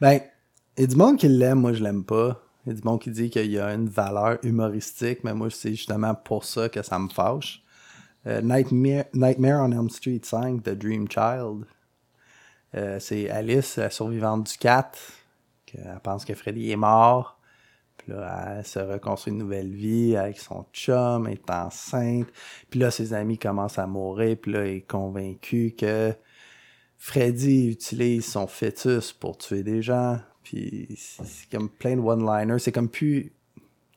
[SPEAKER 3] Ben, il y a du monde qui l'aime, moi je l'aime pas. Il y a du monde qui dit qu'il y a une valeur humoristique, mais moi c'est justement pour ça que ça me fâche. Euh, Nightmare, Nightmare on Elm Street 5 de Dream Child. Euh, c'est Alice, la survivante du 4, qu'elle pense que Freddy est mort. Là, elle se reconstruit une nouvelle vie avec son chum, est enceinte. Puis là, ses amis commencent à mourir. Puis là, elle est convaincue que Freddy utilise son fœtus pour tuer des gens. Puis c'est comme plein de one-liners. C'est comme plus...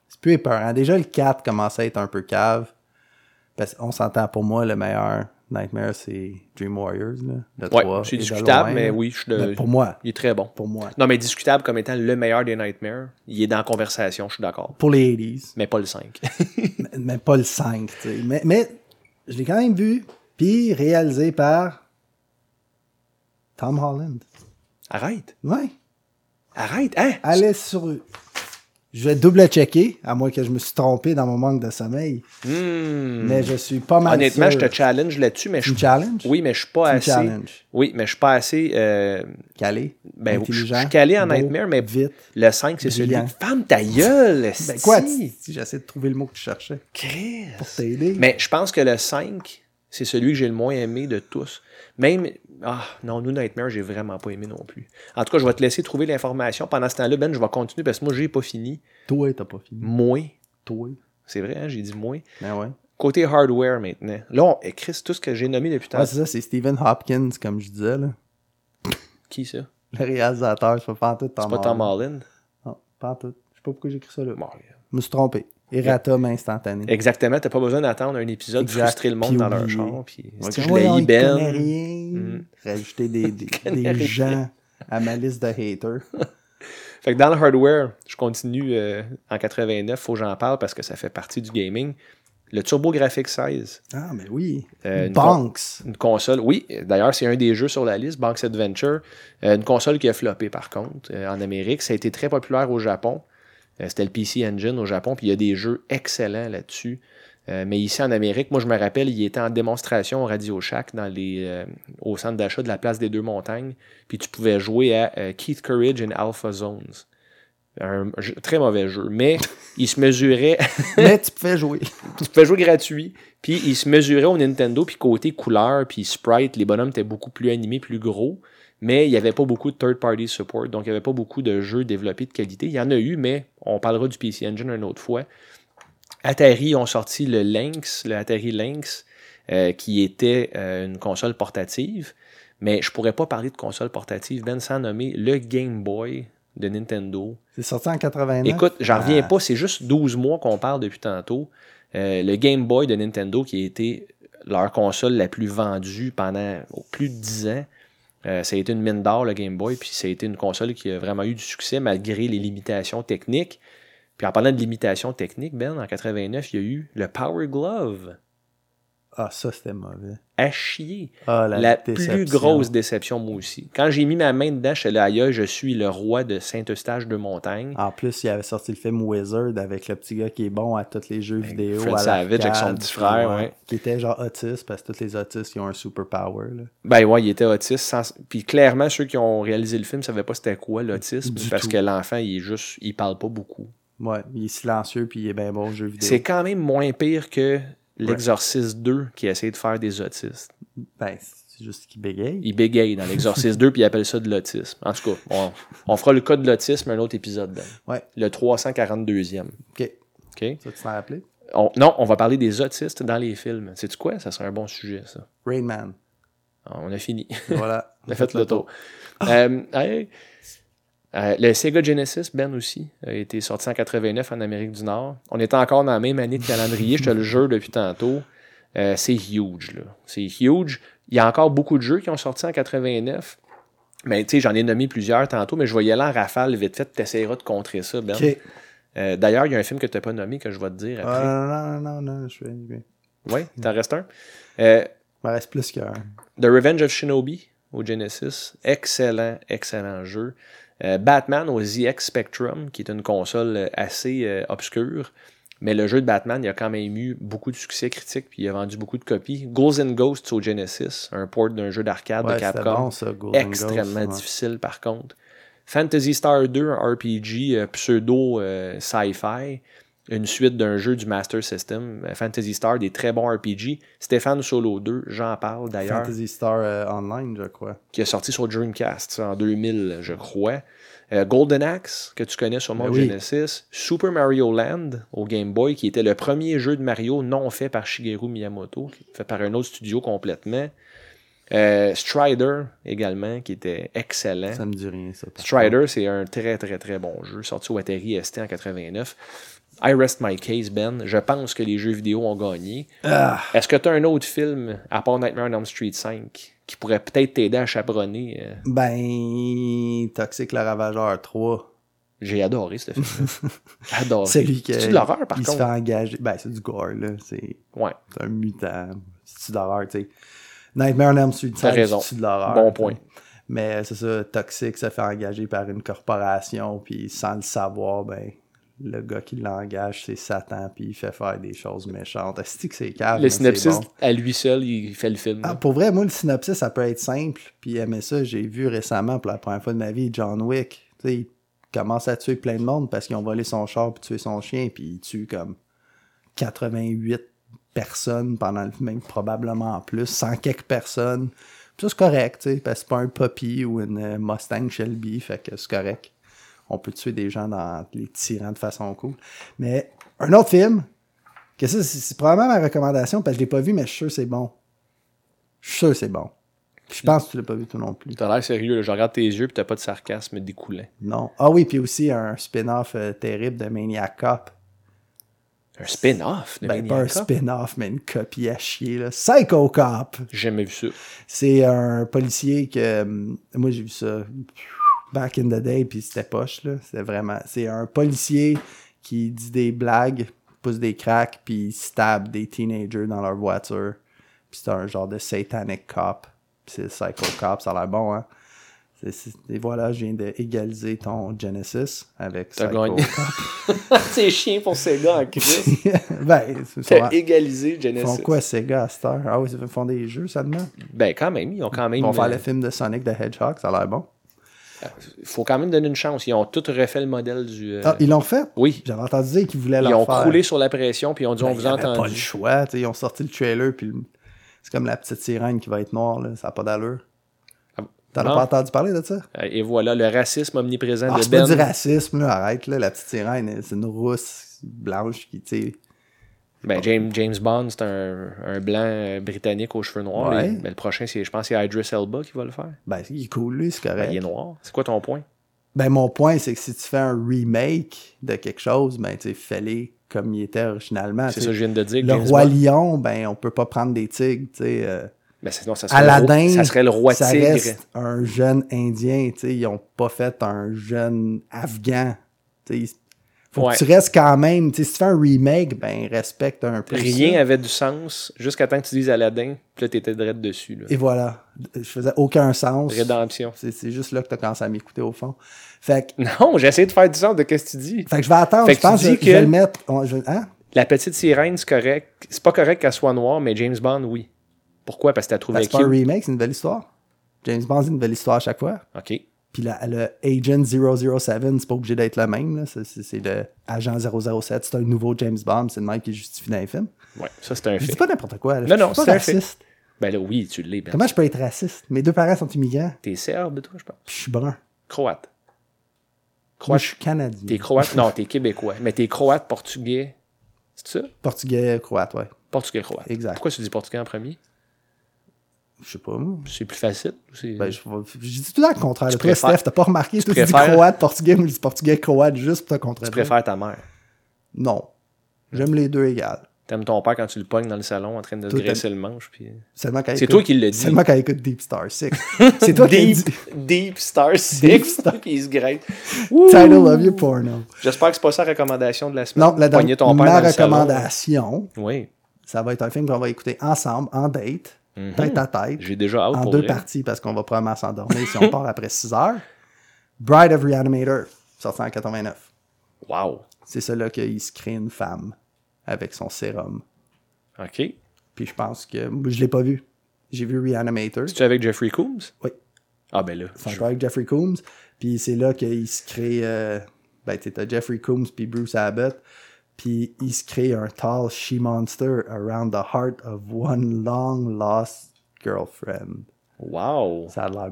[SPEAKER 3] C'est plus épeurant. Déjà, le 4 commençait à être un peu cave. Parce qu'on s'entend pour moi, le meilleur Nightmare, c'est Dream Warriors, là. Le
[SPEAKER 1] Ouais,
[SPEAKER 3] 3
[SPEAKER 1] c'est discutable,
[SPEAKER 3] loin,
[SPEAKER 1] mais oui, je suis de-
[SPEAKER 3] Ben, pour moi.
[SPEAKER 1] il est très bon.
[SPEAKER 3] Pour moi.
[SPEAKER 1] Non, mais discutable comme étant le meilleur des Nightmares. Il est dans la conversation, je suis d'accord.
[SPEAKER 3] Pour les 80s.
[SPEAKER 1] Mais pas le 5.
[SPEAKER 3] mais, mais pas le 5, tu sais. Mais, mais je l'ai quand même vu, puis réalisé par Tom Holland.
[SPEAKER 1] Arrête.
[SPEAKER 3] Ouais.
[SPEAKER 1] Arrête. Hein?
[SPEAKER 3] Allez sur... Je vais double-checker, à moins que je me suis trompé dans mon manque de sommeil.
[SPEAKER 1] Hmm.
[SPEAKER 3] Mais je suis pas mal
[SPEAKER 1] Honnêtement,
[SPEAKER 3] sûr.
[SPEAKER 1] je te challenge là-dessus, mais je
[SPEAKER 3] me challenge?
[SPEAKER 1] Oui, mais je suis pas
[SPEAKER 3] Tu
[SPEAKER 1] assez.
[SPEAKER 3] challenge.
[SPEAKER 1] Oui, mais je suis pas assez. euh,
[SPEAKER 3] Calé.
[SPEAKER 1] Ben, je- suis calé en
[SPEAKER 3] beau,
[SPEAKER 1] Nightmare, mais
[SPEAKER 3] Vite.
[SPEAKER 1] le 5, c'est celui. Femme ta gueule!
[SPEAKER 3] Ben quoi, si j'essaie de trouver le mot que tu cherchais
[SPEAKER 1] Chris.
[SPEAKER 3] pour t'aider.
[SPEAKER 1] Mais je pense que le 5, c'est celui que j'ai le moins aimé de tous. Même. Ah, non, New Nightmare, j'ai vraiment pas aimé non plus. En tout cas, je vais te laisser trouver l'information. Pendant ce temps-là, Ben, je vais continuer parce que moi, j'ai pas fini.
[SPEAKER 3] Toi, t'as pas fini.
[SPEAKER 1] Moins.
[SPEAKER 3] Toi.
[SPEAKER 1] C'est vrai, hein, j'ai dit moins.
[SPEAKER 3] Ben ouais.
[SPEAKER 1] Côté hardware maintenant. Là, on... eh, Chris, tout ce que j'ai nommé depuis
[SPEAKER 3] Ouais,
[SPEAKER 1] tantôt.
[SPEAKER 3] c'est ça, c'est Stephen Hopkins, comme je disais, là.
[SPEAKER 1] Qui ça?
[SPEAKER 3] Le réalisateur, c'est pas pantoute Tom
[SPEAKER 1] C'est pas Tom
[SPEAKER 3] Holland. Non, pantoute. Je sais pas pourquoi j'ai écrit ça là.
[SPEAKER 1] Bon,
[SPEAKER 3] Je me suis trompé. Erratum instantané.
[SPEAKER 1] Exactement, t'as pas besoin d'attendre un épisode,
[SPEAKER 3] Exact,
[SPEAKER 1] frustrer le monde
[SPEAKER 3] puis
[SPEAKER 1] dans leur char. Puis,
[SPEAKER 3] Ouais,
[SPEAKER 1] si je l'ai Ben.
[SPEAKER 3] connaît rien.
[SPEAKER 1] Mm.
[SPEAKER 3] Rajouter des, des, des gens à ma liste de haters.
[SPEAKER 1] Fait que dans le hardware, je continue euh, en 89, faut que j'en parle parce que ça fait partie du gaming. Le TurboGrafx 16,
[SPEAKER 3] Ah, mais oui.
[SPEAKER 1] Euh, une
[SPEAKER 3] Banks.
[SPEAKER 1] une console, oui, d'ailleurs c'est un des jeux sur la liste, Banks Adventure, Euh, une console qui a floppé par contre en Amérique. Ça a été très populaire au Japon. Euh, C'était le PC Engine au Japon, puis il y a des jeux excellents là-dessus. Euh, mais ici en Amérique, moi je me rappelle, il était en démonstration au Radio Shack dans les, euh, au centre d'achat de la place des deux montagnes. Puis tu pouvais jouer à euh, Keith Courage and Alpha Zones. Un jeu- très mauvais jeu. Mais il se mesurait.
[SPEAKER 3] mais tu pouvais jouer.
[SPEAKER 1] tu pouvais jouer gratuit. Puis il se mesurait au Nintendo, puis côté couleur, puis sprite, les bonhommes étaient beaucoup plus animés, plus gros. Mais il n'y avait pas beaucoup de third-party support, donc il n'y avait pas beaucoup de jeux développés de qualité. Il y en a eu, mais on parlera du PC Engine une autre fois. Atari ont sorti le Lynx, le Atari Lynx, euh, qui était euh, une console portative. Mais je pourrais pas parler de console portative, Ben, sans nommer le Game Boy de Nintendo,
[SPEAKER 3] C'est sorti en 89.
[SPEAKER 1] Écoute, j'en reviens
[SPEAKER 3] Ah.
[SPEAKER 1] pas, c'est juste 12 mois qu'on parle depuis tantôt. Euh, le Game Boy de Nintendo, qui a été leur console la plus vendue pendant oh, plus de 10 ans, euh, ça a été une mine d'or, le Game Boy, puis ça a été une console qui a vraiment eu du succès malgré les limitations techniques. Puis en parlant de limitations techniques, Ben, en 89, il y a eu le Power Glove
[SPEAKER 3] Ah, ça, c'était mauvais.
[SPEAKER 1] à chier.
[SPEAKER 3] Ah, la,
[SPEAKER 1] La, plus grosse déception, moi aussi. Quand j'ai mis ma main dedans, je suis là, aïe, je suis le roi de Saint-Eustache de Montagne.
[SPEAKER 3] En plus, il avait sorti le film Wizard avec le petit gars qui est bon à tous les jeux vidéo.
[SPEAKER 1] Ben, Fred
[SPEAKER 3] à
[SPEAKER 1] Savage avec son petit frère, ouais.
[SPEAKER 3] Qui était genre autiste parce que tous les autistes ils ont un super power. Là.
[SPEAKER 1] Ben ouais, il était autiste. sans- Puis clairement, ceux qui ont réalisé le film ne savaient pas c'était quoi l'autisme. Parce
[SPEAKER 3] tout.
[SPEAKER 1] que l'enfant, il est juste. il parle pas beaucoup.
[SPEAKER 3] Ouais, il est silencieux puis il est bien bon aux jeux vidéo.
[SPEAKER 1] C'est quand même moins pire que l'Exorciste 2 qui essaie de faire des autistes.
[SPEAKER 3] Ben, c'est juste qu'il bégaye.
[SPEAKER 1] Il bégaye dans l'Exorciste 2 puis il appelle ça de l'autisme. En tout cas, on, on fera le cas de l'autisme un autre épisode. Ben.
[SPEAKER 3] Ouais,
[SPEAKER 1] Le 342e.
[SPEAKER 3] ok.
[SPEAKER 1] OK?
[SPEAKER 3] Ça, tu t'en rappelé?
[SPEAKER 1] On- non, on va parler des autistes dans les films. Sais-tu quoi? Ça serait un bon sujet, ça.
[SPEAKER 3] Rain Man.
[SPEAKER 1] Ah, On a fini.
[SPEAKER 3] Voilà.
[SPEAKER 1] On a fait le tour. Euh, hey, euh, le Sega Genesis, Ben aussi, a été sorti en 89 en Amérique du Nord. On est encore dans la même année de calendrier, je te le jure depuis tantôt. Euh, c'est huge, là. C'est huge. Il y a encore beaucoup de jeux qui ont sorti en 89. Mais tu sais, j'en ai nommé plusieurs tantôt, mais je vais y aller en rafale vite fait, tu essaieras de contrer ça, Ben. Euh, D'ailleurs, il y a un film que tu n'as pas nommé que je vais te dire après.
[SPEAKER 3] Ah, non, non, non, non, je suis. Il
[SPEAKER 1] Oui, t'en restes un? Euh,
[SPEAKER 3] me reste plus qu'un.
[SPEAKER 1] The Revenge of Shinobi au Genesis. Excellent, excellent jeu. Euh, Batman au ZX Spectrum, qui est une console euh, assez euh, obscure. Mais le jeu de Batman, il a quand même eu beaucoup de succès critique, puis il a vendu beaucoup de copies. Ghouls and Ghosts au Genesis, un port d'un jeu d'arcade
[SPEAKER 3] Ouais,
[SPEAKER 1] de Capcom.
[SPEAKER 3] bon, ça,
[SPEAKER 1] Extrêmement
[SPEAKER 3] ouais.
[SPEAKER 1] difficile, par contre. Fantasy Star 2, un RPG euh, pseudo euh, sci-fi, une suite d'un jeu du Master System. Euh, Fantasy Star, des très bons RPG. Stéphane Solo 2, j'en parle d'ailleurs
[SPEAKER 3] Fantasy Star euh, Online, je crois.
[SPEAKER 1] qui est sorti sur Dreamcast en 2000, je crois. Euh, Golden Axe, que tu connais sûrement
[SPEAKER 3] Ben
[SPEAKER 1] au
[SPEAKER 3] oui.
[SPEAKER 1] Genesis. Super Mario Land au Game Boy, qui était le premier jeu de Mario non fait par Shigeru Miyamoto, fait par un autre studio complètement. Euh, Strider également, qui était excellent.
[SPEAKER 3] Ça me dit rien, ça.
[SPEAKER 1] Strider, c'est un très très très bon jeu, sorti au Atari ST en 89. I rest my case, Ben. Je pense que les jeux vidéo ont gagné.
[SPEAKER 3] Ah,
[SPEAKER 1] Est-ce que tu as un autre film, à part Nightmare on Elm Street 5, qui pourrait peut-être t'aider à chaperonner euh,
[SPEAKER 3] ben, Toxic le Ravageur 3.
[SPEAKER 1] J'ai adoré ce film. adoré.
[SPEAKER 3] C'est lui qui.
[SPEAKER 1] C'est de l'horreur, par
[SPEAKER 3] il
[SPEAKER 1] contre?
[SPEAKER 3] se fait engager. Ben, c'est du gore, là. C'est
[SPEAKER 1] Ouais,
[SPEAKER 3] un mutant. C'est de l'horreur, tu sais? Nightmare on Elm Street
[SPEAKER 1] T'as
[SPEAKER 3] 5,
[SPEAKER 1] raison.
[SPEAKER 3] c'est de l'horreur.
[SPEAKER 1] Bon point.
[SPEAKER 3] Mais c'est ça, Toxic se fait engager par une corporation, puis sans le savoir, ben, le gars qui l'engage, c'est Satan, puis il fait faire des choses méchantes. Est-ce que c'est calme?
[SPEAKER 1] le synopsis, à lui seul, il fait le film.
[SPEAKER 3] Ah, pour vrai, moi, le synopsis, ça peut être simple. Puis aimer ça, j'ai vu récemment, pour la première fois de ma vie, John Wick. Tu sais, il commence à tuer plein de monde parce qu'ils ont volé son char puis tué son chien, puis il tue comme 88 personnes pendant le film, probablement en plus, 100 quelques personnes. Puis ça, c'est correct, tu sais, parce que c'est pas un Puppy ou une euh, Mustang Shelby, fait que c'est correct. On peut tuer des gens dans les tirant de façon cool. Mais un autre film, que ça, c'est probablement ma recommandation, parce que je l'ai pas vu, mais je suis sûr que c'est bon. Je suis sûr que c'est bon. Puis je pense que tu l'as pas vu toi non plus.
[SPEAKER 1] T'as l'air sérieux, là. je regarde tes yeux, puis t'as pas de sarcasme découlant.
[SPEAKER 3] Non. Ah oui, puis aussi un spin-off euh, terrible de Maniac Cop.
[SPEAKER 1] Un spin-off de
[SPEAKER 3] Ben,
[SPEAKER 1] Maniac
[SPEAKER 3] pas un spin-off, mais une copie à chier, là. Psycho Cop!
[SPEAKER 1] J'ai jamais vu ça.
[SPEAKER 3] C'est un policier que. hum, Moi, j'ai vu ça back in the day, puis c'était poche, là. C'est vraiment. C'est un policier qui dit des blagues, pousse des cracks, puis il stab des teenagers dans leur voiture. Puis c'est un genre de satanic cop. Puis c'est Psycho Cop, ça a l'air bon, hein. Et voilà, je viens d'égaliser ton Genesis avec
[SPEAKER 1] T'as
[SPEAKER 3] Psycho
[SPEAKER 1] gagné.
[SPEAKER 3] Cop.
[SPEAKER 1] c'est chien pour ces gars en crise.
[SPEAKER 3] ben, c'est
[SPEAKER 1] T'as égalisé
[SPEAKER 3] Ils
[SPEAKER 1] Genesis.
[SPEAKER 3] font quoi, ces gars, à cette heure? Ah oui, ils font des jeux seulement?
[SPEAKER 1] Ben, quand même, ils ont quand même.
[SPEAKER 3] Ils vont faire
[SPEAKER 1] euh,
[SPEAKER 3] le film de Sonic the Hedgehog, ça a l'air bon.
[SPEAKER 1] Il faut quand même donner une chance. Ils ont tout refait le modèle du. euh,
[SPEAKER 3] Ah, ils l'ont fait?
[SPEAKER 1] Oui.
[SPEAKER 3] J'avais entendu dire qu'ils voulaient
[SPEAKER 1] Ils
[SPEAKER 3] leur
[SPEAKER 1] ont
[SPEAKER 3] faire.
[SPEAKER 1] croulé sur la pression, puis ils ont dit
[SPEAKER 3] Ben,
[SPEAKER 1] on
[SPEAKER 3] ils
[SPEAKER 1] vous
[SPEAKER 3] avaient pas le choix. Ils ont sorti le trailer, puis le- c'est comme la petite sirène qui va être noire. Là. Ça n'a pas d'allure.
[SPEAKER 1] Ah,
[SPEAKER 3] T'en as pas entendu parler de ça?
[SPEAKER 1] Euh, Et voilà, le racisme omniprésent
[SPEAKER 3] Ah,
[SPEAKER 1] de
[SPEAKER 3] c'est pas
[SPEAKER 1] Ben.
[SPEAKER 3] du racisme, là. Arrête, là. La petite sirène, c'est une rousse blanche qui, tu.
[SPEAKER 1] Ben, James, James Bond, c'est un, un blanc euh, britannique aux cheveux noirs.
[SPEAKER 3] Ouais.
[SPEAKER 1] le prochain, c'est, je pense que c'est Idris Elba qui va le faire.
[SPEAKER 3] Ben, il est cool, lui, c'est
[SPEAKER 1] Ben,
[SPEAKER 3] correct.
[SPEAKER 1] il est noir. C'est quoi ton point?
[SPEAKER 3] Ben, mon point, c'est que si tu fais un remake de quelque chose, ben, tu sais, fais-le comme il était originalement.
[SPEAKER 1] C'est ça que je viens de dire.
[SPEAKER 3] Le
[SPEAKER 1] James
[SPEAKER 3] roi lion, ben, on peut pas prendre des tigres, tu sais... euh,
[SPEAKER 1] Ben, ça serait,
[SPEAKER 3] Aladdin,
[SPEAKER 1] ça serait le roi
[SPEAKER 3] ça
[SPEAKER 1] tigre.
[SPEAKER 3] reste un jeune Indien, tu sais, ils ont pas fait un jeune Afghan. Tu sais, faut
[SPEAKER 1] Ouais.
[SPEAKER 3] que tu restes quand même, tu sais, si tu fais un remake, ben respecte un peu
[SPEAKER 1] Rien
[SPEAKER 3] ça.
[SPEAKER 1] avait du sens jusqu'à temps que tu dises Aladdin, puis là, t'étais direct dessus. Là.
[SPEAKER 3] Et voilà, je faisais aucun sens.
[SPEAKER 1] Rédemption.
[SPEAKER 3] C'est juste là que t'as commencé à m'écouter au fond. Fait que,
[SPEAKER 1] Non, j'ai essayé de faire du sens de ce que tu dis.
[SPEAKER 3] fait que je vais attendre,
[SPEAKER 1] Fait
[SPEAKER 3] je
[SPEAKER 1] que
[SPEAKER 3] pense que je, je vais
[SPEAKER 1] que-
[SPEAKER 3] le mettre. je- hein?
[SPEAKER 1] La petite sirène, c'est correct. C'est pas correct qu'elle soit noire, mais James Bond, oui. Pourquoi? Parce que t'as trouvé
[SPEAKER 3] c'est pas un remake, c'est une belle histoire. James Bond, c'est une belle histoire à chaque fois.
[SPEAKER 1] OK.
[SPEAKER 3] Puis la- le Agent 007, c'est pas obligé d'être le même. là. C'est- le Agent 007, c'est un nouveau James Bond, c'est le même qui justifie dans les films.
[SPEAKER 1] Ouais, ça, c'est un
[SPEAKER 3] Je dis
[SPEAKER 1] fait.
[SPEAKER 3] pas n'importe quoi. là.
[SPEAKER 1] Non,
[SPEAKER 3] Je
[SPEAKER 1] non, c'est fait.
[SPEAKER 3] raciste.
[SPEAKER 1] Ben là, oui, tu l'es.
[SPEAKER 3] Comment je peux être raciste? Mes deux parents sont immigrants,
[SPEAKER 1] T'es serbe, toi, je pense.
[SPEAKER 3] puis je suis brun.
[SPEAKER 1] Croate.
[SPEAKER 3] Moi,
[SPEAKER 1] Croate.
[SPEAKER 3] je suis canadien.
[SPEAKER 1] T'es croate? Non, t'es québécois. Mais t'es croate, portugais. C'est ça?
[SPEAKER 3] Portugais, croate, ouais.
[SPEAKER 1] Portugais, croate.
[SPEAKER 3] Exact.
[SPEAKER 1] Pourquoi tu dis portugais en premier?
[SPEAKER 3] Je sais pas, moi.
[SPEAKER 1] C'est plus facile. C'est-
[SPEAKER 3] Ben, je, je dis tout le le contraire.
[SPEAKER 1] Tu préfères-
[SPEAKER 3] Steph, t'as pas remarqué? Toi, tu dis
[SPEAKER 1] préfères-
[SPEAKER 3] croate, portugais, moi, je dis portugais, croate, juste pour te
[SPEAKER 1] tu
[SPEAKER 3] contredire.
[SPEAKER 1] préfères ta mère?
[SPEAKER 3] Non. J'aime les deux égales.
[SPEAKER 1] T'aimes ton père quand tu le pognes dans le salon en train de se graisser le manche. Puis... C'est toi qui l'as dit.
[SPEAKER 3] Seulement quand il écoute Deep Star 6. C'est toi qui l'as
[SPEAKER 1] Deep, Star 6.
[SPEAKER 3] Deep Star.
[SPEAKER 1] puis il se gratte.
[SPEAKER 3] Title of your porno.
[SPEAKER 1] J'espère que c'est pas ça la recommandation de la semaine.
[SPEAKER 3] Non, la
[SPEAKER 1] père
[SPEAKER 3] ma
[SPEAKER 1] dans le
[SPEAKER 3] recommandation,
[SPEAKER 1] Oui.
[SPEAKER 3] ça va être un film qu'on va écouter ensemble, en date,
[SPEAKER 1] Mhm.
[SPEAKER 3] tête à tête,
[SPEAKER 1] J'ai déjà hâte
[SPEAKER 3] en
[SPEAKER 1] pour
[SPEAKER 3] deux
[SPEAKER 1] vrai.
[SPEAKER 3] parties parce qu'on va probablement s'endormir si on part après 6 heures. Bride of Reanimator, sorti en 89.
[SPEAKER 1] Wow.
[SPEAKER 3] C'est celui-là qu'il se crée une femme avec son sérum.
[SPEAKER 1] OK.
[SPEAKER 3] Puis je pense que. Je l'ai pas vu. J'ai vu Reanimator.
[SPEAKER 1] C'est-tu avec Jeffrey Coombs?
[SPEAKER 3] Oui.
[SPEAKER 1] Ah, ben là.
[SPEAKER 3] C'est
[SPEAKER 1] je-
[SPEAKER 3] avec Jeffrey Coombs. Puis c'est là qu'il se crée. euh, ben, t'as Jeffrey Coombs puis Bruce Abbott. Puis il se crée un tall she-monster around the heart of one long lost girlfriend.
[SPEAKER 1] Wow.
[SPEAKER 3] Ça a l'air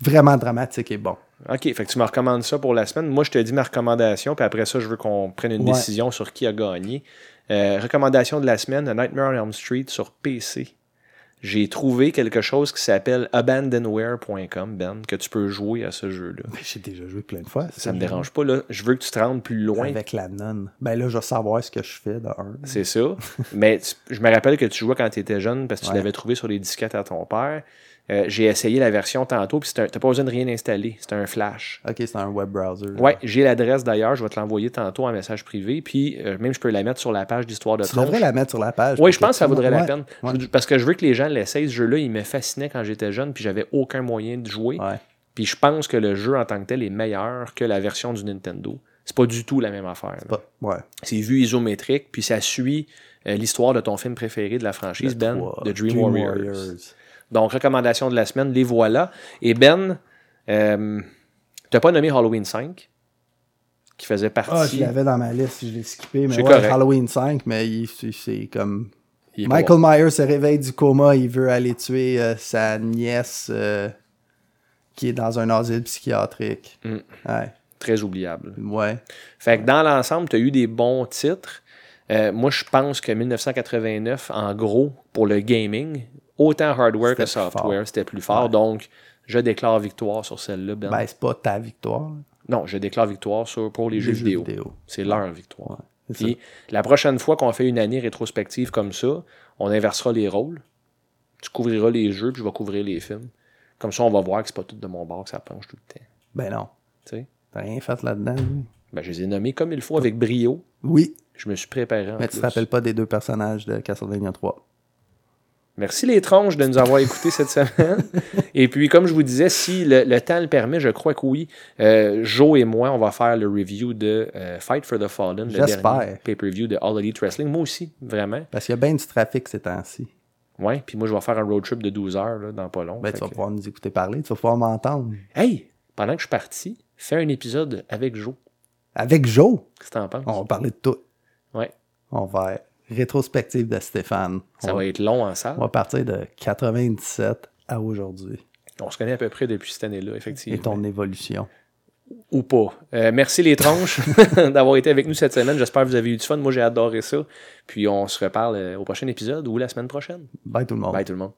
[SPEAKER 3] vraiment dramatique et bon.
[SPEAKER 1] OK, fait que tu me recommandes ça pour la semaine. Moi, je te dis ma recommandation, puis après ça, je veux qu'on prenne une
[SPEAKER 3] Ouais.
[SPEAKER 1] décision sur qui a gagné. Euh, recommandation de la semaine, A Nightmare on Elm Street sur PC. J'ai trouvé quelque chose qui s'appelle abandonware.com, Ben, que tu peux jouer à ce jeu-là.
[SPEAKER 3] Ben, J'ai déjà joué plein de fois.
[SPEAKER 1] Ça me dérange pas, là. Je veux que tu te rendes plus loin.
[SPEAKER 3] Avec la nonne. Ben là, je vais savoir ce que je fais de un.
[SPEAKER 1] C'est ça. Mais tu- je me rappelle que tu jouais quand tu étais jeune parce que tu
[SPEAKER 3] Ouais.
[SPEAKER 1] l'avais trouvé sur les disquettes à ton père. Euh, j'ai essayé la version tantôt, puis t'as pas besoin de rien installer. C'est un flash.
[SPEAKER 3] Ok, c'est un web browser.
[SPEAKER 1] Ouais, j'ai l'adresse d'ailleurs. Je vais te l'envoyer tantôt en message privé. Puis euh, même, je peux la mettre sur la page d'Histoire de
[SPEAKER 3] Tu devrais la mettre sur la page.
[SPEAKER 1] Oui, je pense que ça vaudrait la peine.
[SPEAKER 3] Ouais,
[SPEAKER 1] Je- Parce que je veux que les gens l'essayent. Ce jeu-là, il me fascinait quand j'étais jeune, puis j'avais aucun moyen de jouer.
[SPEAKER 3] Ouais.
[SPEAKER 1] Puis je pense que le jeu en tant que tel est meilleur que la version du Nintendo. C'est pas du tout la même affaire. C'est vu isométrique, puis ça suit euh, l'histoire de ton film préféré de la franchise, Ben, de Dream, Warriors.
[SPEAKER 3] Warriors.
[SPEAKER 1] Donc, recommandation de la semaine, les voilà. Et Ben, euh, t'as pas nommé Halloween 5, qui faisait
[SPEAKER 3] Ah, je
[SPEAKER 1] partie.
[SPEAKER 3] l'avais dans ma liste, je l'ai skippé. Mais ouais,
[SPEAKER 1] correct.
[SPEAKER 3] Halloween 5, mais c'est comme.
[SPEAKER 1] Il
[SPEAKER 3] Michael Myers se réveille du coma, il veut aller tuer euh, sa nièce euh, qui est dans un asile psychiatrique.
[SPEAKER 1] Mm.
[SPEAKER 3] Ouais.
[SPEAKER 1] très oubliable.
[SPEAKER 3] Ouais.
[SPEAKER 1] Fait que dans l'ensemble, tu as eu des bons titres. Euh, moi, je pense que 1989, en gros, pour le gaming, autant hardware que software, c'était plus fort.
[SPEAKER 3] Ouais.
[SPEAKER 1] Donc, je déclare victoire sur celle-là. Ben.
[SPEAKER 3] Ben, c'est pas ta victoire.
[SPEAKER 1] non, je déclare victoire sur, pour les, jeux, vidéo. C'est leur victoire. Puis, la prochaine fois qu'on fait une année rétrospective comme ça, on inversera les rôles. Tu couvriras les jeux, puis je vais couvrir les films. Comme ça, on va voir que c'est pas tout de mon bord que ça penche tout le temps.
[SPEAKER 3] Ben non.
[SPEAKER 1] Tu sais?
[SPEAKER 3] T'as rien fait là-dedans. lui.
[SPEAKER 1] Ben, je les ai nommés comme il faut avec brio.
[SPEAKER 3] Oui,
[SPEAKER 1] Je me suis préparé. en
[SPEAKER 3] mais tu te rappelles pas des deux personnages de Castlevania 3.
[SPEAKER 1] Merci les tronches de nous avoir écoutés cette semaine. Et puis, comme je vous disais, si le, le temps le permet, je crois que oui, euh, Joe et moi, on va faire le review de euh, Fight for the Fallen, le
[SPEAKER 3] J'espère.
[SPEAKER 1] dernier pay-per-view de All Elite Wrestling. Moi aussi, vraiment.
[SPEAKER 3] Parce qu'il y a bien du trafic ces temps-ci.
[SPEAKER 1] Ouais, puis moi, je vais faire un road trip de 12 heures là, dans pas long.
[SPEAKER 3] Ben, tu vas
[SPEAKER 1] que-
[SPEAKER 3] pouvoir nous écouter parler, tu vas pouvoir m'entendre.
[SPEAKER 1] Hey, pendant que je suis parti, fais un épisode avec Joe.
[SPEAKER 3] Avec Joe,
[SPEAKER 1] Qu'est-ce que t'en penses?
[SPEAKER 3] on va parler de tout.
[SPEAKER 1] Ouais,
[SPEAKER 3] On va rétrospective de Stéphane.
[SPEAKER 1] ça
[SPEAKER 3] on,
[SPEAKER 1] va être long en salle.
[SPEAKER 3] on va partir de 97 à aujourd'hui.
[SPEAKER 1] On se connaît à peu près depuis cette année-là,
[SPEAKER 3] Et
[SPEAKER 1] effectivement.
[SPEAKER 3] ton évolution.
[SPEAKER 1] ou pas. Euh, merci les tronches d'avoir été avec nous cette semaine. J'espère que vous avez eu du fun. Moi, j'ai adoré ça. Puis on se reparle euh, au prochain épisode ou la semaine prochaine.
[SPEAKER 3] Bye tout le monde.
[SPEAKER 1] Bye tout le monde.